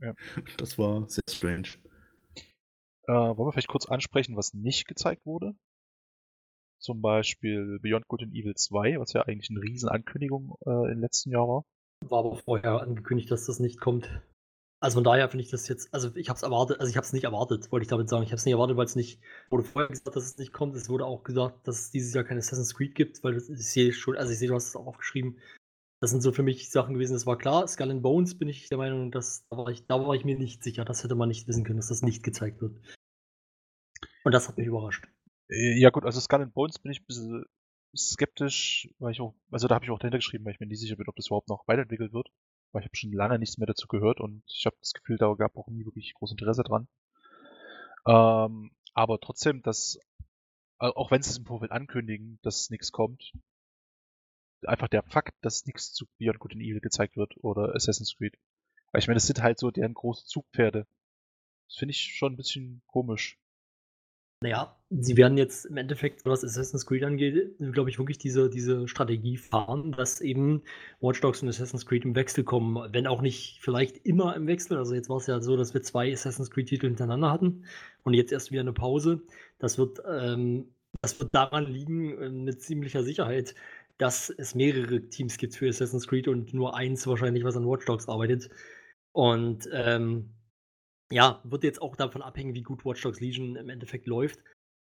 Ja. (laughs) Das war sehr strange. Äh, wollen wir vielleicht kurz ansprechen, was nicht gezeigt wurde? Zum Beispiel Beyond Good and Evil 2, was ja eigentlich eine Riesenankündigung äh, im letzten Jahr war. War aber vorher angekündigt, dass das nicht kommt. Also von daher finde ich das jetzt, also ich habe es erwartet, also ich habe es nicht erwartet, wollte ich damit sagen. Ich habe es nicht erwartet, weil es nicht, wurde vorher gesagt, dass es nicht kommt. Es wurde auch gesagt, dass es dieses Jahr kein Assassin's Creed gibt, weil ich sehe schon, also ich sehe, du hast es auch aufgeschrieben. Das sind so für mich Sachen gewesen, das war klar. Skull and Bones bin ich der Meinung, dass da war ich, da war ich mir nicht sicher. Das hätte man nicht wissen können, dass das nicht gezeigt wird. Und das hat mich überrascht. Äh, ja gut, also Skull and Bones bin ich ein bisschen skeptisch, weil ich auch, also da habe ich auch dahinter geschrieben, weil ich mir nicht sicher bin, ob das überhaupt noch weiterentwickelt wird. weil ich habe schon lange nichts mehr dazu gehört und ich habe das Gefühl, da gab auch nie wirklich großes Interesse dran. Ähm, aber trotzdem, dass, auch wenn sie es im Vorfeld ankündigen, dass nichts kommt, einfach der Fakt, dass nichts zu Beyond Good and Evil gezeigt wird oder Assassin's Creed. Weil ich meine, das sind halt so deren große Zugpferde. Das finde ich schon ein bisschen komisch. Naja, sie werden jetzt im Endeffekt, was Assassin's Creed angeht, glaube ich, wirklich diese, diese Strategie fahren, dass eben Watch Dogs und Assassin's Creed im Wechsel kommen, wenn auch nicht vielleicht immer im Wechsel. Also jetzt war es ja so, dass wir zwei Assassin's Creed-Titel hintereinander hatten und jetzt erst wieder eine Pause. Das wird, ähm, das wird daran liegen, äh, mit ziemlicher Sicherheit, dass es mehrere Teams gibt für Assassin's Creed und nur eins wahrscheinlich, was an Watch Dogs arbeitet. Und ähm, ja, wird jetzt auch davon abhängen, wie gut Watch Dogs Legion im Endeffekt läuft.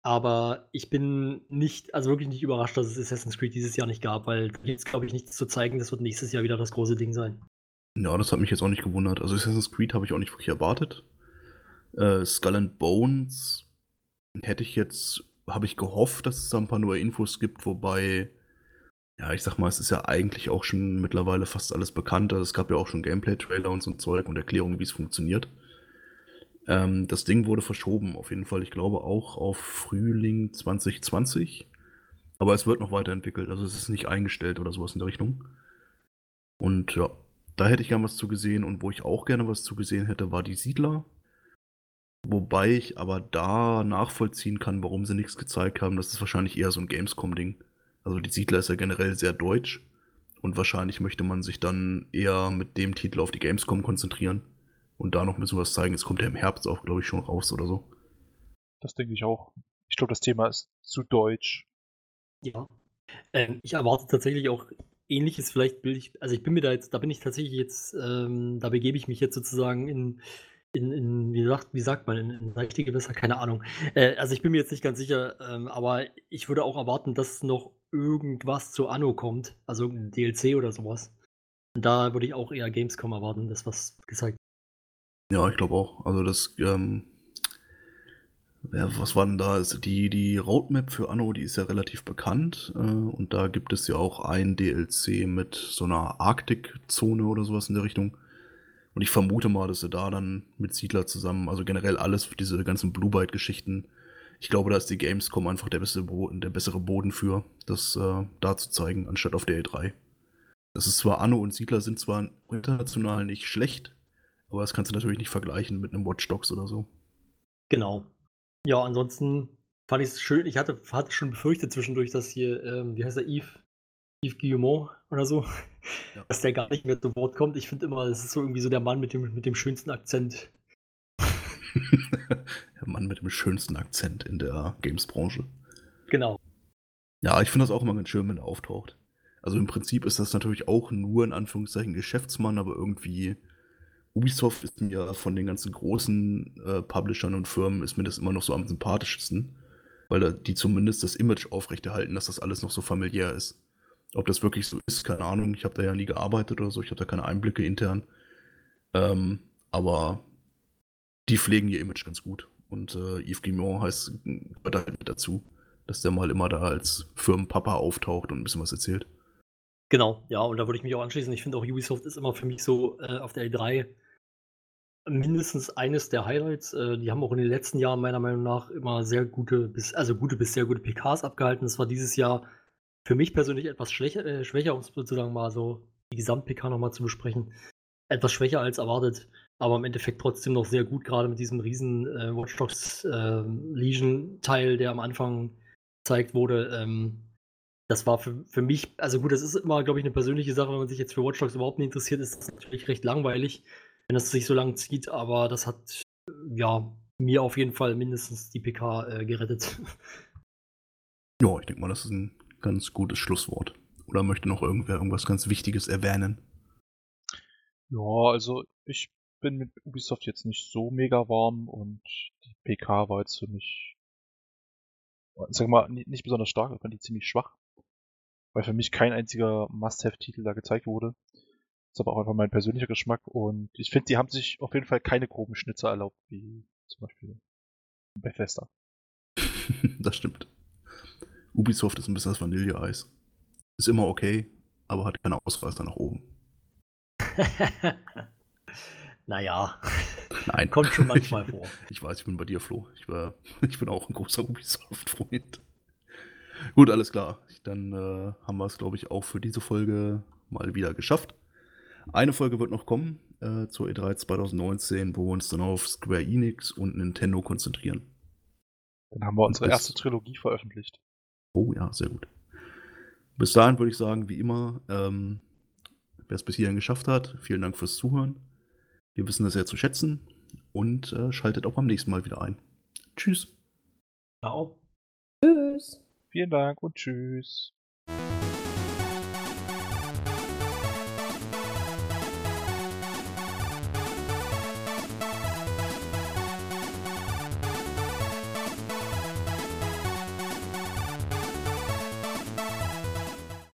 Aber ich bin nicht, also wirklich nicht überrascht, dass es Assassin's Creed dieses Jahr nicht gab, weil da gibt es, glaube ich, nichts zu zeigen. Das wird nächstes Jahr wieder das große Ding sein. Ja, das hat mich jetzt auch nicht gewundert. Also Assassin's Creed habe ich auch nicht wirklich erwartet. Äh, Skull and Bones hätte ich jetzt, habe ich gehofft, dass es da ein paar neue Infos gibt, wobei, ja, ich sag mal, es ist ja eigentlich auch schon mittlerweile fast alles bekannt. Also es gab ja auch schon Gameplay-Trailer und so ein Zeug und Erklärungen, wie es funktioniert. Ähm, das Ding wurde verschoben, auf jeden Fall. Ich glaube auch auf Frühling 2020. Aber es wird noch weiterentwickelt. Also es ist nicht eingestellt oder sowas in der Richtung. Und ja, da hätte ich gern was zu gesehen. Und wo ich auch gerne was zu gesehen hätte, war die Siedler. Wobei ich aber da nachvollziehen kann, warum sie nichts gezeigt haben. Das ist wahrscheinlich eher so ein Gamescom-Ding. Also die Siedler ist ja generell sehr deutsch. Und wahrscheinlich möchte man sich dann eher mit dem Titel auf die Gamescom konzentrieren und da noch ein bisschen was zeigen. Es kommt ja im Herbst auch, glaube ich, schon raus oder so. Das denke ich auch. Ich glaube, das Thema ist zu deutsch. Ja. Ähm, ich erwarte tatsächlich auch ähnliches, vielleicht will ich, also ich bin mir da jetzt, da bin ich tatsächlich jetzt, ähm, da begebe ich mich jetzt sozusagen in, in, in wie, sagt, wie sagt man, in, in richtige Gewässer, keine Ahnung. Äh, also ich bin mir jetzt nicht ganz sicher, ähm, aber ich würde auch erwarten, dass noch irgendwas zu Anno kommt, also ein DLC oder sowas. Und da würde ich auch eher Gamescom erwarten, das was gezeigt ja, ich glaube auch. Also das, ähm, ja, was war denn da? Also die, die Roadmap für Anno, die ist ja relativ bekannt. Äh, und da gibt es ja auch ein DLC mit so einer Arktikzone oder sowas in der Richtung. Und ich vermute mal, dass sie da dann mit Siedler zusammen, also generell alles für diese ganzen Blue Byte-Geschichten, ich glaube, da ist die Gamescom einfach der, beste Boden, der bessere Boden für, das äh, da zu zeigen, anstatt auf der E3. Das ist zwar Anno und Siedler sind zwar international nicht schlecht, aber das kannst du natürlich nicht vergleichen mit einem Watch Dogs oder so. Genau. Ja, ansonsten fand ich es schön. Ich hatte, hatte schon befürchtet zwischendurch, dass hier, ähm, wie heißt er, Yves, Yves Guillemot oder so, ja. (laughs) dass der gar nicht mehr zu Wort kommt. Ich finde immer, es ist so irgendwie so der Mann mit dem, mit dem schönsten Akzent. (laughs) der Mann mit dem schönsten Akzent in der Games-Branche. Genau. Ja, ich finde das auch immer ganz schön, wenn er auftaucht. Also im Prinzip ist das natürlich auch nur in Anführungszeichen Geschäftsmann, aber irgendwie Ubisoft ist mir von den ganzen großen äh, Publishern und Firmen ist mir das immer noch so am sympathischsten, weil die zumindest das Image aufrechterhalten, dass das alles noch so familiär ist. Ob das wirklich so ist, keine Ahnung. Ich habe da ja nie gearbeitet oder so, ich habe da keine Einblicke intern. Ähm, aber die pflegen ihr Image ganz gut. Und äh, Yves Guillemot heißt, gehört halt mit dazu, dass der mal immer da als Firmenpapa auftaucht und ein bisschen was erzählt. Genau, ja, und da würde ich mich auch anschließen. Ich finde auch Ubisoft ist immer für mich so äh, auf der E3 mindestens eines der Highlights. Äh, die haben auch in den letzten Jahren meiner Meinung nach immer sehr gute bis also gute bis sehr gute PKs abgehalten. Das war dieses Jahr für mich persönlich etwas schwächer, äh, schwächer um es sozusagen mal so die Gesamt-PK nochmal zu besprechen. Etwas schwächer als erwartet, aber im Endeffekt trotzdem noch sehr gut, gerade mit diesem riesen äh, Watch Dogs äh, Legion-Teil, der am Anfang gezeigt wurde. Ähm, das war für, für mich, also gut, das ist immer, glaube ich, eine persönliche Sache, wenn man sich jetzt für Watch Dogs überhaupt nicht interessiert, ist das natürlich recht langweilig wenn es sich so lang zieht, aber das hat ja mir auf jeden Fall mindestens die PK äh, gerettet. Ja, ich denke mal, das ist ein ganz gutes Schlusswort. Oder möchte noch irgendwer irgendwas ganz Wichtiges erwähnen? Ja, also ich bin mit Ubisoft jetzt nicht so mega warm und die PK war jetzt für mich, sag mal, nicht besonders stark, ich fand die ziemlich schwach. Weil für mich kein einziger Must-Have-Titel da gezeigt wurde ist aber auch einfach mein persönlicher Geschmack und ich finde, die haben sich auf jeden Fall keine groben Schnitzer erlaubt, wie zum Beispiel Bethesda. (laughs) das stimmt. Ubisoft ist ein bisschen das Vanilleeis. Ist immer okay, aber hat keine Ausreißer nach oben. (laughs) naja, Nein. kommt schon manchmal vor. (laughs) Ich weiß, ich bin bei dir, Flo. Ich, war, ich bin auch ein großer Ubisoft-Freund. Gut, alles klar. Dann äh, haben wir es, glaube ich, auch für diese Folge mal wieder geschafft. Eine Folge wird noch kommen äh, zur E3 2019, wo wir uns dann auf Square Enix und Nintendo konzentrieren. Dann haben wir unsere erste Trilogie veröffentlicht. Oh ja, sehr gut. Bis dahin würde ich sagen, wie immer, ähm, wer es bis hierhin geschafft hat, vielen Dank fürs Zuhören. Wir wissen das sehr zu schätzen und äh, schaltet auch beim nächsten Mal wieder ein. Tschüss. Ciao. Tschüss. Vielen Dank und tschüss.